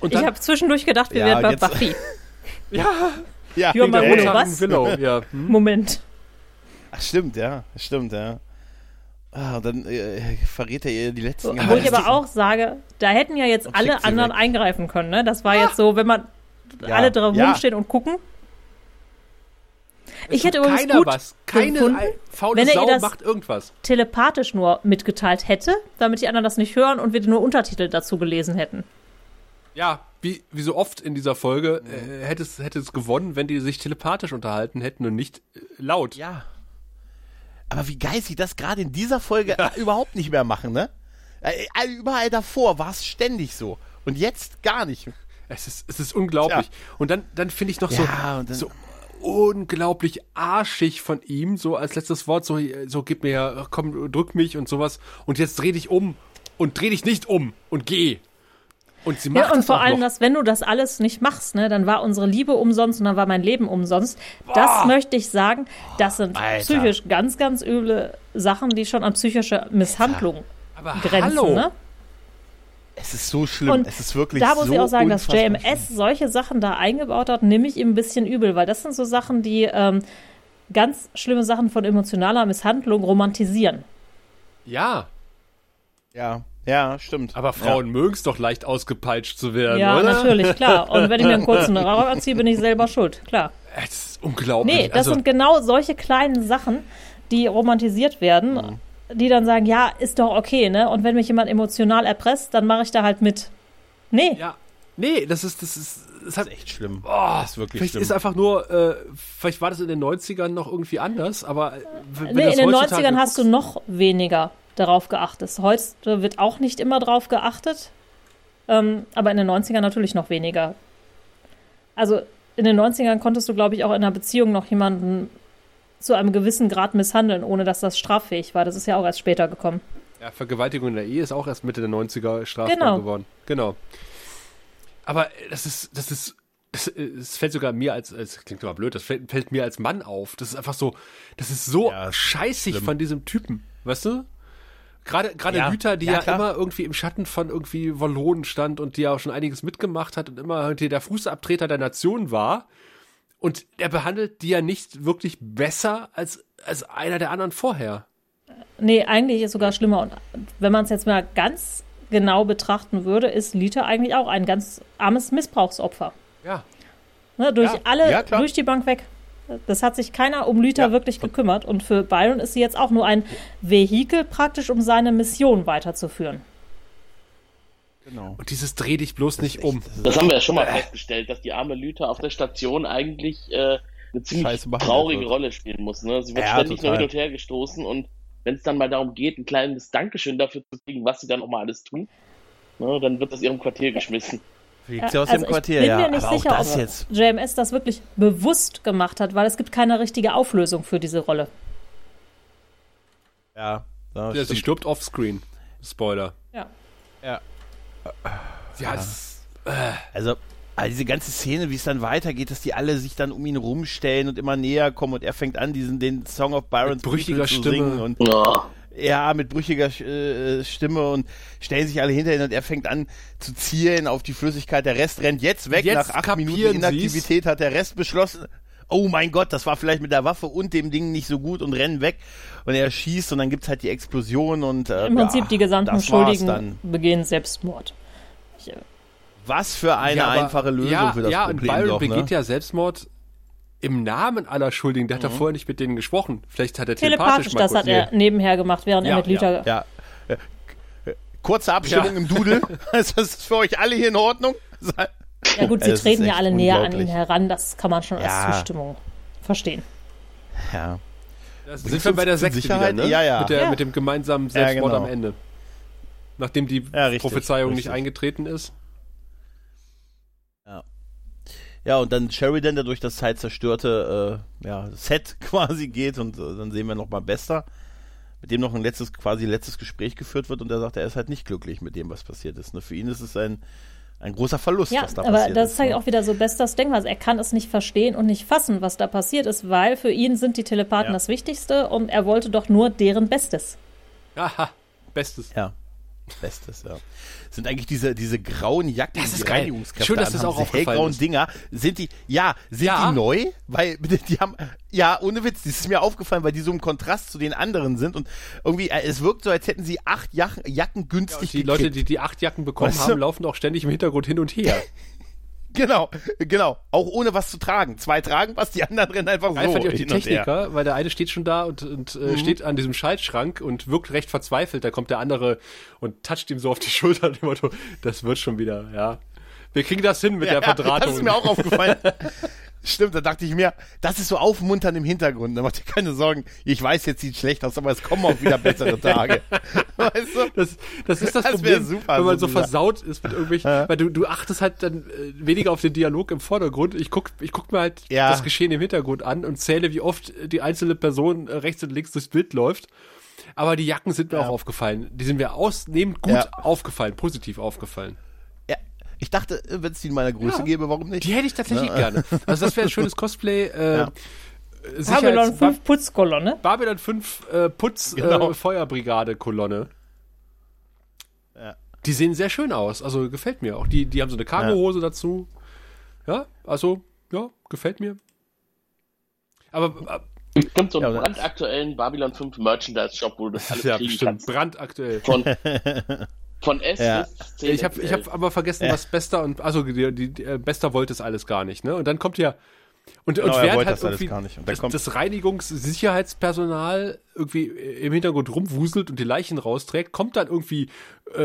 und Ich dann habe zwischendurch gedacht, wir Ja, wären bei jetzt- Buffy. [LAUGHS] ja, ja, You're my ja, Willow. ja. was? Willow, ja. Hm? Moment. Ach, stimmt, ja. Stimmt, ja. Ah, dann äh, verrät er ihr die letzten Wo ich aber auch sage, da hätten ja jetzt Und alle anderen weg. eingreifen können. Ne? Das war jetzt so, wenn man Ja. alle drum Ja. rumstehen und gucken. Ich hätte übrigens keiner gut was. Keine gefunden, faule wenn er ihr das- macht irgendwas. telepathisch nur mitgeteilt hätte, damit die anderen das nicht hören und wir nur Untertitel dazu gelesen hätten. Ja, wie, wie so oft in dieser Folge äh, hätte, es, hätte es gewonnen, wenn die sich telepathisch unterhalten hätten und nicht äh, laut. Ja. Aber wie geil sie das gerade in dieser Folge [LAUGHS] überhaupt nicht mehr machen, ne? Äh, überall davor war es ständig so. Und jetzt gar nicht. Es ist, es ist unglaublich. Und dann, dann finde ich noch so, Ja, so unglaublich arschig von ihm, so als letztes Wort, so, so gib mir, komm, drück mich und sowas. Und jetzt dreh dich um und dreh dich nicht um und geh. Und sie macht Ja, und vor allem, noch. dass wenn du das alles nicht machst, ne, dann war unsere Liebe umsonst und dann war mein Leben umsonst. Das möchte ich sagen, das sind Alter. psychisch ganz, ganz üble Sachen, die schon an psychische Misshandlung Aber grenzen. hallo. Ne? Es ist so schlimm. Und es ist wirklich da muss so ich auch sagen, dass JMS solche Sachen da eingebaut hat, nehme ich ihm ein bisschen übel, weil das sind so Sachen, die ähm, ganz schlimme Sachen von emotionaler Misshandlung romantisieren. Ja, Ja, ja, stimmt. aber Frauen mögen es doch leicht ausgepeitscht zu werden, Ja, oder? natürlich, klar. Und wenn ich mir einen [LAUGHS] kurzen Rock anziehe, bin ich selber schuld, klar. Es ist unglaublich. Nee, das also, sind genau solche kleinen Sachen, die romantisiert werden, Mhm. die dann sagen, ja, ist doch okay, ne? Und wenn mich jemand emotional erpresst, dann mache ich da halt mit. Nee, ja. Nee, das ist, das ist, das hat Das ist echt schlimm. Oh, das ist wirklich vielleicht schlimm. ist einfach nur, äh, vielleicht war das in den 90ern noch irgendwie anders, aber äh, wenn nee das in den heutzutage 90ern hast du noch weniger darauf geachtet. Heute wird auch nicht immer drauf geachtet, ähm, aber in den 90ern natürlich noch weniger. Also in den 90ern konntest du, glaube ich, auch in einer Beziehung noch jemanden zu einem gewissen Grad misshandeln, ohne dass das straffähig war. Das ist ja auch erst später gekommen. Ja, Vergewaltigung in der Ehe ist auch erst Mitte der 90er strafbar Genau. geworden. Genau. Aber äh, das ist, das ist, das, es fällt sogar mir als, es klingt aber blöd, das fällt, fällt mir als Mann auf. Das ist einfach so, das ist so Ja, scheißig schlimm. von diesem Typen, weißt du? Gerade, gerade Ja, Lüther, die ja, ja, immer irgendwie im Schatten von irgendwie Wallonen stand und die ja auch schon einiges mitgemacht hat und immer irgendwie der Fußabtreter der Nation war. Und er behandelt die ja nicht wirklich besser als, als einer der anderen vorher. Nee, eigentlich ist sogar schlimmer. Und wenn man es jetzt mal ganz genau betrachten würde, ist Lita eigentlich auch ein ganz armes Missbrauchsopfer. Ja. Ne, durch Ja, alle, ja, durch die Bank weg. Das hat sich keiner um Lita Ja. wirklich gekümmert. Und für Byron ist sie jetzt auch nur ein Vehikel praktisch, um seine Mission weiterzuführen. Genau. Und dieses dreh dich bloß nicht um. Das haben wir ja schon mal festgestellt, dass die arme Lüther auf der Station eigentlich äh, eine ziemlich traurige wird. Rolle spielen muss. Ne? Sie wird Ja, ständig nur hin und her gestoßen und wenn es dann mal darum geht, ein kleines Dankeschön dafür zu kriegen, was sie dann auch mal alles tun, ne, dann wird das ihrem Quartier geschmissen. Fliegt sie aus also dem Quartier, ich bin ja. mir nicht sicher, das ob jetzt. JMS das wirklich bewusst gemacht hat, weil es gibt keine richtige Auflösung für diese Rolle. Ja, das Ja, sie stimmt. stirbt offscreen. Spoiler. Ja. Ja. Ja, es, Also, also diese ganze Szene, wie es dann weitergeht, dass die alle sich dann um ihn rumstellen und immer näher kommen und er fängt an, diesen den Song of People zu singen und Oh. Ja, mit brüchiger äh, Stimme und stellen sich alle hinter ihn und er fängt an zu zielen auf die Flüssigkeit. Der Rest rennt jetzt weg. Jetzt Nach acht Minuten sie's. Inaktivität hat der Rest beschlossen. Oh mein Gott, das war vielleicht mit der Waffe und dem Ding nicht so gut und rennen weg. Und er schießt und dann gibt's halt die Explosion und äh, Im Prinzip ja, die gesamten Schuldigen dann. begehen Selbstmord. Ich, äh, Was für eine aber- einfache Lösung ja, für das ja, Problem und Byron doch, begeht ne? ja Selbstmord im Namen aller Schuldigen. Der hat Mhm. ja vorher nicht mit denen gesprochen. Vielleicht hat er telepathisch, telepathisch, mal das kurz- hat er nebenher gemacht, während Ja, er mit Lüther. Ja. Äh, äh, Kurze Abstimmung Ja. im Doodle. [LAUGHS] [LAUGHS] ist das für euch alle hier in Ordnung? Ja gut, [LAUGHS] sie treten ja alle näher an ihn heran, das kann man schon Ja. als Zustimmung verstehen. Ja. Das sind wir bei der Sekte Sicherheit? wieder, ne? Ja, ja. Mit, der, Ja. mit dem gemeinsamen Selbstmord genau. am Ende. Nachdem die Ja, richtig, Prophezeiung richtig. nicht eingetreten ist. Ja, und dann Sheridan, der durch das Zeit zerstörte äh, ja, Set [LAUGHS] quasi geht und äh, dann sehen wir nochmal Bester, mit dem noch ein letztes, quasi letztes Gespräch geführt wird und er sagt, er ist halt nicht glücklich mit dem, was passiert ist. Ne? Für ihn ist es ein, ein großer Verlust, Ja, was da aber passiert das ist. zeigt ne? auch wieder so bestes Denkweise. Er kann es nicht verstehen und nicht fassen, was da passiert ist, weil für ihn sind die Telepathen Ja. das Wichtigste und er wollte doch nur deren Bestes. Aha, bestes. Ja. Bestes, ja. Sind eigentlich diese, diese grauen Jacken, Das ist die. Reinigungskräfte Schön, dass das auch diese hellgrauen ist. Dinger, sind die, ja, sind Ja. die neu? Weil, [LAUGHS] die haben, ja, ohne Witz, das ist mir aufgefallen, weil die so im Kontrast zu den anderen sind und irgendwie, äh, es wirkt so, als hätten sie acht Jacken, Jacken günstig Die Leute, gekriegt. die die acht Jacken bekommen Weißt du? haben, laufen auch ständig im Hintergrund hin und her. [LAUGHS] Genau, genau. Auch ohne was zu tragen. Zwei tragen was, die anderen rennen einfach Geil so. fand ich auch die. Techniker, weil der eine steht schon da und, und äh, Mhm. steht an diesem Schaltschrank und wirkt recht verzweifelt. Da kommt der andere und toucht ihm so auf die [LAUGHS] Schulter das wird schon wieder, ja. Wir kriegen das hin mit der Verdrahtung. Das ist mir auch aufgefallen. [LAUGHS] Stimmt, da dachte ich mir, das ist so aufmunternd im Hintergrund. Da macht ihr keine Sorgen. Ich weiß, jetzt sieht schlecht aus, aber es kommen auch wieder bessere [LAUGHS] Tage. weißt du? Das, das ist das, Das Problem, super, wenn man so so versaut ist mit irgendwelchen, weil du, du achtest halt dann äh, weniger auf den Dialog im Vordergrund. Ich guck, ich guck mir halt Ja. das Geschehen im Hintergrund an und zähle, wie oft die einzelne Person äh, rechts und links durchs Bild läuft. Aber die Jacken sind mir Ja. auch aufgefallen. Die sind mir ausnehmend gut Ja. aufgefallen, positiv aufgefallen. Ja, ich dachte, wenn es die in meiner Größe Ja. gäbe, warum nicht? Die hätte ich tatsächlich Ja. gerne. Also das wäre ein [LAUGHS] schönes Cosplay. Äh, Ja. Babylon Sicherheits- 5 Putzkolonne. Babylon 5 äh, Putz Genau. äh, Feuerbrigade Kolonne. Ja. Die sehen sehr schön aus. Also gefällt mir auch. Die, die haben so eine Cargohose dazu. Ja, also, ja, gefällt mir. Aber äh, Es kommt so Ja, einen oder- brandaktuellen Babylon 5 Merchandise-Shop, wo du das [LAUGHS] das alles ist ja kriegen bestimmt kannst. brandaktuell. Von, [LAUGHS] von S Ja. bis 10. Ich habe ich hab aber vergessen, Ja. was Bester und also die, die, die, äh, Bester wollte es alles gar nicht, ne? Und dann kommt ja und, Genau, und das alles irgendwie gar nicht. Und dann das, kommt- das Reinigungssicherheitspersonal irgendwie im Hintergrund rumwuselt und die Leichen rausträgt, kommt dann irgendwie äh,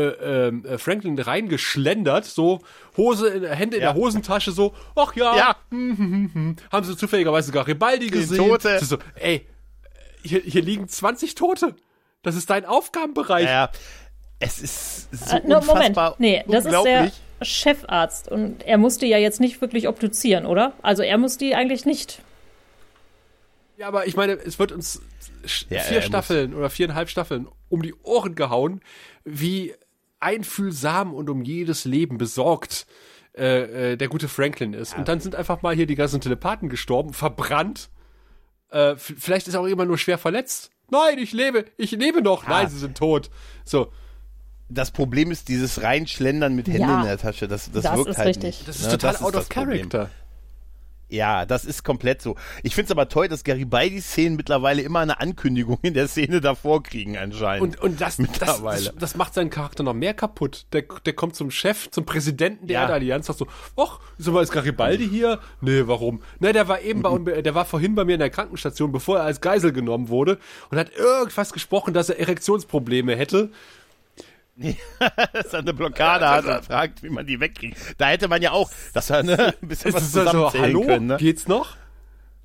äh, Franklin reingeschlendert, so Hose in, Hände in Ja. der Hosentasche, so, ach ja, Ja. hm, hm, hm, hm. haben sie zufälligerweise Garibaldi gesehen. Tote. Das ist so, ey, hier, hier liegen 20 Tote. Das ist dein Aufgabenbereich. Ja, es ist so Äh, no, Moment. unfassbar Nee, das ist der. Chefarzt und er musste ja jetzt nicht wirklich obduzieren, oder? Also er muss die eigentlich nicht. Ja, aber ich meine, es wird uns Ja, vier er muss- Staffeln oder viereinhalb Staffeln um die Ohren gehauen, wie einfühlsam und um jedes Leben besorgt äh, äh, der gute Franklin ist. Und dann sind einfach mal hier die ganzen Telepathen gestorben, verbrannt. Äh, vielleicht ist auch jemand nur schwer verletzt. Nein, ich lebe, ich lebe noch. Nein, sie sind tot. So, Das Problem ist dieses Reinschlendern mit Händen Ja. in der Tasche. Das, das, Das wirkt ist halt richtig. nicht. das ist ne? total Das out das of Problem. character. Ja, das ist komplett so. Ich finde es aber toll, dass Garibaldi-Szenen mittlerweile immer eine Ankündigung in der Szene davor kriegen anscheinend. Und, und das, das, Mittlerweile. das, das macht seinen Charakter noch mehr kaputt. Der, der kommt zum Chef, zum Präsidenten der Ja. Erdallianz, sagt so, ach, ist mal ist Garibaldi hier? Nee, warum? Ne, der war eben bei, der war vorhin bei mir in der Krankenstation, bevor er als Geisel genommen wurde und hat irgendwas gesprochen, dass er Erektionsprobleme hätte. [LAUGHS] dass er eine Blockade hat und fragt, wie man die wegkriegt. Da hätte man ja auch, dass er ne, ein bisschen Es was ist also, zusammenzählen hallo, können. Ne? geht's noch?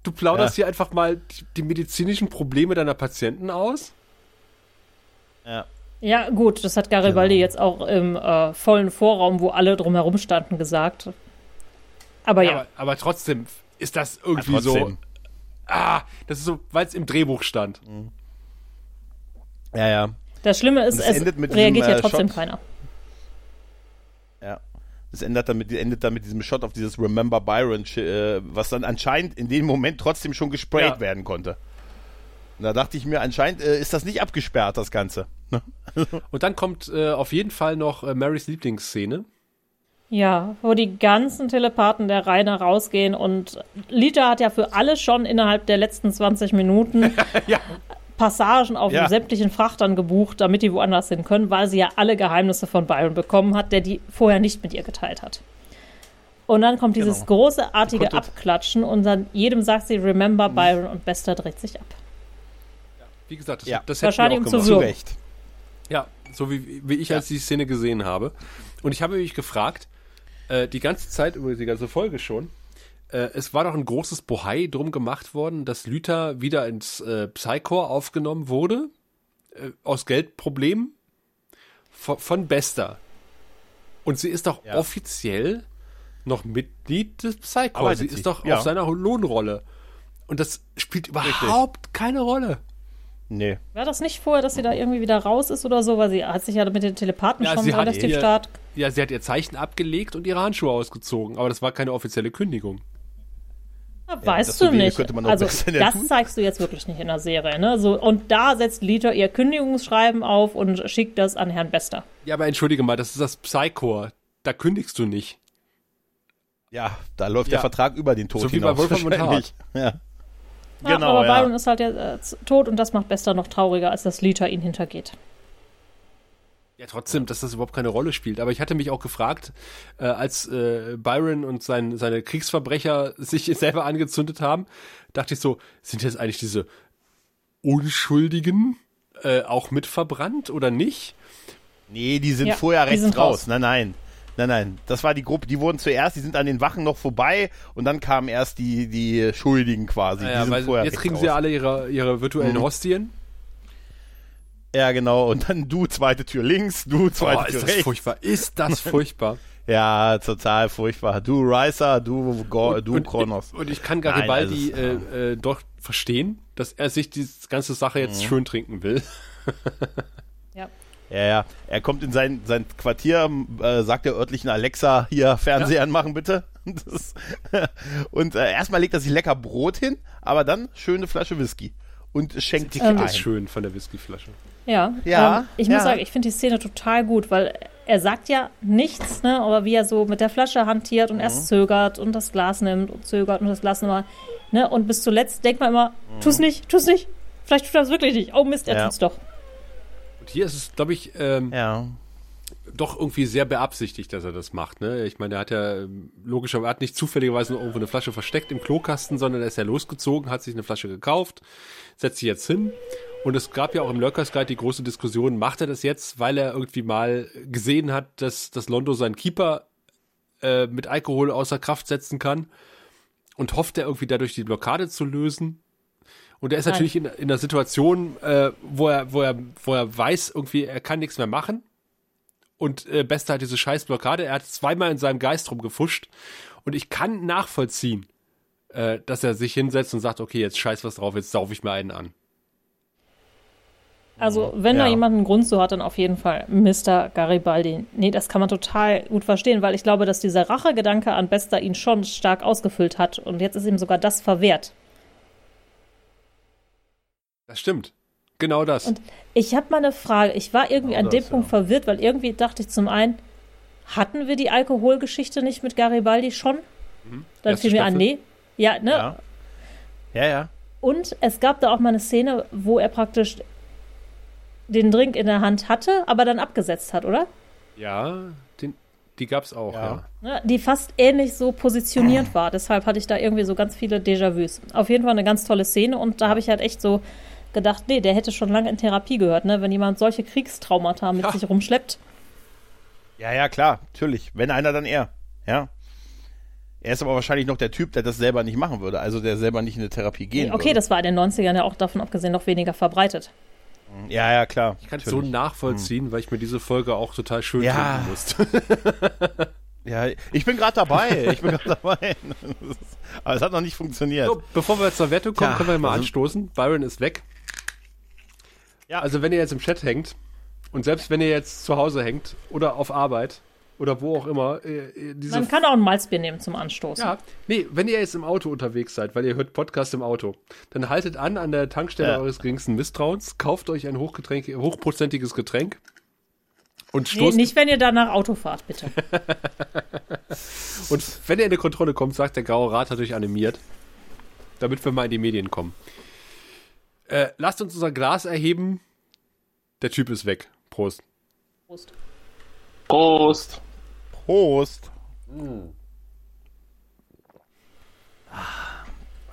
Du plauderst Ja. hier einfach mal die, die medizinischen Probleme deiner Patienten aus? Ja. Ja, gut, das hat Garibaldi Genau. jetzt auch im äh, vollen Vorraum, wo alle drumherum standen, gesagt. Aber ja, Aber, aber trotzdem ist das irgendwie Ja, so, ah, das ist so, weil es im Drehbuch stand. ja, ja. Das Schlimme ist, Und es es endet mit reagiert diesem, ja äh, trotzdem Shot. keiner. Ja. Das endet dann mit, endet dann mit diesem Shot auf dieses Remember Byron, äh, was dann anscheinend in dem Moment trotzdem schon gesprayt Ja. werden konnte. Und da dachte ich mir, anscheinend äh, ist das nicht abgesperrt, das Ganze. Ne? [LAUGHS] Und dann kommt äh, auf jeden Fall noch äh, Marys Lieblingsszene. Ja, wo die ganzen Telepathen der Reihe rausgehen und Lita hat ja für alle schon innerhalb der letzten 20 Minuten [LAUGHS] Ja. Passagen auf Ja. sämtlichen Frachtern gebucht, damit die woanders hin können, weil sie ja alle Geheimnisse von Byron bekommen hat, der die vorher nicht mit ihr geteilt hat. Und dann kommt dieses Genau. großartige Die konnte- Abklatschen und dann jedem sagt sie Remember Byron und Bester dreht sich ab. Wie gesagt, das, Ja. das Wahrscheinlich um zu gemacht. Zu Würgen. Recht. Ja, so wie, wie ich Ja. als die Szene gesehen habe. Und ich habe mich gefragt, äh, die ganze Zeit, über die ganze Folge schon, äh, es war doch ein großes Bohai drum gemacht worden, dass Lüther wieder ins äh, Psychor aufgenommen wurde, äh, aus Geldproblemen, von, von Bester. Und sie ist doch Ja. offiziell noch Mitglied des Psychor. Arbeitet Sie sie. ist doch Ja. auf seiner Lohnrolle. Und das spielt überhaupt keine Rolle. Nee. War das nicht vorher, dass sie da irgendwie wieder raus ist oder so, weil sie hat sich ja mit den Telepathen Ja, schon relativ stark. Ja, sie hat ihr Zeichen abgelegt und ihre Handschuhe ausgezogen, aber das war keine offizielle Kündigung. Ja, das weißt so du nicht. könnte man doch Also das tun. zeigst du jetzt wirklich nicht in der Serie, ne? So und da setzt Lita ihr Kündigungsschreiben auf und schickt das an Herrn Bester. Ja, aber entschuldige mal, das ist das Psychor. Da kündigst du nicht. Ja, da läuft Ja. der Vertrag über den Tod So wie bei hinaus. Wolfram und wahrscheinlich. Ja. Ja, Genau, aber ja. Byron ist halt ja äh, tot und das macht Bester noch trauriger, als dass Lita ihn hintergeht. Ja, trotzdem, dass das überhaupt keine Rolle spielt. Aber ich hatte mich auch gefragt, äh, als äh, Byron und sein, seine Kriegsverbrecher sich [LAUGHS] selber angezündet haben, dachte ich so, sind jetzt eigentlich diese Unschuldigen äh, auch mit verbrannt oder nicht? Nee, die sind Ja, vorher die rechts sind raus. raus. Nein, nein. Nein, nein. Das war die Gruppe, die wurden zuerst, die sind an den Wachen noch vorbei und dann kamen erst die, die Schuldigen quasi. die Naja, sind weil vorher jetzt kriegen raus. sie ja alle ihre, ihre virtuellen Mhm. Hostien. Ja, genau. Und dann du, zweite Tür links, du, zweite Oh, Tür ist das rechts. furchtbar. Ist das [LAUGHS] furchtbar. Ja, total furchtbar. Du Ricer, du, Go, du und, Kronos. Und ich kann Nein, Garibaldi also äh, äh, doch verstehen, dass er sich die ganze Sache Mhm. jetzt schön trinken will. [LAUGHS] Ja. Ja, ja. Er kommt in sein, sein Quartier, äh, sagt der örtlichen Alexa, hier Fernseher anmachen bitte. [LAUGHS] Das, und äh, erstmal legt er sich lecker Brot hin, aber dann schöne Flasche Whisky. Und schenkt sich Ähm, Das ein. ist schön von der Whiskyflasche. Ja, Ja, ähm, ich ja. muss sagen, ich finde die Szene total gut, weil er sagt ja nichts, ne, aber wie er so mit der Flasche hantiert und Mhm. erst zögert und das Glas nimmt und zögert und das Glas immer, ne, und bis zuletzt denkt man immer, tu's nicht, tu's nicht, vielleicht tut er es wirklich nicht, oh Mist, er Mhm. Ja. tut's doch. Und hier ist es, glaube ich, ähm, Ja. doch irgendwie sehr beabsichtigt, dass er das macht. Ne? Ich meine, er hat ja ähm, logischerweise er hat nicht zufälligerweise irgendwo eine Flasche versteckt im Klokasten, sondern er ist ja losgezogen, hat sich eine Flasche gekauft, setzt sie jetzt hin. Und es gab ja auch im Lurkers Guide die große Diskussion, macht er das jetzt, weil er irgendwie mal gesehen hat, dass, dass Londo seinen Keeper äh, mit Alkohol außer Kraft setzen kann und hofft er irgendwie dadurch die Blockade zu lösen. Und er ist Nein. natürlich in, in einer Situation, äh, wo, er, wo, er, wo er weiß, irgendwie, er kann nichts mehr machen. Und äh, Bester hat diese scheiß Blockade. Er hat zweimal in seinem Geist rumgefuscht. Und ich kann nachvollziehen, äh, dass er sich hinsetzt und sagt, okay, jetzt scheiß was drauf, jetzt sauf ich mir einen an. Also, wenn Ja. da jemand einen Grund so hat, dann auf jeden Fall Mr. Garibaldi. Nee, das kann man total gut verstehen, weil ich glaube, dass dieser Rachegedanke an Bester ihn schon stark ausgefüllt hat und jetzt ist ihm sogar das verwehrt. Das stimmt. Genau das. Und ich habe mal eine Frage. Ich war irgendwie Genau an dem das, Punkt ja. verwirrt, weil irgendwie dachte ich zum einen, hatten wir die Alkoholgeschichte nicht mit Garibaldi schon? Dann Erste fiel mir an, nee. Ja, ne? Ja. Ja, ja. Und es gab da auch mal eine Szene, wo er praktisch den Drink in der Hand hatte, aber dann abgesetzt hat, oder? ja, den, die gab's auch, Ja. ja. Ne, Die fast ähnlich so positioniert war. Deshalb hatte ich da irgendwie so ganz viele Déjà-vus. Auf jeden Fall eine ganz tolle Szene und da habe ich halt echt so gedacht, nee, der hätte schon lange in Therapie gehört, ne? Wenn jemand solche Kriegstraumata mit Ja. sich rumschleppt. Ja, ja, klar, natürlich. Wenn einer, dann er. Ja. Er ist aber wahrscheinlich noch der Typ, der das selber nicht machen würde, also der selber nicht in eine Therapie gehen Okay, würde. das war in den 90ern ja auch davon abgesehen noch weniger verbreitet. Ja, ja, klar. Ich kann es so nachvollziehen, weil ich mir diese Folge auch total schön Ja. finden musste. [LAUGHS] [LAUGHS] Ja, ich bin gerade dabei. Ich bin gerade dabei. [LAUGHS] aber es hat noch nicht funktioniert. So, bevor wir zur Wertung kommen, Ja, können wir mal also- anstoßen. Byron ist weg. Ja. Also wenn ihr jetzt im Chat hängt und selbst wenn ihr jetzt zu Hause hängt oder auf Arbeit, oder wo auch immer. Äh, diese Man kann auch ein Malzbier nehmen zum Anstoßen. ja, nee, wenn ihr jetzt im Auto unterwegs seid, weil ihr hört Podcast im Auto, dann haltet an an der Tankstelle Ja. eures geringsten Misstrauens, kauft euch ein Hochgetränk, hochprozentiges Getränk und Nee, stoßt. nicht, wenn ihr danach Auto fahrt, bitte. [LAUGHS] Und wenn ihr in die Kontrolle kommt, sagt der Graue Rat hat euch animiert, damit wir mal in die Medien kommen. Äh, lasst uns unser Glas erheben. Der Typ ist weg. Prost. Prost. Prost. Prost.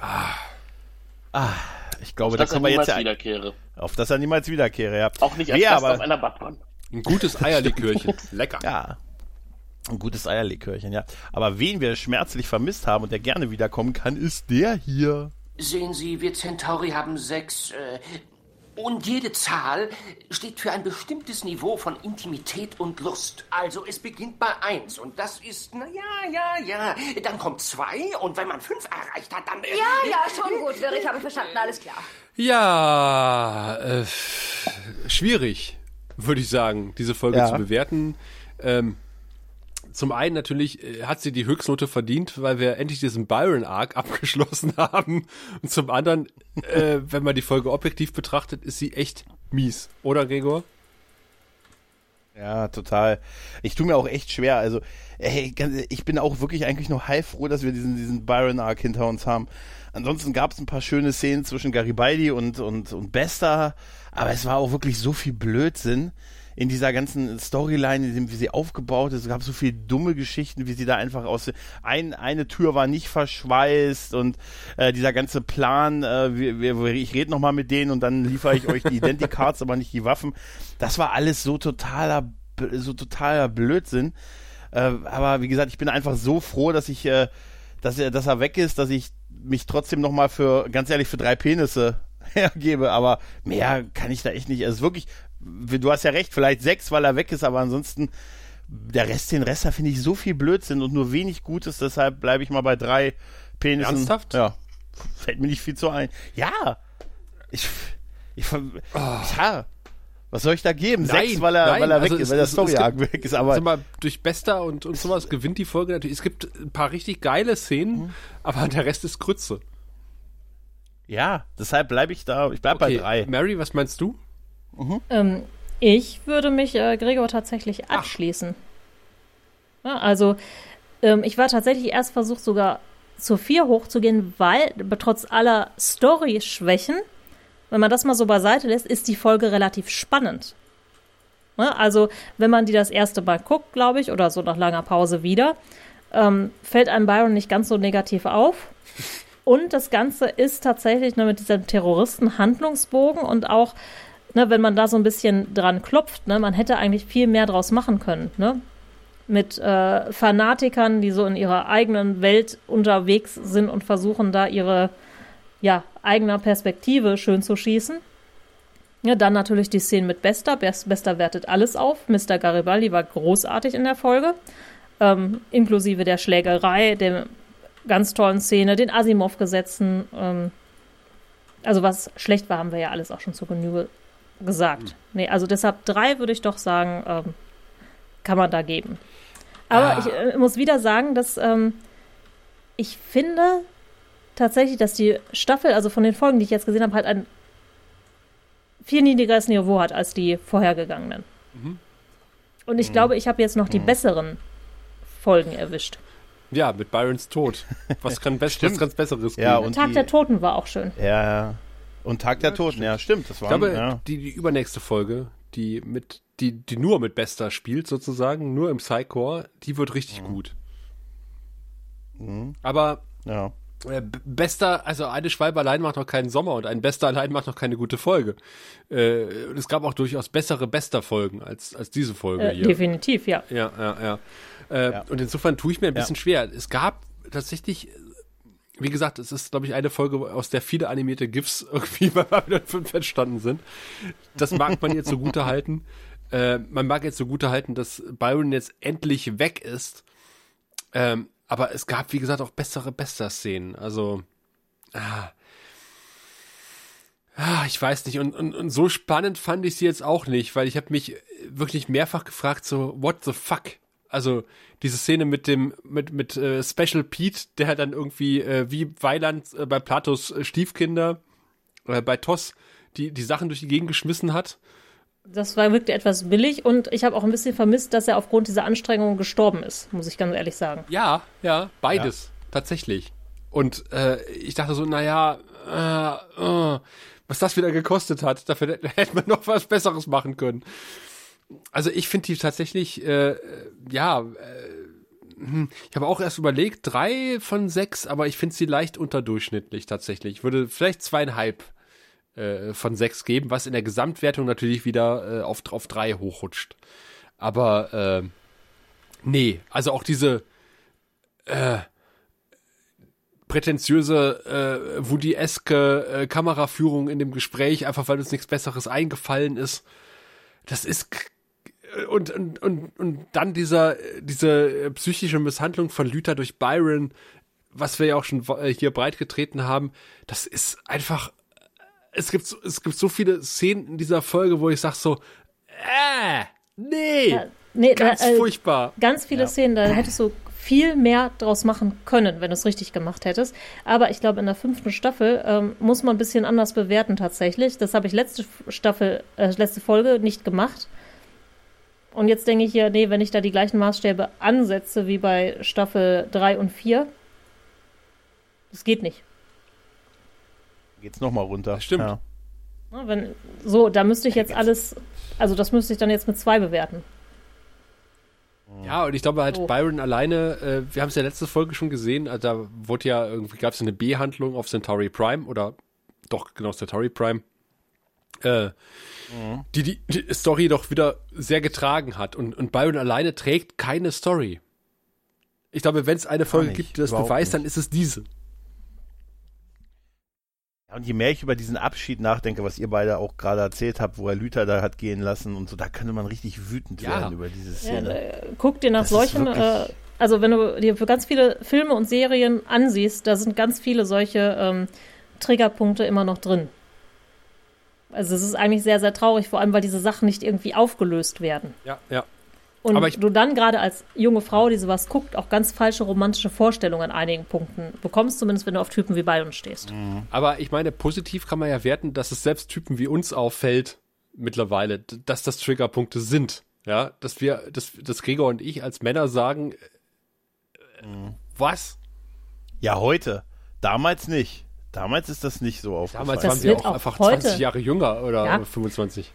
Ah, ich glaube, da Dass er können wir jetzt ja wiederkehre. auf das er niemals wiederkehre. Ja. Auch nicht als Gast aber, auf einer Badcon. Ein gutes [LAUGHS] Eierlikörchen. Lecker. Ja. Ein gutes Eierlikörchen, ja. Aber wen wir schmerzlich vermisst haben und der gerne wiederkommen kann, ist der hier. Sehen Sie, wir Centauri haben sechs. Äh, und jede Zahl steht für ein bestimmtes Niveau von Intimität und Lust. Also es beginnt bei eins und das ist, na ja, ja, ja. Dann kommt zwei und wenn man fünf erreicht hat, dann. äh, Ja, ja, schon gut, ich habe verstanden, alles klar. Ja, äh, schwierig, würde ich sagen, diese Folge Ja. zu bewerten. Ähm, zum einen natürlich äh, hat sie die Höchstnote verdient, weil wir endlich diesen Byron-Arc [LAUGHS] abgeschlossen haben. Und zum anderen, äh, wenn man die Folge objektiv betrachtet, ist sie echt mies. Oder, Gregor? Ja, total. Ich tue mir auch echt schwer. Also, ey, ich bin auch wirklich eigentlich nur heilfroh, dass wir diesen, diesen Byron Arc hinter uns haben. Ansonsten gab es ein paar schöne Szenen zwischen Garibaldi und, und, und Besta, aber es war auch wirklich so viel Blödsinn in dieser ganzen Storyline, in dem, wie sie aufgebaut ist. Es gab so viele dumme Geschichten, wie sie da einfach aus ein, eine Tür war nicht verschweißt und äh, dieser ganze Plan, äh, wir, wir, ich rede nochmal mit denen und dann liefere ich euch die Identicards, aber nicht die Waffen. Das war alles so totaler, so totaler Blödsinn. Äh, aber wie gesagt, ich bin einfach so froh, dass ich, äh, dass er, dass er weg ist, dass ich mich trotzdem nochmal für, ganz ehrlich, für drei Penisse [LAUGHS] hergebe. Aber mehr kann ich da echt nicht. Es ist wirklich, du hast ja recht, vielleicht sechs, weil er weg ist, aber ansonsten der Rest, den Rest, da finde ich so viel Blödsinn und nur wenig Gutes, deshalb bleibe ich mal bei drei Penissen. Ernsthaft? Ja. Fällt mir nicht viel zu ein. Ja. Ich, ich, ja. Was soll ich da geben? Nein, Sechs, weil er, nein, weil er also weg es- ist, weil der Story-Arc gibt- weg ist, aber. Mal, durch Bester und, und sowas gewinnt die Folge natürlich. Es gibt ein paar richtig geile Szenen, aber der Rest ist Krütze. Ja, deshalb bleibe ich da. Ich bleibe bei drei. Mary, was meinst du? Ähm, ich würde mich äh, Gregor tatsächlich anschließen. Ja, also, ähm, ich war tatsächlich erst versucht, sogar zu vier hochzugehen, weil trotz aller Story-Schwächen, wenn man das mal so beiseite lässt, ist die Folge relativ spannend. Ne? Also, wenn man die das erste Mal guckt, glaube ich, oder so nach langer Pause wieder, ähm, fällt einem Byron nicht ganz so negativ auf. Und das Ganze ist tatsächlich ne, mit diesem Terroristen-Handlungsbogen und auch, ne, wenn man da so ein bisschen dran klopft, ne, man hätte eigentlich viel mehr draus machen können. Ne? Mit äh, Fanatikern, die so in ihrer eigenen Welt unterwegs sind und versuchen, da ihre ja, eigener Perspektive schön zu schießen. Ja, dann natürlich die Szene mit Bester. Best, Bester wertet alles auf. Mr. Garibaldi war großartig in der Folge. Ähm, inklusive der Schlägerei, der ganz tollen Szene, den Asimov-Gesetzen. Ähm, also was schlecht war, haben wir ja alles auch schon zu Genüge gesagt. Nee, also deshalb drei würde ich doch sagen, ähm, kann man da geben. Aber Ah. ich äh, muss wieder sagen, dass ähm, ich finde tatsächlich, dass die Staffel, also von den Folgen, die ich jetzt gesehen habe, halt ein viel niedrigeres Niveau hat als die vorhergegangenen. Und ich glaube, ich habe jetzt noch die besseren Folgen erwischt. Ja, mit Byrons Tod. Was kann best was Besseres geben? Ja, und Tag die, der Toten war auch schön. Ja, ja. Und Tag der Toten, ja, stimmt. Das war, ich glaube, ja. die, die übernächste Folge, die mit, die, die nur mit Bester spielt, sozusagen, nur im Psycore, die wird richtig gut. Aber ja. äh, Bester, also eine Schwalbe allein macht noch keinen Sommer und ein Bester allein macht noch keine gute Folge. Äh, und es gab auch durchaus bessere Bester-Folgen als, als diese Folge Äh, hier. definitiv, ja. Ja, ja, ja. Äh, Ja. Und insofern tue ich mir ein Ja. bisschen schwer. Es gab tatsächlich, wie gesagt, es ist, glaube ich, eine Folge, aus der viele animierte GIFs irgendwie [LAUGHS] bei Babylon 5 entstanden sind. Das mag man jetzt zugute halten. Äh, man mag jetzt zugute halten, dass Byron jetzt endlich weg ist. Ähm, aber es gab, wie gesagt, auch bessere Bester-Szenen. Also, ah, ah, ich weiß nicht. Und, und, und so spannend fand ich sie jetzt auch nicht, weil ich habe mich wirklich mehrfach gefragt, so, what the fuck? Also diese Szene mit dem mit mit äh, Special Pete, der dann irgendwie äh, wie Weiland äh, bei Platos äh, Stiefkinder äh, bei Toss die die Sachen durch die Gegend geschmissen hat. Das war wirkte etwas billig und ich habe auch ein bisschen vermisst, dass er aufgrund dieser Anstrengung gestorben ist, muss ich ganz ehrlich sagen. Ja, ja, beides tatsächlich. Und äh, ich dachte so, naja, äh, äh, was das wieder gekostet hat, dafür hätte man noch was Besseres machen können. Also ich finde die tatsächlich, äh, ja, äh, hm, ich habe auch erst überlegt, drei von sechs, aber ich finde sie leicht unterdurchschnittlich tatsächlich. Ich würde vielleicht zweieinhalb äh, von sechs geben, was in der Gesamtwertung natürlich wieder äh, auf, auf drei hochrutscht. Aber äh, nee, also auch diese äh, prätentiöse äh, Woody-eske äh, Kameraführung in dem Gespräch, einfach weil uns nichts Besseres eingefallen ist. Das ist und, und, und, und dann dieser, diese psychische Misshandlung von Luther durch Byron, was wir ja auch schon äh, hier breit getreten haben, das ist einfach, es gibt, so- es gibt so viele Szenen in dieser Folge, wo ich sag so, äh, nee, Ja, nee, ganz da, äh, furchtbar. Ganz viele Szenen, da hättest du viel mehr draus machen können, wenn du es richtig gemacht hättest. Aber ich glaube, in der fünften Staffel ähm, muss man ein bisschen anders bewerten tatsächlich. Das habe ich letzte Staffel, äh, letzte Folge nicht gemacht. Und jetzt denke ich ja, nee, wenn ich da die gleichen Maßstäbe ansetze wie bei Staffel 3 und 4, das geht nicht. Geht's nochmal runter. Stimmt. Ja. Ne, Wenn, so, da müsste ich jetzt alles, also das müsste ich dann jetzt mit zwei bewerten. Ja, und ich glaube halt So. Byron alleine, äh, wir haben es ja letzte Folge schon gesehen, also da wurde ja irgendwie, gab es eine B-Handlung auf Centauri Prime oder doch genau Centauri Prime, äh, die, die die Story doch wieder sehr getragen hat und, und Byron alleine trägt keine Story. Ich glaube, wenn es eine Folge nicht, gibt, die das beweist, nicht. dann ist es diese. Ja, Und je mehr ich über diesen Abschied nachdenke, was ihr beide auch gerade erzählt habt, wo er Luther da hat gehen lassen und so, da könnte man richtig wütend Ja. werden über diese Ja, Szene. äh, guck dir nach Das solchen, wirklich- äh, also wenn du dir für ganz viele Filme und Serien ansiehst, da sind ganz viele solche ähm, Triggerpunkte immer noch drin. Also es ist eigentlich sehr, sehr traurig, vor allem weil diese Sachen nicht irgendwie aufgelöst werden. Ja, ja. Und Aber ich- du dann gerade als junge Frau, die sowas guckt, auch ganz falsche romantische Vorstellungen an einigen Punkten bekommst, zumindest wenn du auf Typen wie Byron stehst. Aber ich meine, positiv kann man ja werten, dass es selbst Typen wie uns auffällt mittlerweile, dass das Triggerpunkte sind. Ja, dass wir, dass, dass Gregor und ich als Männer sagen, äh, was? Ja, heute. Damals nicht. Damals ist das nicht so aufgefallen. Damals Das waren wir wird auch auch einfach heute- 20 Jahre jünger oder Ja. 25.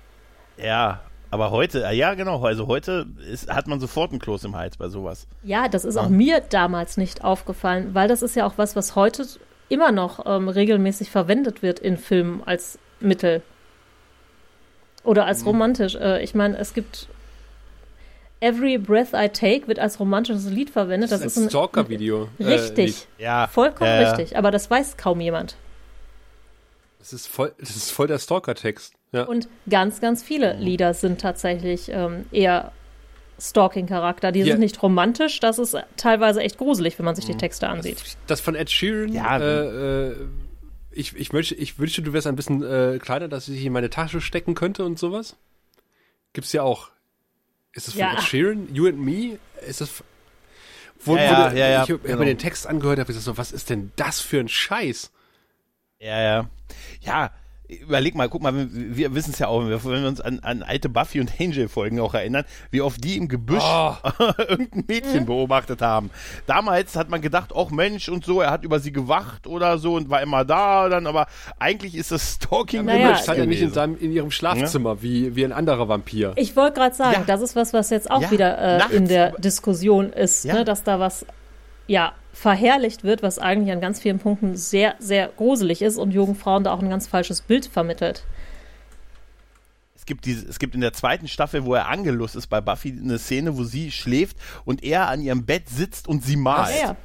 Ja, aber heute, äh, ja genau, also heute ist, hat man sofort einen Kloß im Hals bei sowas. Ja, das ist auch mir damals nicht aufgefallen, weil das ist ja auch was, was heute immer noch ähm, regelmäßig verwendet wird in Filmen als Mittel. Oder Mhm. als romantisch. Äh, ich meine, es gibt Every Breath I Take wird als romantisches Lied verwendet. Das, ein ist ein Stalker-Video. äh, Richtig, Lied. Ja. vollkommen ja. richtig. Aber das weiß kaum jemand. Das ist voll, das ist voll der Stalker-Text. Ja. Und ganz, ganz viele Lieder sind tatsächlich ähm, eher Stalking-Charakter. Die Ja. sind nicht romantisch. Das ist teilweise echt gruselig, wenn man Mhm. sich die Texte ansieht. Das von Ed Sheeran, Ja, äh, äh, ich, ich, möchte, ich wünschte, du wärst ein bisschen äh, kleiner, dass ich in meine Tasche stecken könnte und sowas. Gibt's ja auch. Ist das von Ja. Ed Sheeran? You and Me? Ist das. Wo, Ja, wo ja, du, ja, ja, ich habe genau. mir den Text angehört, habe gesagt, so, was ist denn das für ein Scheiß? Ja, ja. Ja, überleg mal, guck mal, wir, wissen es ja auch, wenn wir, uns an, an alte Buffy und Angel-Folgen auch erinnern, wie oft die im Gebüsch Oh. [LAUGHS] irgendein Mädchen beobachtet haben. Damals hat man gedacht, auch Mensch und so, er hat über sie gewacht oder so und war immer da, dann, aber eigentlich ist das Stalking naja, Mensch stand ja nicht in, seinem, in ihrem Schlafzimmer, wie, wie ein anderer Vampir. Ich wollte gerade sagen, Ja. das ist was, was jetzt auch Ja, wieder äh, in der Diskussion ist, Ja. ne, dass da was ja verherrlicht wird, was eigentlich an ganz vielen Punkten sehr, sehr gruselig ist und jungen Frauen da auch ein ganz falsches Bild vermittelt. Es gibt, diese, es gibt in der zweiten Staffel, wo er angelust ist bei Buffy, eine Szene, wo sie schläft und er an ihrem Bett sitzt und sie malt. Ja, ja.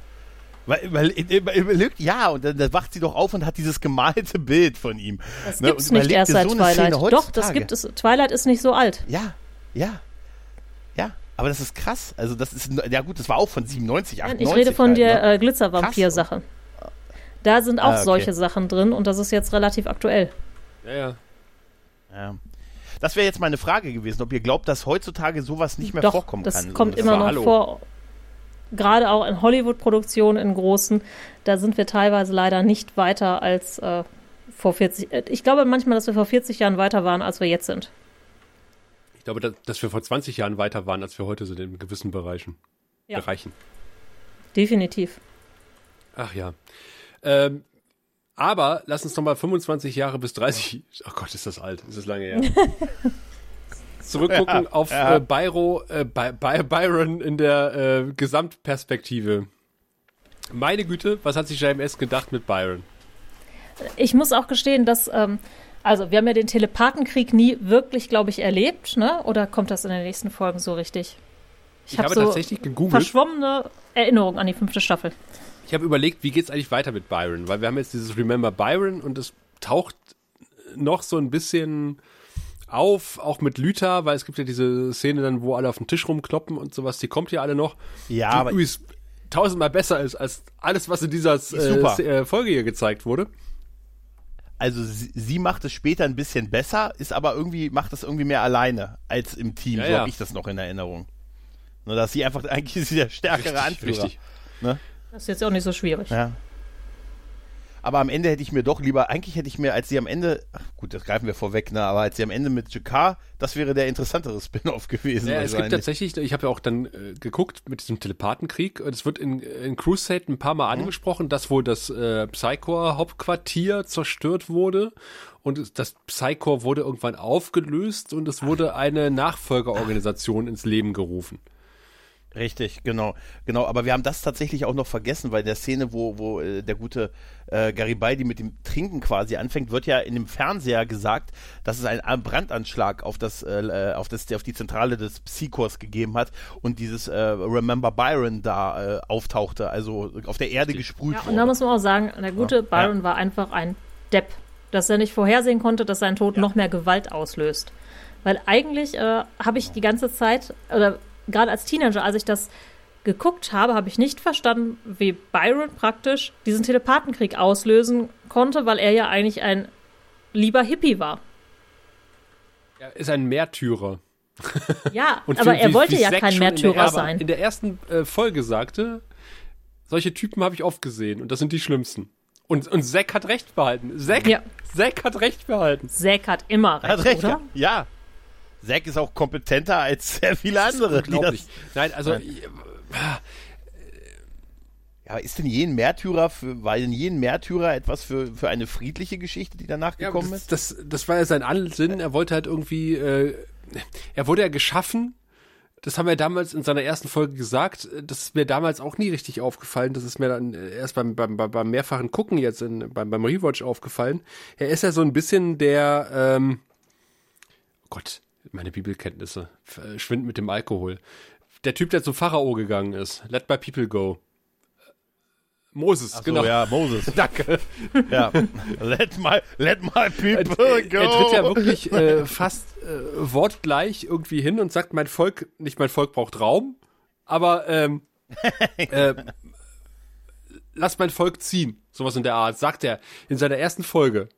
Weil, weil, über- überlegt, ja, und dann, wacht sie doch auf und hat dieses gemalte Bild von ihm. Das Ne, gibt's nicht erst seit so Twilight. Doch, das gibt es. Twilight ist nicht so alt. Ja, ja. Aber das ist krass. Also das ist, ja gut, das war auch von 97, Nein, 98. ich rede von halt, der ne? äh, Glitzervampir-Sache. Da sind auch Ah, okay. solche Sachen drin und das ist jetzt relativ aktuell. Ja, ja. Ja. das wäre jetzt meine Frage gewesen, ob ihr glaubt, dass heutzutage sowas nicht mehr Doch, vorkommen das kann. kommt So, immer war noch Hallo. vor. Gerade auch in Hollywood-Produktionen, in großen, da sind wir teilweise leider nicht weiter als äh, vor 40. äh, Ich glaube manchmal, dass wir vor 40 Jahren weiter waren, als wir jetzt sind. Ich glaube, dass, wir vor 20 Jahren weiter waren, als wir heute sind in gewissen Bereichen. Ja. Bereichen. Definitiv. Ach ja. Ähm, aber lass uns noch mal 25 Jahre bis 30. [LAUGHS] Oh Gott, ist das alt. Ist das lange her. [LAUGHS] Zurückgucken auf Äh, Byro, äh, By By Byron in der äh, Gesamtperspektive. Meine Güte, was hat sich JMS gedacht mit Byron? Ich muss auch gestehen, dass, ähm, also wir haben ja den Telepathenkrieg nie wirklich, glaube ich, erlebt, ne? Oder kommt das in den nächsten Folgen so richtig? Ich, hab habe so tatsächlich gegoogelt. verschwommene Erinnerung an die fünfte Staffel. Ich habe überlegt, wie geht's eigentlich weiter mit Byron? Weil wir haben jetzt dieses Remember Byron und es taucht noch so ein bisschen auf, auch mit Lüther, weil es gibt ja diese Szene dann, wo alle auf den Tisch rumkloppen und sowas, die kommt ja alle noch. Ja, die aber übrigens tausendmal besser ist als alles, was in dieser äh, äh, Folge hier gezeigt wurde. Also sie, sie macht es später ein bisschen besser, ist aber irgendwie, macht es irgendwie mehr alleine als im Team. Ja, so ja. habe ich das noch in Erinnerung. Nur, dass sie einfach, [LAUGHS] eigentlich ist sie der stärkere Anführer. richtig. Ne? Das ist jetzt auch nicht so schwierig. Ja. Aber am Ende hätte ich mir doch lieber, eigentlich hätte ich mir, als sie am Ende, ach gut, das greifen wir vorweg, ne, aber als sie am Ende mit Jakar, das wäre der interessantere Spin-off gewesen. Ja, es gibt tatsächlich, ich habe ja auch dann äh, geguckt mit diesem Telepathenkrieg es wird in, in Crusade ein paar Mal angesprochen, dass wohl das äh, Psychor-Hauptquartier zerstört wurde und das Psychor wurde irgendwann aufgelöst und es wurde eine Nachfolgeorganisation ins Leben gerufen. Richtig, genau, genau. Aber wir haben das tatsächlich auch noch vergessen, weil in der Szene, wo, wo äh, der gute äh, Garibaldi mit dem Trinken quasi anfängt, wird ja in dem Fernseher gesagt, dass es einen Brandanschlag auf das, äh, auf das, auf die Zentrale des Psychors gegeben hat und dieses äh, Remember Byron da äh, auftauchte, also auf der Erde gesprüht Ja, und wurde. da muss man auch sagen, der gute Ja. Byron war einfach ein Depp, dass er nicht vorhersehen konnte, dass sein Tod noch mehr Gewalt auslöst. Weil eigentlich äh, habe ich die ganze Zeit, oder gerade als Teenager, als ich das geguckt habe, habe ich nicht verstanden, wie Byron praktisch diesen Telepathenkrieg auslösen konnte, weil er ja eigentlich ein lieber Hippie war. Er ist ein Märtyrer. Ja, [LAUGHS] Und aber wie- er wie- wollte wie ja kein der Märtyrer ersten- sein. In der ersten äh, Folge sagte, solche Typen habe ich oft gesehen und das sind die schlimmsten. Und, und Zack hat recht behalten. Zack, Ja. Zack hat recht behalten. Zack hat immer Er recht, hat recht, oder? ja. Zack ist auch kompetenter als [LAUGHS] sehr viele andere. Nein, also Nein. Ja, aber ist denn jeden Märtyrer, für, war denn jeden Märtyrer etwas für, für eine friedliche Geschichte, die danach Ja, gekommen das, ist? das, das war ja sein Ansinn. Er wollte halt irgendwie, äh, er wurde ja geschaffen. Das haben wir damals in seiner ersten Folge gesagt. Das ist mir damals auch nie richtig aufgefallen. Das ist mir dann erst beim, beim, beim, beim mehrfachen Gucken jetzt in, beim, beim Rewatch aufgefallen. Er ist ja so ein bisschen der, ähm, oh Gott, meine Bibelkenntnisse äh, schwinden mit dem Alkohol. Der Typ, der zum Pharao gegangen ist. Let my people go. Moses, Ach so, genau. ja, Moses. [LAUGHS] Danke. ja. Let my, let my people Er, go. er tritt ja wirklich äh, fast äh, wortgleich irgendwie hin und sagt, mein Volk, nicht mein Volk braucht Raum, aber ähm, [LAUGHS] äh, lass mein Volk ziehen. Sowas in der Art, sagt er in seiner ersten Folge,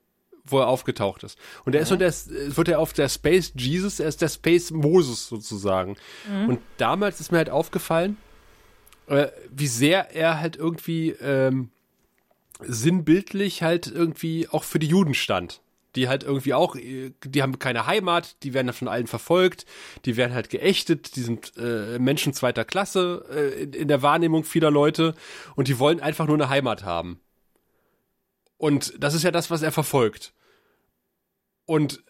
wo er aufgetaucht ist. Und er ist so der, es wird er auf der Space Jesus, er ist der Space Moses sozusagen. Und damals ist mir halt aufgefallen, äh, wie sehr er halt irgendwie ähm, sinnbildlich halt irgendwie auch für die Juden stand. Die halt irgendwie auch, äh, die haben keine Heimat, die werden von allen verfolgt, die werden halt geächtet, die sind äh, Menschen zweiter Klasse äh, in, in der Wahrnehmung vieler Leute und die wollen einfach nur eine Heimat haben. Und das ist ja das, was er verfolgt. Und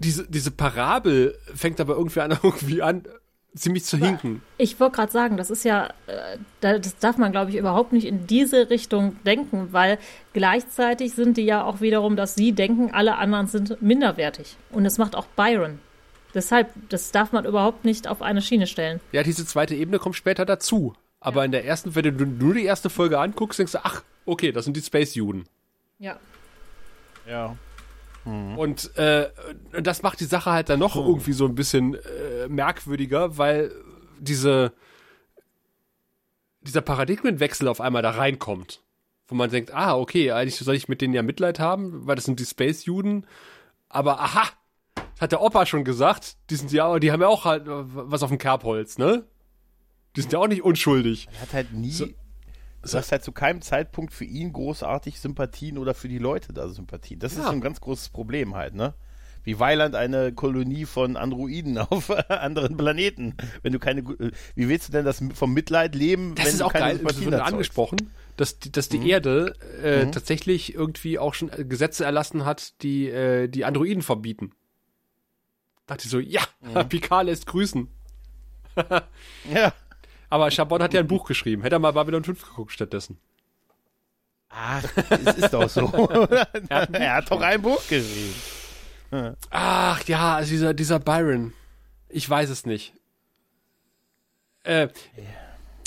diese, diese Parabel fängt aber irgendwie an, [LAUGHS] irgendwie an, ziemlich zu hinken. Ich wollte gerade sagen, das ist ja, äh, da- das darf man, glaube ich, überhaupt nicht in diese Richtung denken, weil gleichzeitig sind die ja auch wiederum, dass sie denken, alle anderen sind minderwertig. Und das macht auch Byron. Deshalb, das darf man überhaupt nicht auf eine Schiene stellen. Ja, diese zweite Ebene kommt später dazu. Aber in der ersten, wenn du nur die erste Folge anguckst, denkst du, ach, okay, das sind die Space-Juden. Ja. Ja. Und äh, das macht die Sache halt dann noch irgendwie so ein bisschen äh, merkwürdiger, weil diese dieser Paradigmenwechsel auf einmal da reinkommt. Wo man denkt, ah, okay, eigentlich soll ich mit denen ja Mitleid haben, weil das sind die Space-Juden. Aber aha, hat der Opa schon gesagt, die sind ja, die haben ja auch halt was auf dem Kerbholz, ne? Die sind ja auch nicht unschuldig. Er hat halt nie, du hast halt zu keinem Zeitpunkt für ihn großartig Sympathien oder für die Leute da Sympathien. Das ist Ja. so ein ganz großes Problem halt, ne? Wie Weiland eine Kolonie von Androiden [LAUGHS] auf anderen Planeten. Wenn du keine, äh, wie willst du denn das vom Mitleid leben, Das wenn ist du auch keine geil, das Sympathien erzeugst? angesprochen, dass die, dass die Mhm. Erde äh, tatsächlich irgendwie auch schon äh, Gesetze erlassen hat, die äh, die Androiden verbieten. Dachte ich so, ja, Mhm. [LAUGHS] Picard lässt grüßen. [LAUGHS] Ja. Aber Chabon hat ja ein Buch geschrieben. Hätte er mal Babylon 5 geguckt stattdessen. Ach, es ist doch so. [LAUGHS] er hat doch ein Buch geschrieben. Ach ja, also dieser, dieser Byron. Ich weiß es nicht. Äh,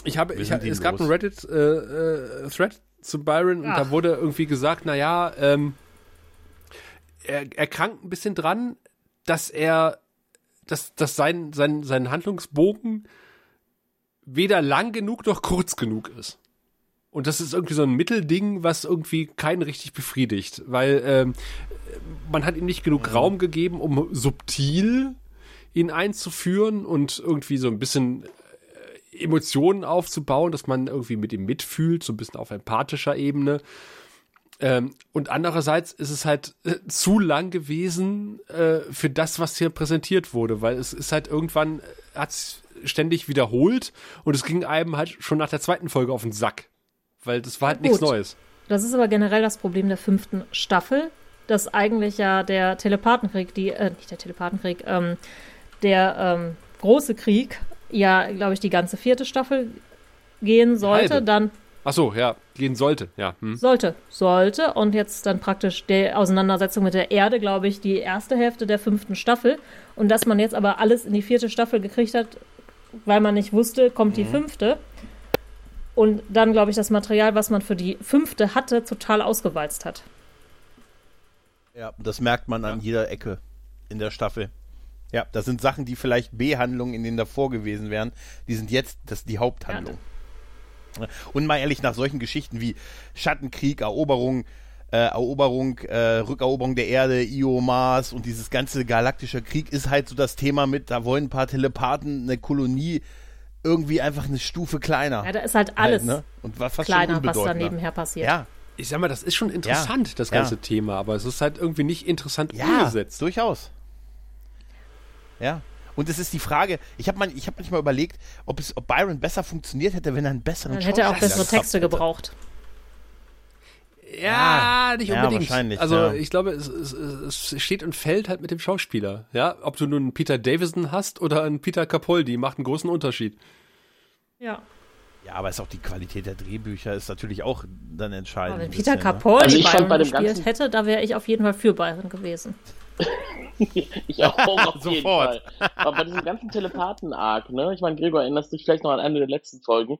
ich habe, ich, ihn es gab los. einen Reddit-Thread zu Byron und Ach. da wurde irgendwie gesagt, na ja, ähm, er, er krankt ein bisschen dran, dass er, dass, dass sein, sein, sein Handlungsbogen weder lang genug noch kurz genug ist. Und das ist irgendwie so ein Mittelding, was irgendwie keinen richtig befriedigt, weil ähm, man hat ihm nicht genug Raum gegeben, um subtil ihn einzuführen und irgendwie so ein bisschen äh, Emotionen aufzubauen, dass man irgendwie mit ihm mitfühlt, so ein bisschen auf empathischer Ebene. Ähm, und andererseits ist es halt äh, zu lang gewesen äh, für das, was hier präsentiert wurde, weil es ist halt irgendwann, hat es ständig wiederholt und es ging einem halt schon nach der zweiten Folge auf den Sack. Weil das war halt nichts Gut. Neues. Das ist aber generell das Problem der fünften Staffel, dass eigentlich ja der Telepathenkrieg, die, äh, nicht der Telepathenkrieg, ähm, der ähm, große Krieg, ja, glaube ich, die ganze vierte Staffel gehen sollte, halbe. dann Ach so, ja, gehen sollte, ja. Hm. sollte, sollte und jetzt dann praktisch die Auseinandersetzung mit der Erde, glaube ich, die erste Hälfte der fünften Staffel und dass man jetzt aber alles in die vierte Staffel gekriegt hat, weil man nicht wusste, kommt die fünfte und dann, glaube ich, das Material, was man für die fünfte hatte, total ausgewalzt hat. Ja, das merkt man an jeder Ecke in der Staffel. Ja, das sind Sachen, die vielleicht B-Handlungen in denen davor gewesen wären. Die sind jetzt das die Haupthandlung. Und mal ehrlich, nach solchen Geschichten wie Schattenkrieg, Eroberung, äh, Eroberung, äh, Rückeroberung der Erde, Io, Mars und dieses ganze galaktische Krieg ist halt so das Thema mit, da wollen ein paar Telepathen eine Kolonie irgendwie einfach eine Stufe kleiner. Ja, da ist halt alles halt, ne? Und was fast schon kleiner, was da nebenher passiert. Ja, Ich sag mal, das ist schon interessant, das ja. ganze Thema, aber es ist halt irgendwie nicht interessant Ja, umgesetzt. durchaus. Ja. Und es ist die Frage, ich habe ich hab manchmal überlegt, ob, es, ob Byron besser funktioniert hätte, wenn er einen besseren Dann hätte er auch bessere Texte hätte. Ja, nicht ja, unbedingt. wahrscheinlich, also ja. ich glaube, es, es, es steht und fällt halt mit dem Schauspieler. Ja, ob du nun einen Peter Davison hast oder einen Peter Capaldi, macht einen großen Unterschied. Ja. Ja, aber ist auch die Qualität der Drehbücher ist natürlich auch dann entscheidend. Aber wenn Peter bisschen, ne? Capaldi Also ich fand bei dem gespielt hätte, da wäre ich auf jeden Fall für Byron gewesen. [LAUGHS] Ich auch auf jeden [LAUGHS] Sofort. Fall. Aber bei diesem ganzen Telepathen-Arc, ne? Ich meine, Gregor, erinnerst dich vielleicht noch an eine der letzten Folgen,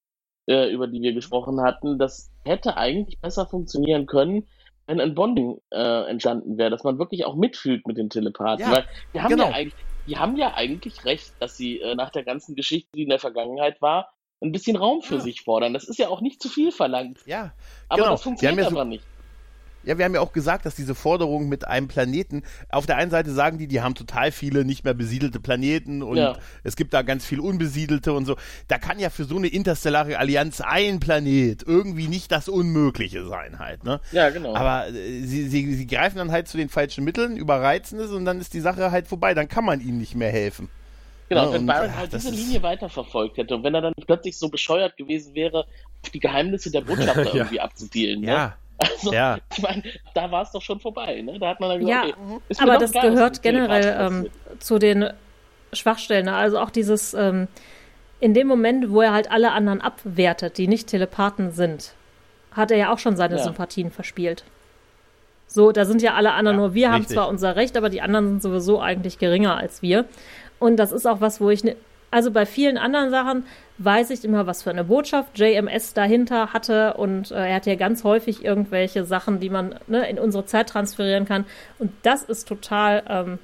äh, über die wir gesprochen hatten. Das hätte eigentlich besser funktionieren können, wenn ein Bonding äh, entstanden wäre, dass man wirklich auch mitfühlt mit den Telepathen. Ja, Weil die haben genau. ja eigentlich, die haben ja eigentlich recht, dass sie äh, nach der ganzen Geschichte, die in der Vergangenheit war, ein bisschen Raum für sich fordern. Das ist ja auch nicht zu viel verlangt. Ja, Aber genau. das Die funktioniert ja so- einfach nicht. Ja, wir haben ja auch gesagt, dass diese Forderung mit einem Planeten, auf der einen Seite sagen die, die haben total viele nicht mehr besiedelte Planeten und Ja. es gibt da ganz viel unbesiedelte und so. Da kann ja für so eine interstellare Allianz ein Planet irgendwie nicht das Unmögliche sein halt, ne? Ja, genau. Aber äh, sie, sie, sie greifen dann halt zu den falschen Mitteln, überreizen es und dann ist die Sache halt vorbei. Dann kann man ihnen nicht mehr helfen. Genau, Ja, wenn und, Byron halt diese Linie weiterverfolgt hätte und wenn er dann plötzlich so bescheuert gewesen wäre, auf die Geheimnisse der Botschafter [LAUGHS] Ja. irgendwie abzudealen. Ne? Ja, Also, ja. [LAUGHS] ich meine, da war es doch schon vorbei. Ne? Da hat man dann Ja, gesagt, okay, ist mir aber das gehört generell ähm, zu den Schwachstellen. Also auch dieses, ähm, in dem Moment, wo er halt alle anderen abwertet, die nicht Telepathen sind, hat er ja auch schon seine Ja. Sympathien verspielt. So, da sind ja alle anderen Ja, nur, wir haben richtig. zwar unser Recht, aber die anderen sind sowieso eigentlich geringer als wir. Und das ist auch was, wo ich, ne, also bei vielen anderen Sachen weiß ich immer, was für eine Botschaft JMS dahinter hatte und äh, er hat ja ganz häufig irgendwelche Sachen, die man ne, in unsere Zeit transferieren kann. Und das ist total ähm,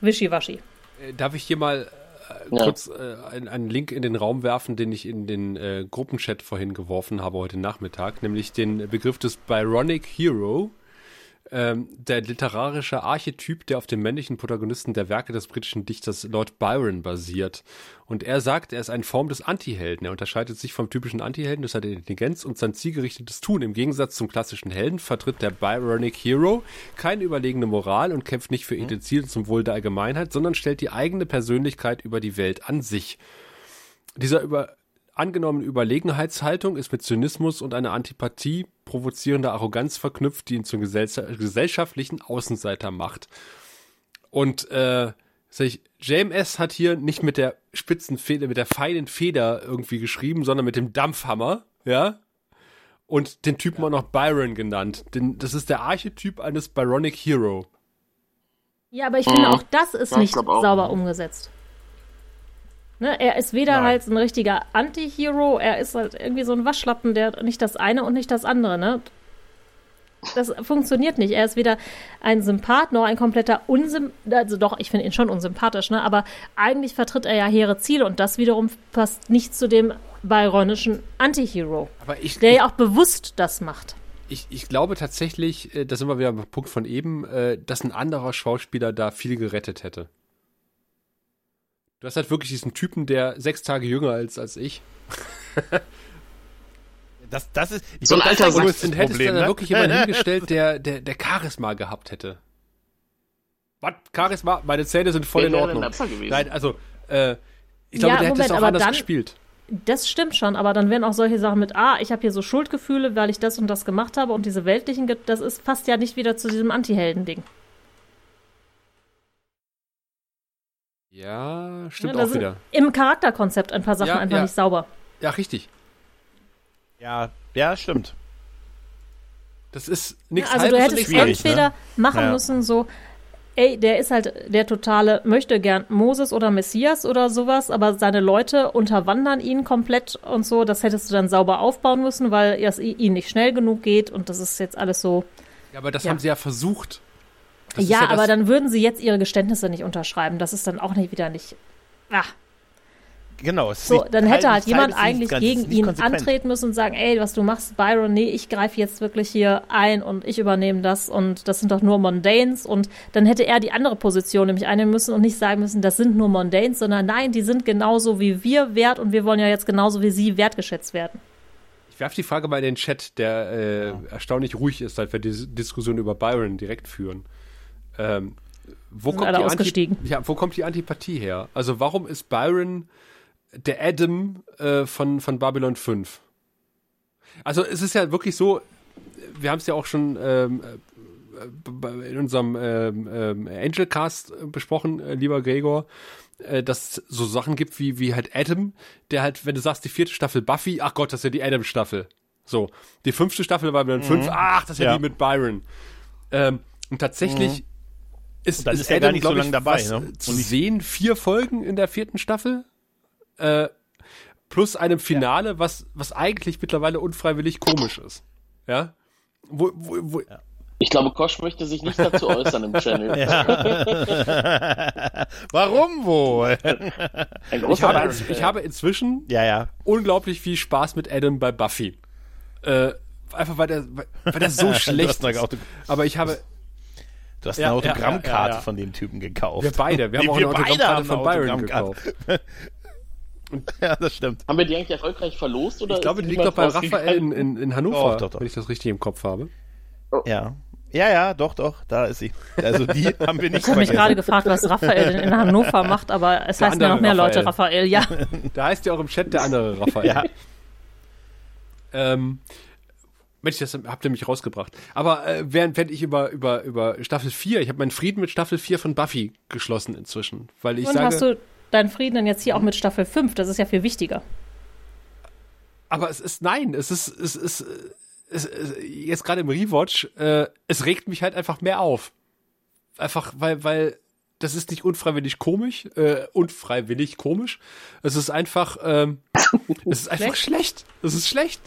wischiwaschi. Äh, Darf ich hier mal äh, Ja. kurz äh, einen, einen Link in den Raum werfen, den ich in den äh, Gruppenchat vorhin geworfen habe heute Nachmittag, nämlich den Begriff des Byronic Hero. Ähm, der literarische Archetyp, der auf dem männlichen Protagonisten der Werke des britischen Dichters Lord Byron basiert. Und er sagt, er ist eine Form des Antihelden. Er unterscheidet sich vom typischen Antihelden durch seine Intelligenz und sein zielgerichtetes Tun. Im Gegensatz zum klassischen Helden vertritt der Byronic Hero keine überlegene Moral und kämpft nicht für edle Ziele zum Wohl der Allgemeinheit, sondern stellt die eigene Persönlichkeit über die Welt an sich. Dieser über angenommene Überlegenheitshaltung ist mit Zynismus und einer Antipathie provozierender Arroganz verknüpft, die ihn zum gesell gesellschaftlichen Außenseiter macht. Und äh, sag ich, JMS hat hier nicht mit der spitzen Feder, mit der feinen Feder irgendwie geschrieben, sondern mit dem Dampfhammer, ja. Und den Typen auch noch Byron genannt. Denn das ist der Archetyp eines Byronic Hero. Ja, aber ich finde, auch das ist Ja, ich nicht sauber umgesetzt. Ne, er ist weder Nein. halt ein richtiger Anti-Hero, er ist halt irgendwie so ein Waschlappen, der nicht das eine und nicht das andere, ne? Das funktioniert nicht. Er ist weder ein Sympath noch ein kompletter Unsym... Also doch, ich finde ihn schon unsympathisch, ne? Aber eigentlich vertritt er ja hehre Ziele und das wiederum passt nicht zu dem byronischen Anti-Hero, Aber ich, der ja auch bewusst das macht. ich, ich glaube tatsächlich, äh, da sind wir wieder beim Punkt von eben, äh, dass ein anderer Schauspieler da viel gerettet hätte. Du hast halt wirklich diesen Typen, der sechs Tage jünger als, als ich. [LAUGHS] Das, das ist ich So ein alter ist Und hättest Problem, ne? wirklich jemanden [LAUGHS] hingestellt, der, der, der Charisma gehabt hätte. Was? Charisma? Meine Zähne sind voll Wer in Ordnung. Nein, also, äh, ich glaube, Ja, der hätte es auch anders dann- gespielt. Das stimmt schon, aber dann wären auch solche Sachen mit, ah, ich habe hier so Schuldgefühle, weil ich das und das gemacht habe und diese weltlichen, das ist, passt ja nicht wieder zu diesem Anti-Helden-Ding. Ja, Ja, stimmt da auch sind wieder. Im Charakterkonzept ein paar Sachen Ja, einfach ja. nicht sauber. Ja, richtig. Ja, ja, stimmt. Das ist nichts also du hättest entweder machen Ja. müssen so, ey, der ist halt der totale, möchte gern Moses oder Messias oder sowas, aber seine Leute unterwandern ihn komplett und so. Das hättest du dann sauber aufbauen müssen, weil es i- ihnen nicht schnell genug geht und das ist jetzt alles so. Ja, aber das Ja. haben sie ja versucht. Das ja, das- aber dann würden sie jetzt ihre Geständnisse nicht unterschreiben. Das ist dann auch nicht wieder nicht. Ah, Genau. es ist so, dann hätte halt jemand eigentlich gegen ihn konsequent. antreten müssen und sagen, ey, was du machst, Byron, nee, ich greife jetzt wirklich hier ein und ich übernehme das und das sind doch nur Mondanes und dann hätte er die andere Position nämlich einnehmen müssen und nicht sagen müssen, das sind nur Mondanes, sondern nein, die sind genauso wie wir wert und wir wollen ja jetzt genauso wie sie wertgeschätzt werden. Ich werfe die Frage mal in den Chat, der äh, erstaunlich ruhig ist, seit wir die Diskussion über Byron direkt führen. Ähm, wo, Sind kommt alle die ausgestiegen. Anti ja, wo kommt die Antipathie her? Also warum ist Byron der Adam äh, von, von Babylon 5? Also es ist ja wirklich so, wir haben es ja auch schon ähm, äh, in unserem ähm, ähm, Angelcast besprochen, äh, lieber Gregor, äh, dass es so Sachen gibt wie, wie halt Adam, der halt, wenn du sagst, die vierte Staffel Buffy, ach Gott, das ist ja die Adam-Staffel. So, die fünfte Staffel war dann fünf, ach, das ist ja, Ja. die mit Byron. Ähm, und tatsächlich ist, Und dann ist ist er Adam, gar nicht so lange dabei, was, ne? Zu Und ich- sehen, vier Folgen in der vierten Staffel. Äh, plus einem Finale, was, was eigentlich mittlerweile unfreiwillig komisch ist. Ja? Wo, wo, wo, Ich glaube, Kosch möchte sich nicht dazu äußern im Channel. [LAUGHS] Warum wohl? Ein ich, habe, ich habe inzwischen ja, ja. unglaublich viel Spaß mit Adam bei Buffy. Äh, einfach weil der, weil der so [LAUGHS] schlecht ist. Aber ich habe, Du hast Ja, eine Autogrammkarte ja, ja. von dem Typen gekauft. wir beide, wir haben Nee, auch eine Autogrammkarte von Byron gekauft. [LAUGHS] Ja, das stimmt. Haben wir die eigentlich erfolgreich verlost? Oder Ich glaube, die liegt doch bei Raphael in, in, in Hannover, Doch, doch, doch. wenn ich das richtig im Kopf habe. Ja. Ja, ja, doch, doch, da ist sie. Also die [LAUGHS] haben wir nicht Ich habe mich gerade gefragt, was Raphael denn in Hannover macht, aber es Der heißen ja noch mehr Leute Raphael. Raphael, ja. Da heißt ja auch im Chat der andere Raphael. Ja. Ähm, Mensch, das habt ihr mich rausgebracht. Aber äh, während, während ich über, über, über Staffel 4, ich habe meinen Frieden mit Staffel 4 von Buffy geschlossen inzwischen. Weil ich Und sage, hast du deinen Frieden denn jetzt hier auch mit Staffel 5? Das ist ja viel wichtiger. aber es ist, nein, es ist, es ist, äh, es, es, jetzt gerade im Rewatch, äh, es regt mich halt einfach mehr auf. Einfach, weil, weil, das ist nicht unfreiwillig komisch, äh, unfreiwillig komisch. Es ist einfach, ähm, es ist einfach schlecht. Es ist schlecht.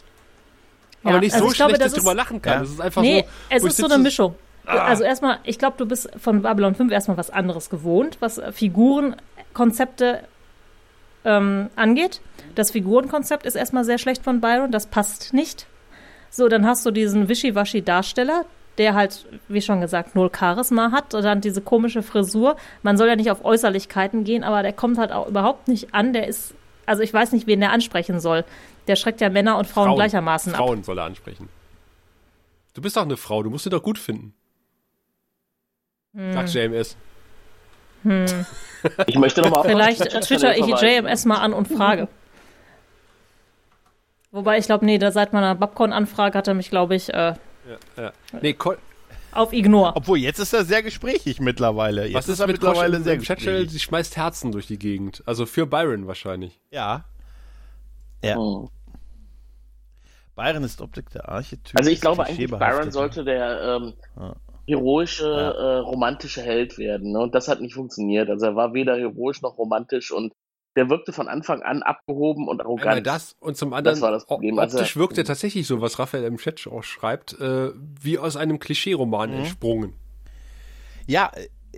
Ja, aber nicht also so ich glaube, schlecht, dass das ich drüber lachen kann. Ja. Es ist einfach Nee, so. es ist so eine Mischung. Ah. Also erstmal, ich glaube, du bist von Babylon 5 erstmal was anderes gewohnt, was Figurenkonzepte ähm, angeht. Das Figurenkonzept ist erstmal sehr schlecht von Byron, das passt nicht. So, dann hast du diesen Wischiwaschi-Darsteller, der halt, wie schon gesagt, null Charisma hat und dann diese komische Frisur. Man soll ja nicht auf Äußerlichkeiten gehen, aber der kommt halt auch überhaupt nicht an. Der ist, also ich weiß nicht, wen der ansprechen soll. Der schreckt ja Männer und Frauen, gleichermaßen ab. Frauen soll er ansprechen. Du bist doch eine Frau, du musst ihn doch gut finden. Hm. Sagt JMS. [LAUGHS] Ich möchte nochmal Vielleicht [LAUGHS] twitter ich JMS mal an und frage. Wobei ich glaube, nee, da seit meiner Babcon-Anfrage hat er mich, glaube ich, äh, Ja, ja. Nee, Col auf Ignore. Obwohl, jetzt ist er sehr gesprächig mittlerweile. Jetzt was ist er mit mittlerweile mittlerweile sehr gesprächig. Sie schmeißt Herzen durch die Gegend. Also für Byron wahrscheinlich. Ja. Ja. Hm. Byron ist Optik der Archetyp. Also ich glaube eigentlich, Byron sollte der ähm, Ja. heroische, Ja. äh, romantische Held werden. Ne? Und das hat nicht funktioniert. Also er war weder heroisch noch romantisch und der wirkte von Anfang an abgehoben und Einmal arrogant. das und zum anderen Das war das Problem. Also- optisch wirkt er tatsächlich so, was Raphael im Chat auch schreibt, äh, wie aus einem Klischee-Roman Mhm. entsprungen. Ja,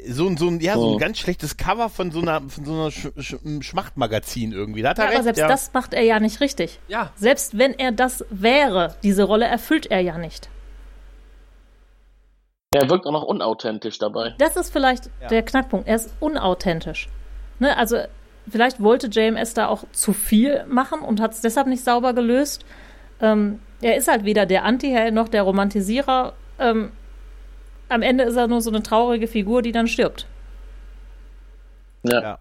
so ein, so ein, ja, so Oh. ein ganz schlechtes Cover von so einer, von so einer Sch Sch Schmachtmagazin irgendwie. Da hat er Ja, aber recht, selbst ja. das macht er ja nicht richtig. Ja. Selbst wenn er das wäre, diese Rolle erfüllt er ja nicht. Er wirkt auch noch unauthentisch dabei. Das ist vielleicht der Knackpunkt. Er ist unauthentisch. Ne? Also vielleicht wollte JMS da auch zu viel machen und hat es deshalb nicht sauber gelöst. Ähm, er ist halt weder der Anti-Held noch der Romantisierer. Ähm, am Ende ist er nur so eine traurige Figur, die dann stirbt. Ja. Ja.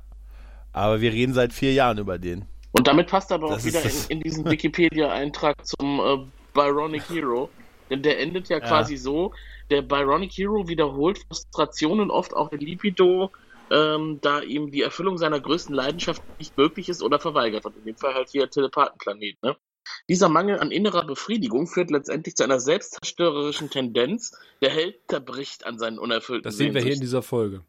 Aber wir reden seit vier Jahren über den. Und damit passt er aber auch Das wieder ist das- in, in diesen Wikipedia-Eintrag zum äh, Byronic Hero. Denn der endet ja, quasi so, der Byronic Hero wiederholt Frustrationen oft auch in Libido, ähm, da ihm die Erfüllung seiner größten Leidenschaft nicht möglich ist oder verweigert wird. In dem Fall halt hier Telepathenplanet. Ne? Dieser Mangel an innerer Befriedigung führt letztendlich zu einer selbstzerstörerischen Tendenz. Der Held zerbricht an seinen unerfüllten Das sehen wir hier in dieser Folge.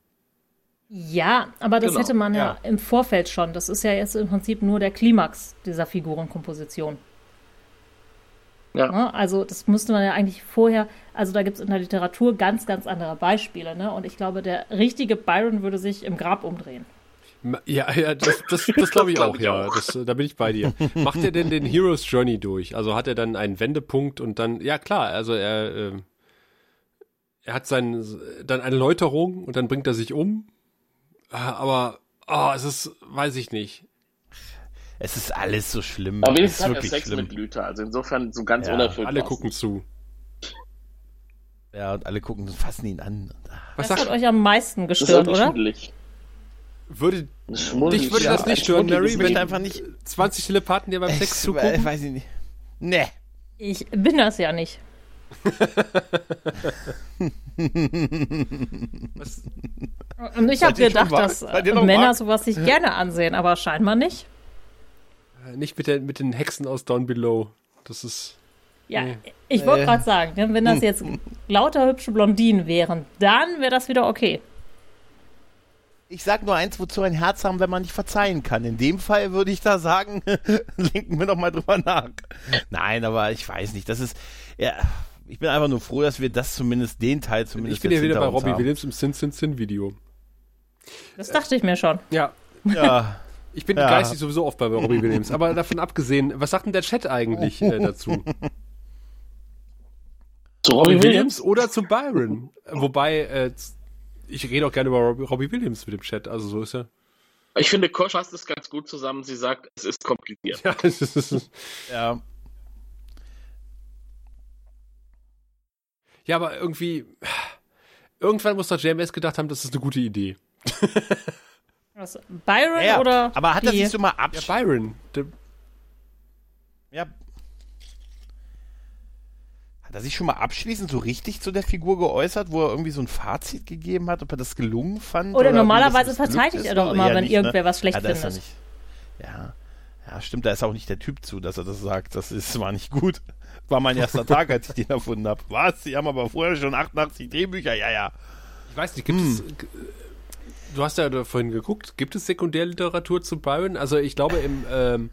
Ja, aber das Genau, hätte man ja, ja. im Vorfeld schon. Das ist ja jetzt im Prinzip nur der Klimax dieser Figurenkomposition. Ja. Ne? Also das müsste man ja eigentlich vorher, also da gibt es in der Literatur ganz, ganz andere Beispiele. Ne? Und ich glaube, der richtige Byron würde sich im Grab umdrehen. Ja, ja, das, das, das glaube ich glaub auch, ich ja. auch. Das, äh, da bin ich bei dir. Macht er denn den Hero's Journey durch? Also hat er dann einen Wendepunkt und dann, ja klar, also er, ähm, er hat sein, dann eine Läuterung und dann bringt er sich um. Ah, Aber, oh, es ist, weiß ich nicht. Es ist alles so schlimm. Aber es wenigstens ist hat er wirklich Sex schlimm. mit Lüther. Also insofern so ganz Ja, unerfüllt. Alle gucken zu. Ja, und alle gucken und fassen ihn an. Was das hat euch am meisten Das ist gestört, oder? schmuddelig. Würde, dich würde Ja, das nicht stören, Mary, wenn einfach nicht. 20 Telepathen dir beim Sex Ich zugucken? weiß ich nicht. Nee. Ich bin das ja nicht. [LAUGHS] Was, Und ich habe gedacht, dass äh, Männer sowas sich gerne ansehen, aber scheinbar nicht. äh, nicht mit, der, mit den Hexen aus Down Below. Das ist, Ja, Nee. ich wollte Äh. gerade sagen, wenn das jetzt lauter hübsche Blondinen wären, dann wäre das wieder okay. Ich sag nur eins, wozu ein Herz haben, wenn man nicht verzeihen kann. In dem Fall würde ich da sagen, [LAUGHS] denken wir doch mal drüber nach. Nein, aber ich weiß nicht. Das ist, ja, ich bin einfach nur froh, dass wir das zumindest, den Teil zumindest ich bin ja wieder bei Robbie haben. Williams im Sin Sin Sin Video. Das dachte ich mir schon. Ja, Ja, [LAUGHS] ich bin Ja. geistig sowieso oft bei Robbie Williams. Aber davon abgesehen, was sagt denn der Chat eigentlich äh, [LAUGHS] dazu? Zu Robbie Robbie Williams? Williams oder zu Byron? Wobei, äh, ich rede auch gerne über Robbie, Williams mit dem Chat, also so ist er. Ich finde, Kosch fasst es ganz gut zusammen. Sie sagt, es ist kompliziert. Ja, [LAUGHS] es ist, ja. ja, aber irgendwie, irgendwann muss doch JMS gedacht haben, das ist eine gute Idee. [LAUGHS] Was, Byron ja, oder aber hat er sich so mal Ja, absch... Byron. Der, Ja. Hat er sich schon mal abschließend so richtig zu der Figur geäußert, wo er irgendwie so ein Fazit gegeben hat, ob er das gelungen fand? Oder wie normalerweise verteidigt ist er doch oder immer, eher wenn nicht, irgendwer ne? was schlecht ja, ist findet. nicht. Ja. ja, stimmt, da ist auch nicht der Typ zu, dass er das sagt. Das ist, war nicht gut. War mein erster Tag, als ich den erfunden habe. Was? Sie haben aber vorher schon 88 Drehbücher? Ja, ja. ich weiß nicht, gibt es. Du hast ja vorhin geguckt, gibt es Sekundärliteratur zu Byron? Also ich glaube im, ähm,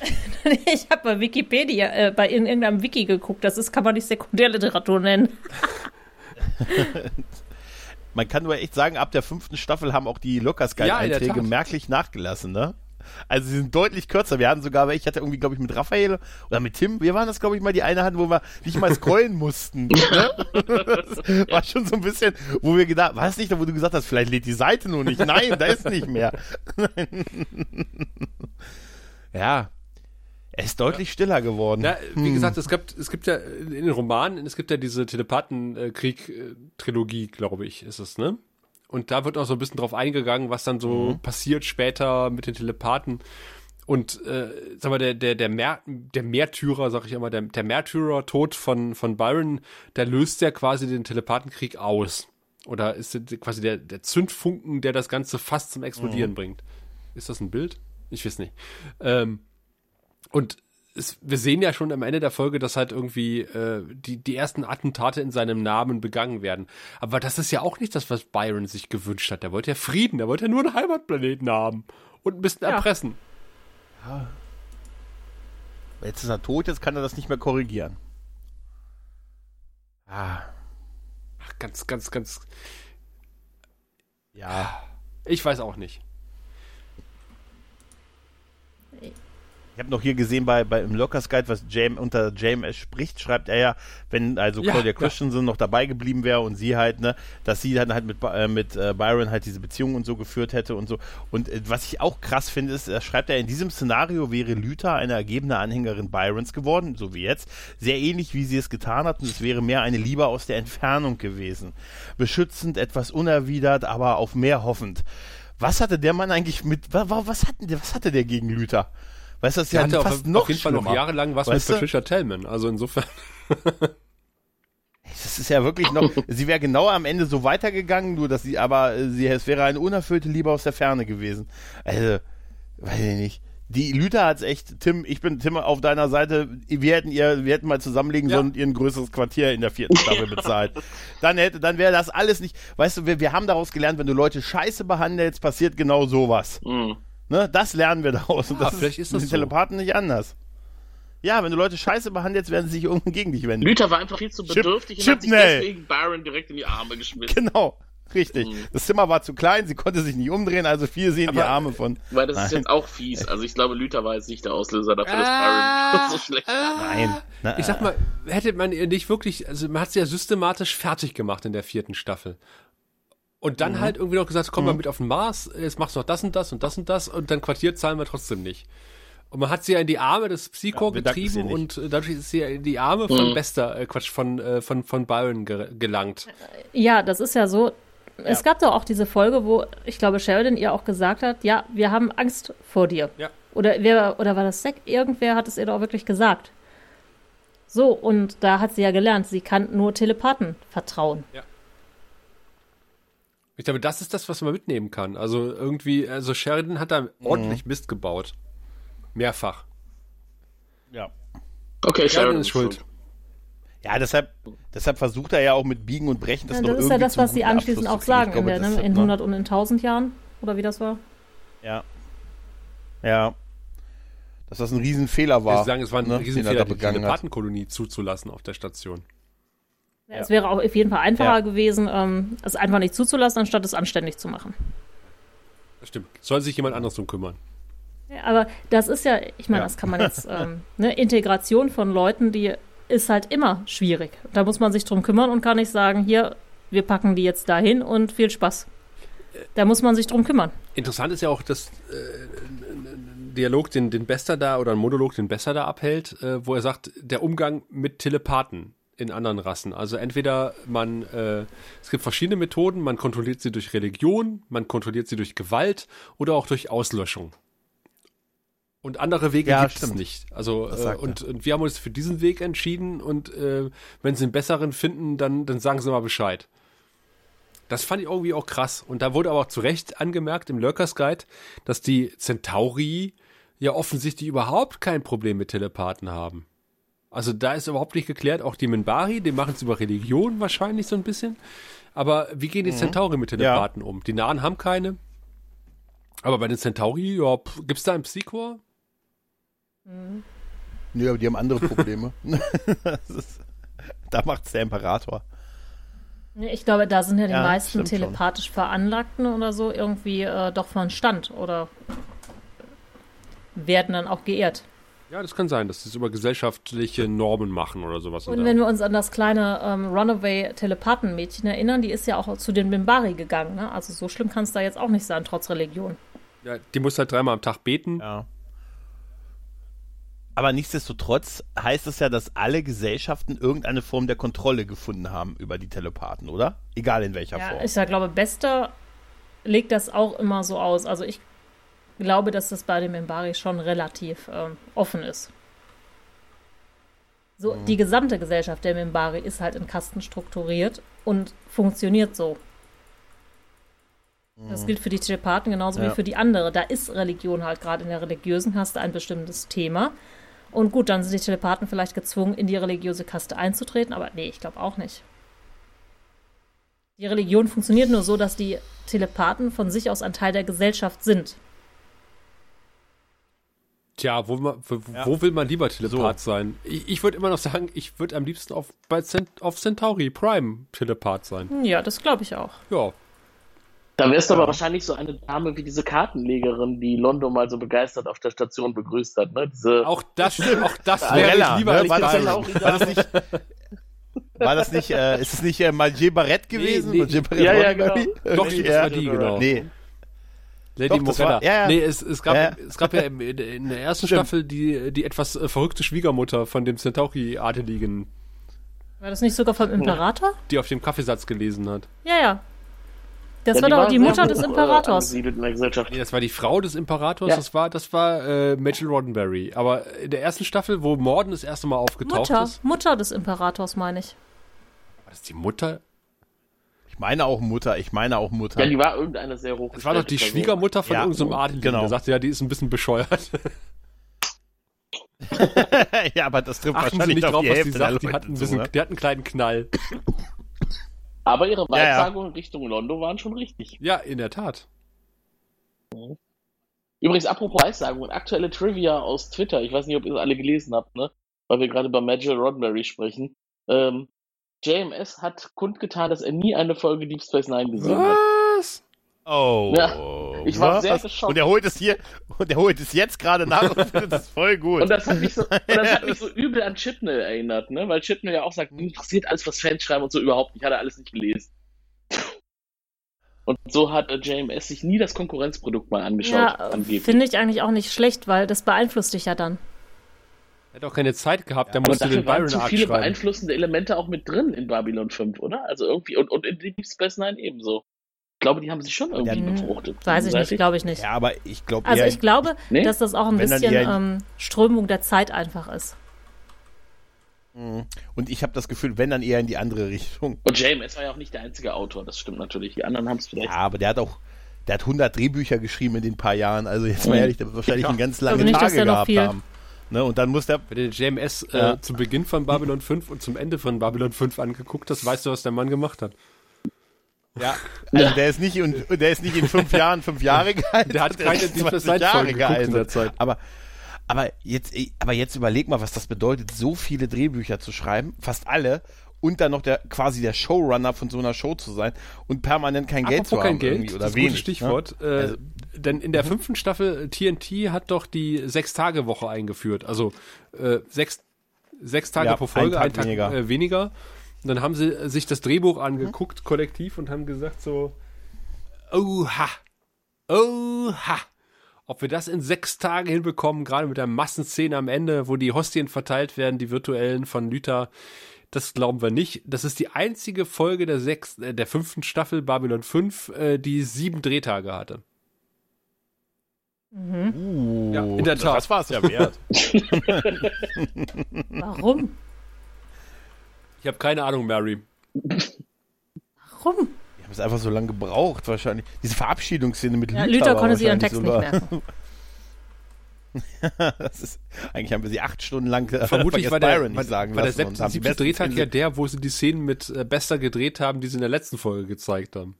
[LAUGHS] Ich habe bei Wikipedia, äh, bei in irgendeinem Wiki geguckt. Das ist, kann man nicht Sekundärliteratur nennen. [LAUGHS] Man kann nur echt sagen, ab der fünften Staffel haben auch die Ja, Lockersgeil-Einträge Tat. merklich nachgelassen, ne? Also sie sind deutlich kürzer. Wir hatten sogar, ich hatte irgendwie, glaube ich, mit Raphael oder mit Tim, wir waren das, glaube ich, mal die eine hatten, wo wir nicht mal scrollen [LAUGHS] mussten. Ne? War schon so ein bisschen, wo wir gedacht, war es nicht, da wo du gesagt hast, vielleicht lädt die Seite nur nicht. Nein, da ist nicht mehr. ja. Er ist deutlich stiller geworden. Na, wie gesagt, es gibt, es gibt ja in den Romanen, es gibt ja diese Telepathenkrieg-Trilogie, glaube ich, ist es, ne? Und da wird auch so ein bisschen drauf eingegangen, was dann so passiert später mit den Telepathen. Und äh, sag mal, der, der, der, Mär, der Märtyrer, sag ich immer, der, der Märtyrer-Tod von, von Byron, der löst ja quasi den Telepathenkrieg aus. Oder ist quasi der, der Zündfunken, der das Ganze fast zum Explodieren bringt. Ist das ein Bild? Ich weiß nicht. Ähm, und es, wir sehen ja schon am Ende der Folge, dass halt irgendwie äh, die, die ersten Attentate in seinem Namen begangen werden. Aber das ist ja auch nicht das, was Byron sich gewünscht hat. Der wollte ja Frieden, der wollte ja nur einen Heimatplaneten haben und ein bisschen Ja. erpressen. Jetzt ist er tot, jetzt kann er das nicht mehr korrigieren. Ah, Ach, ganz, ganz, ganz. ja. Ich weiß auch nicht. Ich habe noch hier gesehen bei, bei im Lockers Guide, was James unter JMS spricht, schreibt er ja, wenn also Ja, Claudia ja. Christensen noch dabei geblieben wäre und sie halt, ne, dass sie dann halt mit, äh, mit äh, Byron halt diese Beziehung und so geführt hätte und so. Und äh, was ich auch krass finde, ist, er schreibt er, in diesem Szenario wäre Lüther eine ergebene Anhängerin Byrons geworden, so wie jetzt, sehr ähnlich wie sie es getan hat und es wäre mehr eine Liebe aus der Entfernung gewesen. Beschützend, etwas unerwidert, aber auf mehr hoffend. Was hatte der Mann eigentlich mit, wa- wa- was hatten der, was hatte der gegen Lüther? Weißt du, das ist ja hatte fast auf, noch auf jeden Fall noch schlimmer. jahrelang was Weißt mit du? Patricia Tellman. Also insofern. Das ist ja wirklich noch, [LAUGHS] sie wäre genau am Ende so weitergegangen, nur dass sie, aber äh, sie, es wäre eine unerfüllte Liebe aus der Ferne gewesen. Also, weiß ich nicht. Die Lüther hat's echt, Tim, ich bin Tim auf deiner Seite, wir hätten ihr, wir hätten mal zusammenlegen Ja. sollen und ihr ein größeres Quartier in der vierten Staffel [LAUGHS] bezahlt. Dann hätte, dann wäre das alles nicht, weißt du, wir, wir haben daraus gelernt, wenn du Leute scheiße behandelst, passiert genau sowas. Mhm. Ne? Das lernen wir daraus. Und Ja, das vielleicht ist mit das den so. Telepathen nicht anders. Ja, wenn du Leute scheiße behandelst, werden sie sich irgendwann gegen dich wenden. Lüther war einfach viel zu Chip- bedürftig und hat sich deswegen Byron direkt in die Arme geschmissen. Genau, richtig. Mhm. Das Zimmer war zu klein, sie konnte sich nicht umdrehen, also fiel sie in die Aber- Arme von. Weil das ist Nein. jetzt auch fies. Also ich glaube, Lüther war jetzt nicht der Auslöser dafür, dass Byron [LAUGHS] so schlecht war. Nein. Na, Ich sag mal, hätte man ihr nicht wirklich, also man hat sie ja systematisch fertig gemacht in der vierten Staffel. Und dann halt irgendwie noch gesagt, komm mal mit auf den Mars, jetzt machst du noch das und das und das und das und dann Quartier zahlen wir trotzdem nicht. Und man hat sie ja in die Arme des Psycho Ja, getrieben und äh, dadurch ist sie ja in die Arme von Mhm. Bester, äh, Quatsch, von, äh, von, von Byron ge gelangt. Ja, das ist ja so. Es gab doch auch diese Folge, wo ich glaube Sheridan ihr auch gesagt hat, ja, wir haben Angst vor dir. Ja. Oder wer oder war das Zack? Irgendwer hat es ihr doch wirklich gesagt. So, und da hat sie ja gelernt, sie kann nur Telepathen vertrauen. Ich glaube, das ist das, was man mitnehmen kann. Also irgendwie, also Sheridan hat da ordentlich Mist gebaut. Mehrfach. ja. Okay, Sheridan Sharon ist schuld. ja, deshalb, deshalb versucht er ja auch mit Biegen und Brechen das Ja, noch das ist ja irgendwie das, was sie anschließend Abschluss auch zu sagen, Ich glaube, in, der, ne, in man- 100 und in 1000 Jahren. Oder wie das war? Ja. Ja. Dass das ein Riesenfehler war. sagen, es war ein ne, er Riesenfehler, die. Telepathenkolonie zuzulassen auf der Station. Ja. Es wäre auch auf jeden Fall einfacher Ja. gewesen, ähm, es einfach nicht zuzulassen, anstatt es anständig zu machen. Das stimmt. Soll sich jemand anderes drum kümmern. Ja, aber das ist ja, ich meine, das kann man jetzt, ähm, [LAUGHS] ne, Integration von Leuten, die ist halt immer schwierig. Da muss man sich drum kümmern und kann nicht sagen, hier, wir packen die jetzt dahin und viel Spaß. Da muss man sich drum kümmern. Interessant ist ja auch, dass äh, ein Dialog, den, den Bester da oder ein Monolog, den Besser da abhält, äh, wo er sagt, der Umgang mit Telepathen in anderen Rassen. Also entweder man, äh, es gibt verschiedene Methoden, man kontrolliert sie durch Religion, man kontrolliert sie durch Gewalt oder auch durch Auslöschung. Und andere Wege Ja, gibt es nicht. Also äh, und, und wir haben uns für diesen Weg entschieden und äh, wenn sie einen besseren finden, dann, dann sagen sie mal Bescheid. Das fand ich irgendwie auch krass. Und da wurde aber auch zu Recht angemerkt im Lurkers Guide, dass die Centauri ja offensichtlich überhaupt kein Problem mit Telepathen haben. Also da ist überhaupt nicht geklärt, auch die Minbari, die machen es über Religion wahrscheinlich so ein bisschen. Aber wie gehen die Centauri mit Telepathen um? Die Nahen haben keine. Aber bei den Centauri, ja, pf, gibt's da einen Psychor? Nee, aber die haben andere Probleme. [LAUGHS] ist, da macht's der Imperator. Ich glaube, da sind ja die Ja, meisten stimmt schon. telepathisch Veranlagten oder so irgendwie äh, doch von Stand oder werden dann auch geehrt. Ja, das kann sein, dass sie es über gesellschaftliche Normen machen oder sowas. Und wenn wir uns an das kleine ähm, Runaway-Telepathenmädchen erinnern, die ist ja auch zu den Mimbari gegangen. Ne? Also so schlimm kann es da jetzt auch nicht sein, trotz Religion. ja, die muss halt dreimal am Tag beten. Ja. Aber nichtsdestotrotz heißt es ja, dass alle Gesellschaften irgendeine Form der Kontrolle gefunden haben über die Telepathen, oder? Egal in welcher Ja, Form. ich ja, glaube, Bester legt das auch immer so aus. Also ich glaube, dass das bei den Mimbari schon relativ ähm, offen ist. So, die gesamte Gesellschaft der Mimbari ist halt in Kasten strukturiert und funktioniert so. Das gilt für die Telepathen genauso Ja. wie für die andere. Da ist Religion halt gerade in der religiösen Kaste ein bestimmtes Thema. Und gut, dann sind die Telepathen vielleicht gezwungen, in die religiöse Kaste einzutreten, aber nee, ich glaube auch nicht. Die Religion funktioniert nur so, dass die Telepathen von sich aus ein Teil der Gesellschaft sind. Tja, wo, ma- wo, wo will man lieber Telepath sein? Ich, ich würde immer noch sagen, ich würde am liebsten auf, bei Cent, auf Centauri Prime Telepath sein. Ja, das glaube ich auch. Ja. Da wärst du aber wahrscheinlich so eine Dame wie diese Kartenlegerin, die Londo mal so begeistert auf der Station begrüßt hat, ne? Diese, Auch das, auch das wäre Arella, ich lieber ne? war, das nicht, war das nicht, war das nicht, äh, ist es nicht äh, Magie Barrett gewesen? nee. Barrett Ja, ja, Roddenberry? Doch, Nee, das war die, genau. Nee, Lady Doch, Morella. war- ja, ja. Nee, es, es, gab, Ja, ja. es gab ja in, in der ersten Stimmt. Staffel die, die etwas äh, verrückte Schwiegermutter von dem Centauri-Adeligen, War das nicht sogar vom Imperator? die auf dem Kaffeesatz gelesen hat. Ja, ja. Das Ja, war doch die Mutter des äh, Imperators. Nee, das war die Frau des Imperators, Ja. das war, das war äh, Mitchell Roddenberry. Aber in der ersten Staffel, wo Morden das erste Mal aufgetaucht Mutter, ist, Mutter des Imperators, meine ich. war das die Mutter? Ich meine auch Mutter, ich meine auch Mutter. Ja, die war irgendeine sehr hoch. Das war doch die Schwiegermutter von Ja, irgendeinem Adeligen. genau. Der sagte, ja, die ist ein bisschen bescheuert. [LAUGHS] ja, aber das trifft Achten Sie wahrscheinlich nicht auf drauf, die was Hälfte der sagt. Die hat, ein zu, bisschen, ne? die hat einen kleinen Knall. Aber ihre Ja, ja. Weissagungen Richtung Londo waren schon richtig. Ja, in der Tat. Übrigens, apropos Weissagungen, aktuelle Trivia aus Twitter. Ich weiß nicht, ob ihr es alle gelesen habt, ne? Weil wir gerade über Major Roddenberry sprechen. Ähm, JMS hat kundgetan, dass er nie eine Folge Deep Space Nine gesehen hat. Was? Oh. Ja, ich war was? sehr geschockt. Und er holt es hier, und er holt es jetzt gerade nach und findet es voll gut. Und das hat mich so, [LAUGHS] und das hat mich so übel an Chipnell erinnert, ne? Weil Chipnell ja auch sagt, mir interessiert alles, was Fans schreiben und so überhaupt nicht, hat er alles nicht gelesen. Und so hat äh, JMS sich nie das Konkurrenzprodukt mal angeschaut, Ja, finde ich eigentlich auch nicht schlecht, weil das beeinflusst dich ja dann. Hat auch keine Zeit gehabt, da Aber musste den dafür waren Byron zu viele schreiben. beeinflussende Elemente auch mit drin in Babylon 5, oder? Also irgendwie, und, und in Deep Space Nine ebenso. Ich glaube, die haben sich schon irgendwie Hm, befruchtet. Weiß ich nicht, glaube ich nicht. ja, aber ich glaube Also ich glaube, Nee? dass das auch ein Wenn bisschen ähm, Strömung der Zeit einfach ist. und ich habe das Gefühl, wenn dann eher in die andere Richtung. Und JMS war ja auch nicht der einzige Autor, das stimmt natürlich. Die anderen haben es vielleicht. Ja, aber der hat auch, der hat 100 Drehbücher geschrieben in den paar Jahren. Also jetzt mal Mhm. ehrlich, der wird wahrscheinlich Ja. einen ganz glaube lange nicht, dass Tage gehabt viel- haben. Ne, und dann muss der, Wenn du den JMS äh, Ja. zu Beginn von Babylon 5 und zum Ende von Babylon 5 angeguckt hast, weißt du, was der Mann gemacht hat. ja, also der ist nicht und der ist nicht in fünf Jahren fünf Jahre [LAUGHS] gealtert. Der hat keine ist Deep Space 20 Nine Jahre geguckt in der Zeit. Aber aber jetzt aber jetzt überleg mal, was das bedeutet, so viele Drehbücher zu schreiben, fast alle und dann noch der quasi der Showrunner von so einer Show zu sein und permanent kein Geld zu Apropos haben kein Geld, oder das ist ein wenig. gutes Stichwort. Äh, Also- denn in der fünften Staffel äh, TNT hat doch die Sechs-Tage-Woche eingeführt. Also äh, sechs, sechs Tage Ja, pro Folge, ein ein Tag Tag weniger. Äh, weniger. Und dann haben sie äh, sich das Drehbuch Mhm. angeguckt, kollektiv, und haben gesagt so, oha, oha. Ob wir das in sechs Tagen hinbekommen, gerade mit der Massenszene am Ende, wo die Hostien verteilt werden, die virtuellen von Lyta, das glauben wir nicht. Das ist die einzige Folge der sechs, äh, der fünften Staffel Babylon 5, äh, die sieben Drehtage hatte. Uh, Ja, in der Tat. Das war es ja wert. [LAUGHS] [LAUGHS] Warum? Ich habe keine Ahnung, Mary. Warum? Die haben es einfach so lange gebraucht, wahrscheinlich. Diese Verabschiedungsszene mit Ja, Luther Luther konnte sie ihren Text so nicht merken. [LAUGHS] das ist, eigentlich haben wir sie acht Stunden lang äh, Vermutlich war der, Byron nicht sagen der lassen haben die siebte Drehtag ja der, wo sie die Szenen mit äh, Bester gedreht haben, die sie in der letzten Folge gezeigt haben.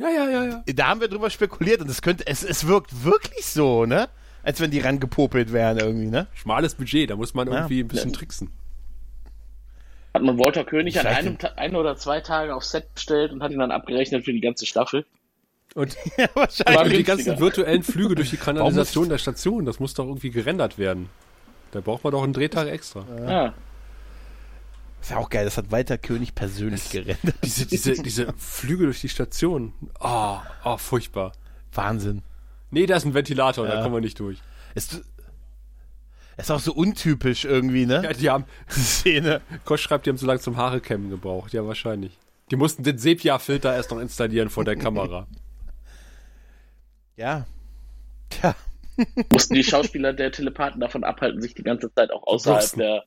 Ja, ja, ja, ja. Da haben wir drüber spekuliert und es könnte, es, es wirkt wirklich so, ne? Als wenn die rangepopelt wären irgendwie, ne? Schmales Budget, da muss man Ja. irgendwie ein bisschen tricksen. Hat man Walter König an einem ein oder zwei Tage auf Set bestellt und hat ihn dann abgerechnet für die ganze Staffel. Und, [LAUGHS] wahrscheinlich. War und die ganzen virtuellen Flüge durch die Kanalisation der Station, das muss doch irgendwie gerendert werden. Da braucht man doch einen Drehtag extra. Ja. Ist ja auch geil, das hat Walter König persönlich gerendert. Diese, diese, diese Flüge durch die Station. Oh, oh, furchtbar. Wahnsinn. Nee, da ist ein Ventilator, da Ja. kommen wir nicht durch. Ist, ist auch so untypisch irgendwie, ne? Ja, die haben, [LAUGHS] Die Szene. Kosch schreibt, die haben so lange zum Haare kämmen gebraucht. Ja, wahrscheinlich. Die mussten den Sepia-Filter erst noch installieren vor der Kamera. Ja. Tja. Mussten die Schauspieler der Telepathen davon abhalten, sich die ganze Zeit auch außerhalb der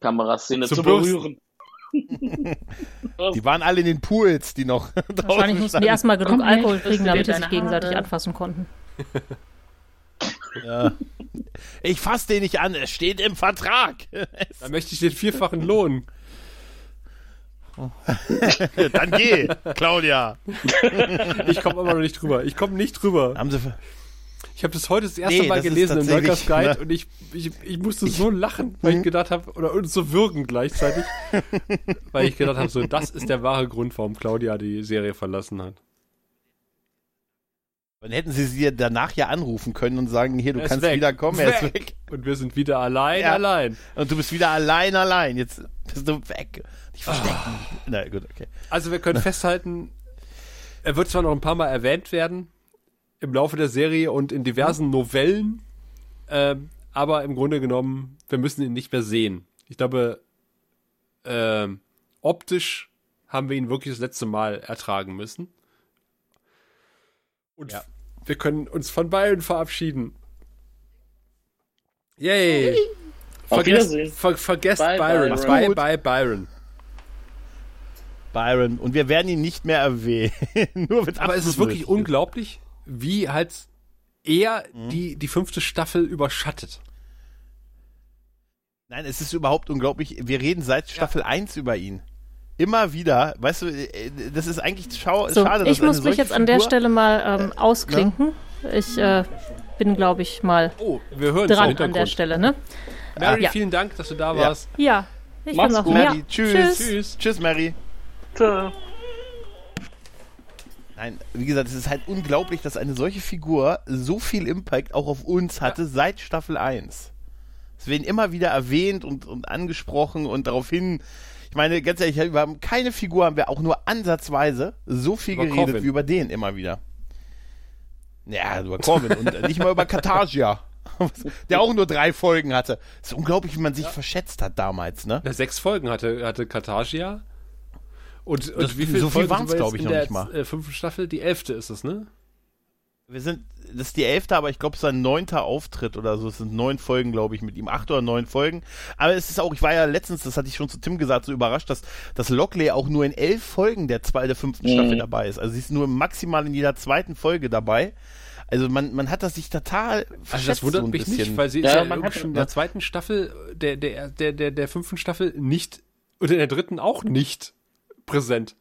Kameraszene Zu zu, berühren. [LAUGHS] Die waren alle in den Pools, die noch [LAUGHS] draußen Wahrscheinlich mussten die erstmal genug Komm, Alkohol kriegen, damit die sich gegenseitig Haare. anfassen konnten. Ja. Ich fass den nicht an, es steht im Vertrag. [LAUGHS] Da möchte ich den vierfachen Lohn. Dann geh, Claudia. Ich komme aber noch nicht drüber. Ich komme nicht drüber. Haben sie, Ich habe das heute das erste Nee, Mal das gelesen im Workers Guide ne? [LAUGHS] und ich, ich, ich musste so lachen, weil ich gedacht habe, oder und so würgen gleichzeitig, [LAUGHS] weil ich gedacht habe, so, das ist der wahre Grund, warum Claudia die Serie verlassen hat. dann hätten sie sie danach ja anrufen können und sagen, hier, du Er kannst weg. wiederkommen, er ist weg. Und wir sind wieder allein, Ja. allein. Und du bist wieder allein, allein. Jetzt bist du weg. Nicht verstecken. Ah. Na gut, okay. Also wir können [LAUGHS] festhalten, er wird zwar noch ein paar Mal erwähnt werden im Laufe der Serie und in diversen Novellen, ähm, aber im Grunde genommen, wir müssen ihn nicht mehr sehen. Ich glaube, ähm, optisch haben wir ihn wirklich das letzte Mal ertragen müssen. Und Ja. wir können uns von Byron verabschieden. Yay! Wiedersehen. ver, vergesst Bye, Byron. Byron. Bye, bye, Byron. Byron. Und wir werden ihn nicht mehr erwähnen. [LAUGHS] Nur mit Aber es ist wirklich unglaublich, wie halt er die, die fünfte Staffel überschattet. Nein, es ist überhaupt unglaublich. Wir reden seit Staffel 1 über ihn. Immer wieder. Weißt du, äh, das ist eigentlich schau So, schade, dass ich muss mich jetzt an der Figur- Stelle mal ähm, ausklinken. Ich äh, bin, glaube ich, mal Oh, dran an der Stelle, ne? Mary, Ja. vielen Dank, dass du da Ja. warst. Ja, ich Mach's bin auch gut. ja. Mary, tschüss. Tschüss. Tschüss. Tschüss, Mary. Tschö. Nein, wie gesagt, es ist halt unglaublich, dass eine solche Figur so viel Impact auch auf uns hatte seit Staffel 1. Es werden immer wieder erwähnt und, und angesprochen und darauf hin. Ich meine, ganz ehrlich, wir haben keine Figur, haben wir auch nur ansatzweise so viel Über geredet Corvin. wie über den immer wieder. Ja, über [LAUGHS] Corvin und nicht mal über Katarsia. [LAUGHS] Der auch nur drei Folgen hatte. Es ist unglaublich, wie man sich verschätzt hat damals, ne? Na, sechs Folgen hatte, hatte Katarsia. Und, und Das- wie viele so viel Folgen waren's, sind wir glaub jetzt ich, in noch der nicht mal. Äh, fünften Staffel? Die elfte ist es, ne? Wir sind, das ist die elfte, aber ich glaube, es ist ein neunter Auftritt oder so. Es sind neun Folgen, glaube ich, mit ihm. Acht oder neun Folgen. Aber es ist auch, ich war ja letztens, das hatte ich schon zu Tim gesagt, so überrascht, dass, dass Lockley auch nur in elf Folgen der zwei, der fünften Mhm. Staffel dabei ist. Also sie ist nur maximal in jeder zweiten Folge dabei. Also man, man hat das sich total Also das wundert so ein mich bisschen. nicht, weil sie Ja, ist ja man hat- schon in der zweiten Staffel, der, der, der, der, der fünften Staffel nicht und in der dritten auch nicht präsent.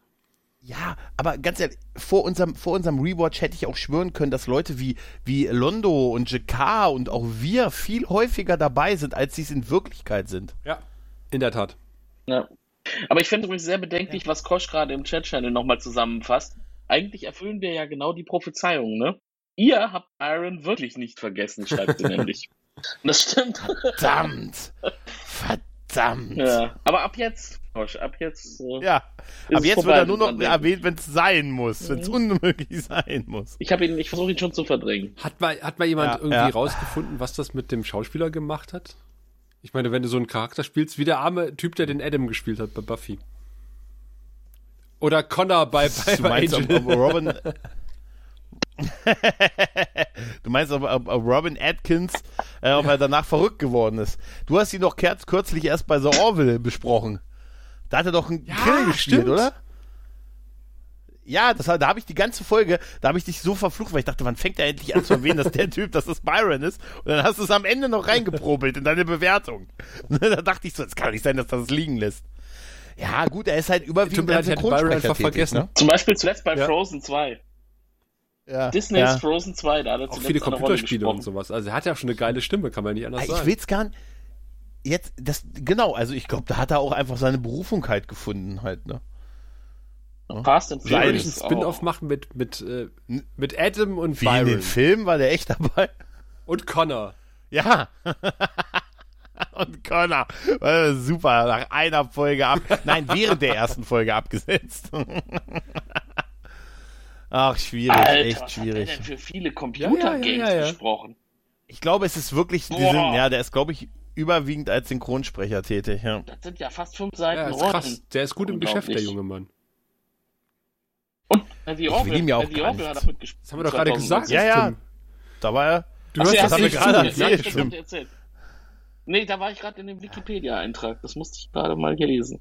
Ja, aber ganz ehrlich, vor unserem, vor unserem Rewatch hätte ich auch schwören können, dass Leute wie, wie Londo und Jakar und auch wir viel häufiger dabei sind, als sie es in Wirklichkeit sind. Ja. In der Tat. Ja. Aber ich finde übrigens sehr bedenklich, was Kosch gerade im Chat-Channel nochmal zusammenfasst. Eigentlich erfüllen wir ja genau die Prophezeiung, ne? Ihr habt Iron wirklich nicht vergessen, schreibt sie [LAUGHS] nämlich. Das stimmt. Verdammt! Verdammt! [LAUGHS] Ja. Aber ab jetzt, Kosch, ab jetzt. Äh, Ja, ab jetzt vorbei wird er nur noch erwähnt, wenn es sein muss, wenn es Mhm. unmöglich [LAUGHS] sein muss. Ich habe ihn, ich versuche ihn schon zu verdrängen. Hat mal, hat mal jemand Ja, irgendwie ja. rausgefunden, was das mit dem Schauspieler gemacht hat? Ich meine, wenn du so einen Charakter spielst, wie der arme Typ, der den Adam gespielt hat bei Buffy. Oder Connor bei, bei, Du bei meinst, ob, Angel. ob Robin. [LAUGHS] du meinst, ob, ob, ob Robin Atkins, äh, ob er danach verrückt geworden ist. Du hast ihn doch kürzlich erst bei The Orville besprochen. Da hat er doch einen Ja, Grill gespielt, stimmt. oder? Ja, das, da habe ich die ganze Folge, da habe ich dich so verflucht, weil ich dachte, wann fängt er endlich an zu erwähnen, dass der Typ, dass das Byron ist? Und dann hast du es am Ende noch reingeprobelt in deine Bewertung. [LAUGHS] da dachte ich so, es kann nicht sein, dass das liegen lässt. Ja, gut, er ist halt überwiegend als Synchronsprecher tätig, vergessen. Ne? Zum Beispiel zuletzt bei Ja. Frozen 2. Ja, Disneys ja. Frozen 2, da hat er Auch viele Computerspiele und sowas. Also er hat ja schon eine geile Stimme, kann man nicht anders Ich sagen. will's gar nicht. Jetzt, das, genau, also ich glaube, da hat er auch einfach seine Berufung halt gefunden, halt, ne? Fast and Furious. ich einen Spin-off oh. machen mit, mit, äh, mit Adam und Wie in Byron den Film war der echt dabei? und Connor. Ja. [LAUGHS] Und Connor. Äh, Super, nach einer Folge ab. Nein, während der ersten Folge abgesetzt. [LAUGHS] Ach, schwierig, Alter, echt was hat der schwierig. denn für viele Ja, Computergames ja, ja, ja. gesprochen? Ich glaube, es ist wirklich, die sind, ja, der ist, glaube ich, überwiegend als Synchronsprecher tätig, ja. Das sind ja fast fünf Ja, Seiten ist Rollen. krass. Der ist gut im Geschäft, der junge Mann. Und Heavy ihm ja auch Heavy hat damit. Das haben wir doch gerade gesagt. Ja, ja. Da war er. Du Ach, hörst ja, das haben wir gerade erzählt. Ja, erzählt. Nee, da war ich gerade in dem Wikipedia-Eintrag. Das musste ich gerade mal hier lesen.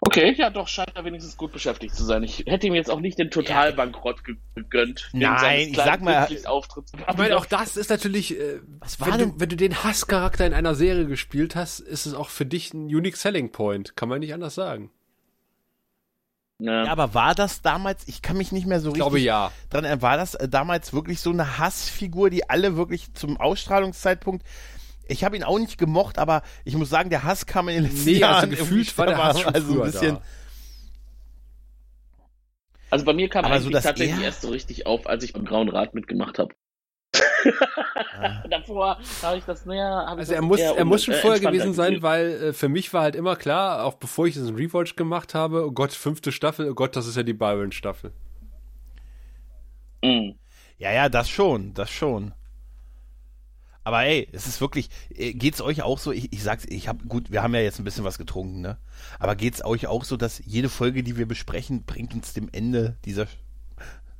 Okay, ja doch, scheint er wenigstens gut beschäftigt zu sein. Ich hätte ihm jetzt auch nicht den Totalbankrott ge gegönnt. Nein, ich sag mal. Ich meine, auch das ist natürlich, äh, Was war wenn, denn? du, wenn du den Hasscharakter in einer Serie gespielt hast, ist es auch für dich ein unique selling point. Kann man nicht anders sagen. Ja. Ja, aber war das damals, ich kann mich nicht mehr so Ich richtig glaube ja. dran erinnern, war das äh, damals wirklich so eine Hassfigur, die alle wirklich zum Ausstrahlungszeitpunkt ich habe ihn auch nicht gemocht, aber ich muss sagen, der Hass kam in den letzten Nee, also Jahren gefühlt war der Hass schon also früher ein bisschen, da. Also bei mir kam Aber so, eigentlich dass tatsächlich er- erst so richtig auf, als ich beim Grauen Rat mitgemacht habe. [LAUGHS] Davor habe ich das näher. Also er muss, er muss schon äh, vorher gewesen sein, weil äh, für mich war halt immer klar, auch bevor ich diesen Rewatch gemacht habe, oh Gott, fünfte Staffel, oh Gott, das ist ja die Byron-Staffel. Mhm. Ja, ja, das schon, das schon. Aber ey, es ist wirklich, äh, geht's euch auch so, ich, ich sag's, ich hab, gut, wir haben ja jetzt ein bisschen was getrunken, ne? Aber geht's euch auch so, dass jede Folge, die wir besprechen, bringt uns dem Ende dieser,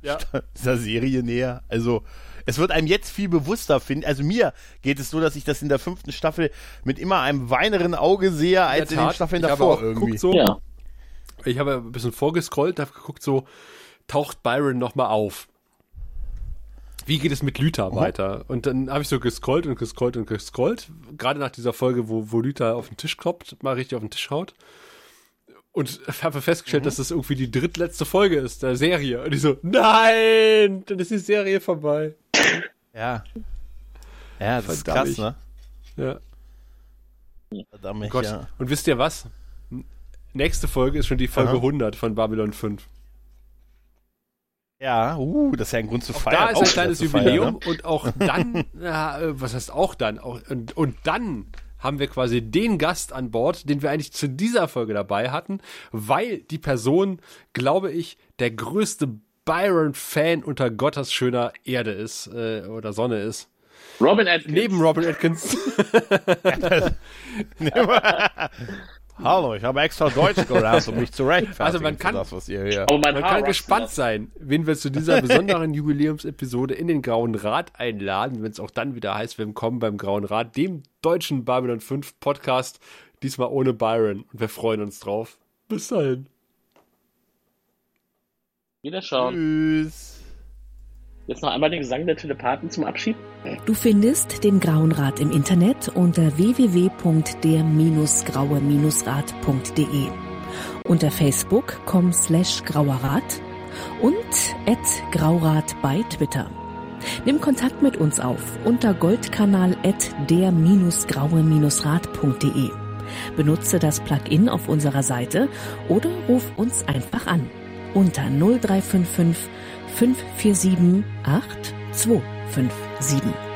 Ja. [LAUGHS] dieser Serie näher? Also, es wird einem jetzt viel bewusster finden. Also mir geht es so, dass ich das in der fünften Staffel mit immer einem weineren Auge sehe, als in, den Tat, Staffeln ich habe davor auch irgendwie. so, Ja. ich habe ein bisschen vorgescrollt, habe geguckt, so taucht Byron nochmal auf. Wie geht es mit Lüther weiter? Und dann habe ich so gescrollt und gescrollt und gescrollt. Gerade nach dieser Folge, wo, wo Lüther auf den Tisch kloppt, mal richtig auf den Tisch haut. Und habe festgestellt, dass das irgendwie die drittletzte Folge ist der Serie. Und ich so, nein, dann ist die Serie vorbei. Ja. Ja, das Verdammt. ist krass, ne? Ja. Verdammt, Gott. ja. Und wisst ihr was? Nächste Folge ist schon die Folge Aha. 100 von Babylon 5. Ja, uh, das ist ja ein Grund zu Auch feiern. da ist Auch ein kleines zu feiern, Jubiläum ne? und auch [LAUGHS] dann, ja, äh, was heißt auch dann? Auch, und, und dann haben wir quasi den Gast an Bord, den wir eigentlich zu dieser Folge dabei hatten, weil die Person, glaube ich, der größte Byron-Fan unter Gottes schöner Erde ist äh, oder Sonne ist. Robin Atkins. Neben Robin Atkins. [LAUGHS] [LAUGHS] Hallo, ich habe extra Deutsch gelernt, um mich zu rechtfertigen Also man kann- das, was ihr hier... Oh, Man kann gespannt das. sein, wen wir zu dieser besonderen Jubiläumsepisode in den Grauen Rat einladen, wenn es auch dann wieder heißt, willkommen beim Grauen Rat, dem deutschen Babylon 5 Podcast, diesmal ohne Byron. Und wir freuen uns drauf. Bis dahin. Wieder schauen. Tschüss. Jetzt noch einmal den Gesang der Telepathen zum Abschied. Du findest den Grauen Rat im Internet unter www.der-graue-rat.de, unter facebook.com slash grauerrat und at graurat bei Twitter. Nimm Kontakt mit uns auf unter goldkanal at der-graue-rat.de. Benutze das Plugin auf unserer Seite oder ruf uns einfach an unter 0355 547 8257.